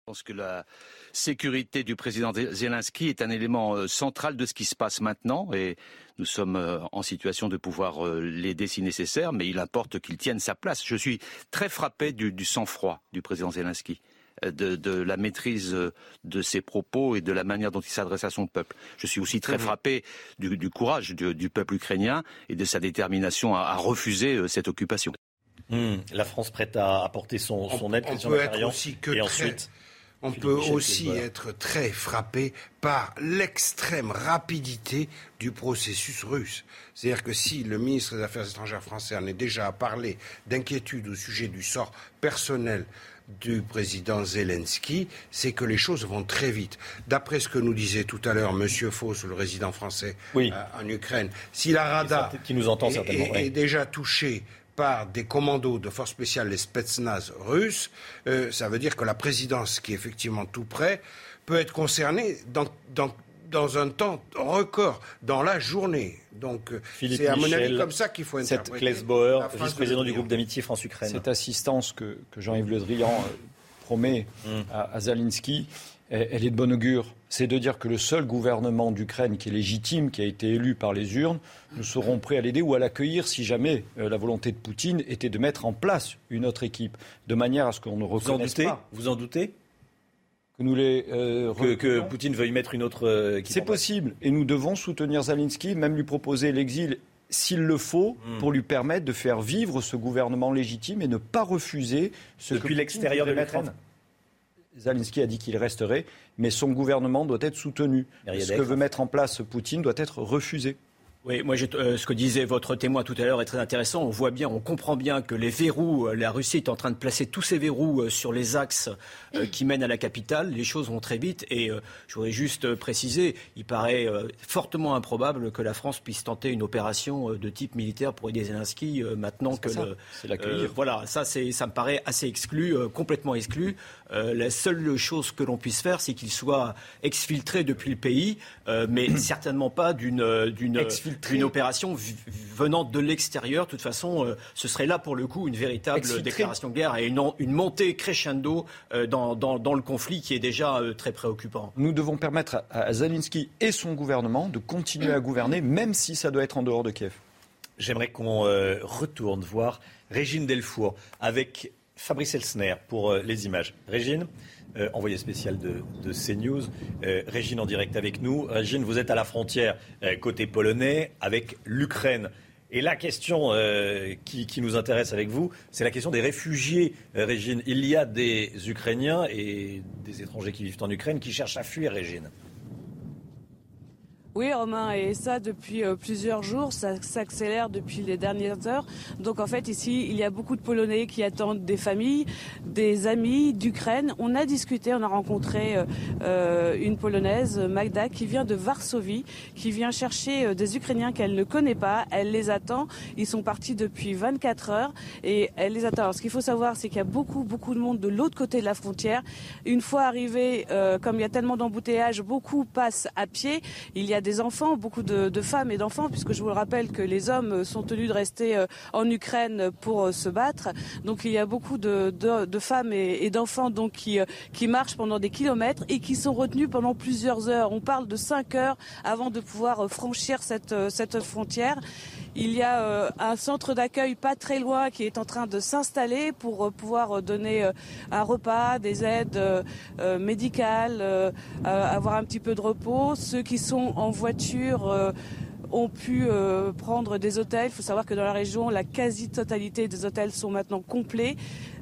Je pense que la sécurité du président Zelensky est un élément euh, central de ce qui se passe maintenant et nous sommes euh, en situation de pouvoir euh, l'aider si nécessaire, mais il importe qu'il tienne sa place. Je suis très frappé du, sang-froid du président Zelensky. De, la maîtrise de ses propos et de la manière dont il s'adresse à son peuple. Je suis aussi très frappé du, courage du, peuple ukrainien et de sa détermination à, refuser cette occupation. Hmm. la France prête à apporter son, son aide, on peut être aussi que et ensuite on peut aussi être très frappé par l'extrême rapidité du processus russe. C'est-à-dire que si le ministre des Affaires étrangères français en est déjà à parler d'inquiétude au sujet du sort personnel du président Zelensky, c'est que les choses vont très vite. D'après ce que nous disait tout à l'heure M. Fauss, le résident français euh, en Ukraine, si la Rada qui nous entend est déjà touchée par des commandos de forces spéciales, les Spetsnaz russes, euh, ça veut dire que la présidence, qui est effectivement tout près, peut être concernée dans, dans, un temps record, dans la journée. Donc euh, c'est à mon avis comme ça qu'il faut interpréter. Bauer, vice-président du groupe d'amitié France-Ukraine. Cette assistance que, Jean-Yves Le Drian euh, promet mm. à, à Zalinski, elle est de bon augure. C'est de dire que le seul gouvernement d'Ukraine qui est légitime, qui a été élu par les urnes, nous serons prêts à l'aider ou à l'accueillir si jamais euh, la volonté de Poutine était de mettre en place une autre équipe, de manière à ce qu'on ne reconnaisse vous en doutez pas. Vous en doutez que, nous les, euh, que, Poutine veuille mettre une autre euh, équipe C'est possible. Et nous devons soutenir Zelensky, même lui proposer l'exil s'il le faut, hmm. pour lui permettre de faire vivre ce gouvernement légitime et ne pas refuser ce Depuis l'extérieur de l'Ukraine Zelensky a dit qu'il resterait, mais son gouvernement doit être soutenu. Ce que veut mettre en place Poutine doit être refusé. Oui, moi, euh, ce que disait votre témoin tout à l'heure est très intéressant. On voit bien, on comprend bien que les verrous, euh, la Russie est en train de placer tous ces verrous euh, sur les axes qui mènent à la capitale. Les choses vont très vite et je voudrais juste préciser, il paraît fortement improbable que la France puisse tenter une opération de type militaire pour aider Zelensky maintenant que c'est l'accueillir. voilà, ça, c'est, ça me paraît assez exclu, complètement exclu. la seule chose que l'on puisse faire, c'est qu'il soit exfiltré depuis le pays, mais certainement pas d'une, d'une une opération venant de l'extérieur. De toute façon, euh, ce serait là pour le coup une véritable déclaration de guerre et une, une montée crescendo euh, dans, dans, le conflit qui est déjà euh, très préoccupant. Nous devons permettre à, à Zelensky et son gouvernement de continuer à gouverner, même si ça doit être en dehors de Kiev. j'aimerais qu'on euh, retourne voir Régine Delfour avec Fabrice Elsner pour euh, les images. Régine, euh, envoyé spécial de, CNews. Régine en direct avec nous. Régine, vous êtes à la frontière côté polonais avec l'Ukraine. Et la question qui, nous intéresse avec vous, c'est la question des réfugiés, Régine. Il y a des Ukrainiens et des étrangers qui vivent en Ukraine qui cherchent à fuir, Régine. Oui, Romain, et ça depuis euh, plusieurs jours, ça s'accélère depuis les dernières heures. Donc en fait, ici, il y a beaucoup de Polonais qui attendent des familles, des amis d'Ukraine. On a discuté, on a rencontré euh, euh, une Polonaise, Magda, qui vient de Varsovie, qui vient chercher des Ukrainiens qu'elle ne connaît pas. Elle les attend. Ils sont partis depuis 24 heures et elle les attend. Alors ce qu'il faut savoir, c'est qu'il y a beaucoup, beaucoup de monde de l'autre côté de la frontière. Une fois arrivé, comme il y a tellement d'embouteillages, beaucoup passent à pied. Il y a enfants, beaucoup de, femmes et d'enfants, puisque je vous le rappelle que les hommes sont tenus de rester euh, en Ukraine pour euh, se battre. Donc il y a beaucoup de, femmes et, d'enfants donc qui, euh, qui marchent pendant des kilomètres et qui sont retenus pendant plusieurs heures. On parle de cinq heures avant de pouvoir franchir cette frontière. Il y a un centre d'accueil pas très loin qui est en train de s'installer pour pouvoir donner un repas, des aides médicales, avoir un petit peu de repos. Ceux qui sont en voiture euh, ont pu euh, prendre des hôtels. Il faut savoir que dans la région, la quasi-totalité des hôtels sont maintenant complets.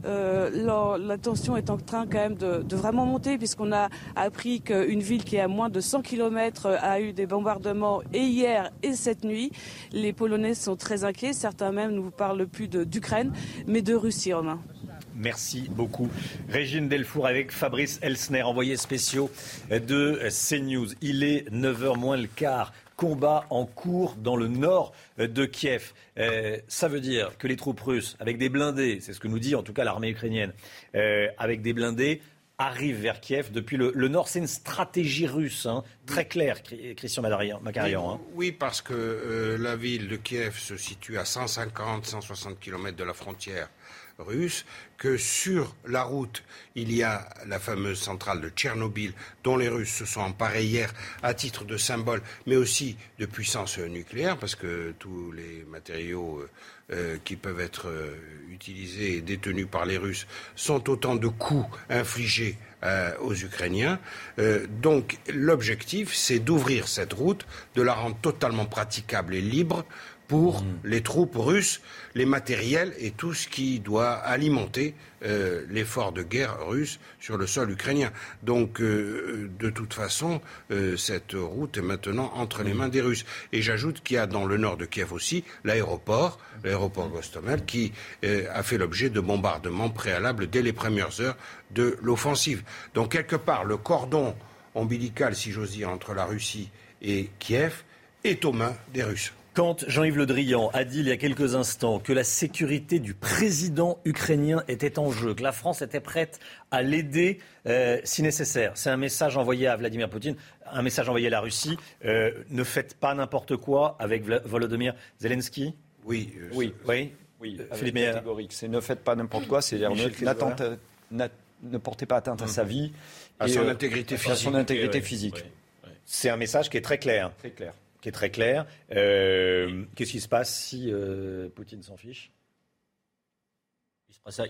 Euh, la tension est en train quand même de, vraiment monter puisqu'on a appris qu'une ville qui est à moins de 100 km a eu des bombardements et hier et cette nuit. Les Polonais sont très inquiets. Certains même ne vous parlent plus d'Ukraine, mais de Russie, Romain. Merci beaucoup. Régine Delfour avec Fabrice Elsner, envoyé spéciaux de CNews. Il est 9h moins le quart. Combat en cours dans le nord de Kiev. Euh, ça veut dire que les troupes russes, avec des blindés, c'est ce que nous dit en tout cas l'armée ukrainienne, euh, avec des blindés, arrivent vers Kiev depuis le, nord. C'est une stratégie russe, hein, très claire, Christian Macarian. Hein. Oui, parce que euh, la ville de Kiev se situe à 150-160 km de la frontière russe, que sur la route, il y a la fameuse centrale de Tchernobyl, dont les Russes se sont emparés hier à titre de symbole, mais aussi de puissance nucléaire, parce que tous les matériaux euh, euh, qui peuvent être euh, utilisés et détenus par les Russes sont autant de coûts infligés aux Ukrainiens. donc l'objectif, c'est d'ouvrir cette route, de la rendre totalement praticable et libre pour mmh. les troupes russes, les matériels et tout ce qui doit alimenter euh, l'effort de guerre russe sur le sol ukrainien. Donc, euh, de toute façon, euh, cette route est maintenant entre les mmh. mains des Russes. Et j'ajoute qu'il y a dans le nord de Kiev aussi l'aéroport, l'aéroport Gostomel, qui a fait l'objet de bombardements préalables dès les premières heures de l'offensive. Donc, quelque part, le cordon ombilical, si j'ose dire, entre la Russie et Kiev est aux mains des Russes. Quand Jean-Yves Le Drian a dit il y a quelques instants que la sécurité du président ukrainien était en jeu, que la France était prête à l'aider euh, si nécessaire, c'est un message envoyé à Vladimir Poutine, un message envoyé à la Russie. Euh, ne faites pas n'importe quoi avec Volodymyr Zelensky Oui. Euh, oui, oui, oui. Philippe catégorique. C'est ne faites pas n'importe quoi, c'est-à-dire ne, portez pas atteinte à sa mmh. vie. À son intégrité physique. À son intégrité physique. C'est un message qui est très clair. Très clair qui est très clair. Euh, qu'est-ce qui se passe si euh, Poutine s'en fiche?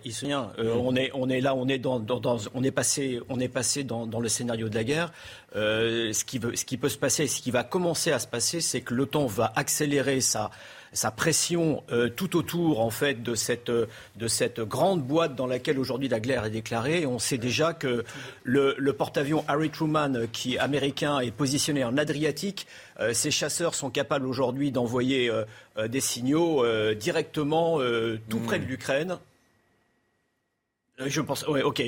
Il se rien. Euh, on est, on est là, on est dans, on est passé, on est passé dans, le scénario de la guerre. ce qui veut, ce qui peut se passer, ce qui va commencer à se passer, c'est que l'OTAN va accélérer sa, sa pression euh, tout autour en fait de cette, de cette grande boîte dans laquelle aujourd'hui la guerre est déclarée. Et on sait déjà que le, le porte-avions Harry Truman, qui américain, est positionné en Adriatique. Euh, ces chasseurs sont capables aujourd'hui d'envoyer euh, des signaux directement tout près de l'Ukraine. Euh, je pense, ok.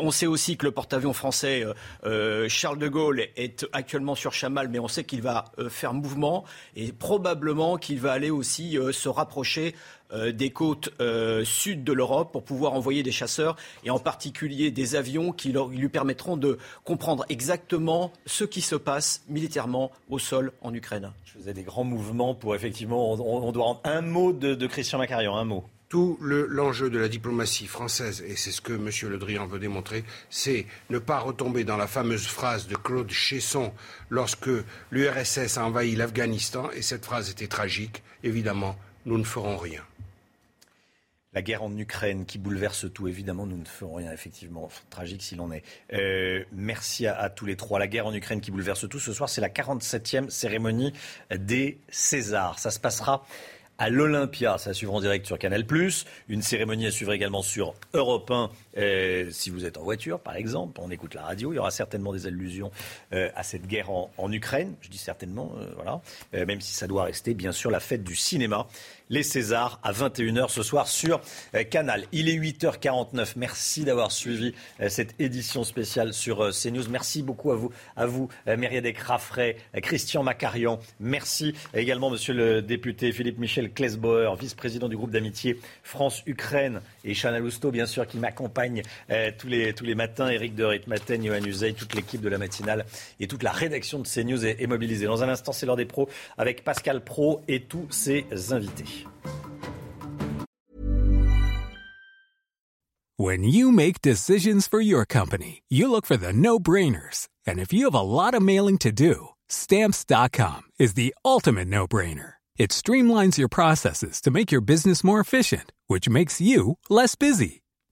On sait aussi que le porte-avions français euh, euh, Charles de Gaulle est actuellement sur Chamal, mais on sait qu'il va faire mouvement et probablement qu'il va aller aussi se rapprocher des côtes sud de l'Europe pour pouvoir envoyer des chasseurs et en particulier des avions qui lui permettront de comprendre exactement ce qui se passe militairement au sol en Ukraine. Je faisais des grands mouvements pour effectivement, on, doit un mot de, de Christian Macarian, un mot tout l'enjeu de la diplomatie française, et c'est ce que M. Le Drian veut démontrer, c'est ne pas retomber dans la fameuse phrase de Claude Chesson lorsque l'URSS a envahi l'Afghanistan, et cette phrase était tragique, évidemment, nous ne ferons rien. La guerre en Ukraine qui bouleverse tout, évidemment, nous ne ferons rien, effectivement. Tragique s'il en est. Euh, merci à, tous les trois. La guerre en Ukraine qui bouleverse tout. Ce soir, c'est la 47e cérémonie des Césars. Ça se passera à l'Olympia. Ça suivre en direct sur Canal+. Une cérémonie à suivre également sur Europe 1. Euh, si vous êtes en voiture, par exemple, on écoute la radio. Il y aura certainement des allusions euh, à cette guerre en, Ukraine. Je dis certainement, voilà. même si ça doit rester, bien sûr, la fête du cinéma les Césars à 21h ce soir sur euh, Canal. Il est 8h49. Merci d'avoir suivi euh, cette édition spéciale sur euh, CNews. Merci beaucoup à vous, à vous Myriadec Raffray, Christian Macarian. Merci également, monsieur le député Philippe Michel Klesbauer, vice-président du groupe d'amitié France-Ukraine, et Chana Lousteau, bien sûr, qui m'accompagne tous, les, tous les matins. Eric de Ritmaten, Johan Uzey, toute l'équipe de la matinale et toute la rédaction de CNews est, est mobilisée. Dans un instant, c'est l'heure des pros avec Pascal Pro et tous ses invités. When you make decisions for your company, you look for the no-brainers. And if you have a lot of mailing to do, stamps.com is the ultimate no-brainer. It streamlines your processes to make your business more efficient, which makes you less busy.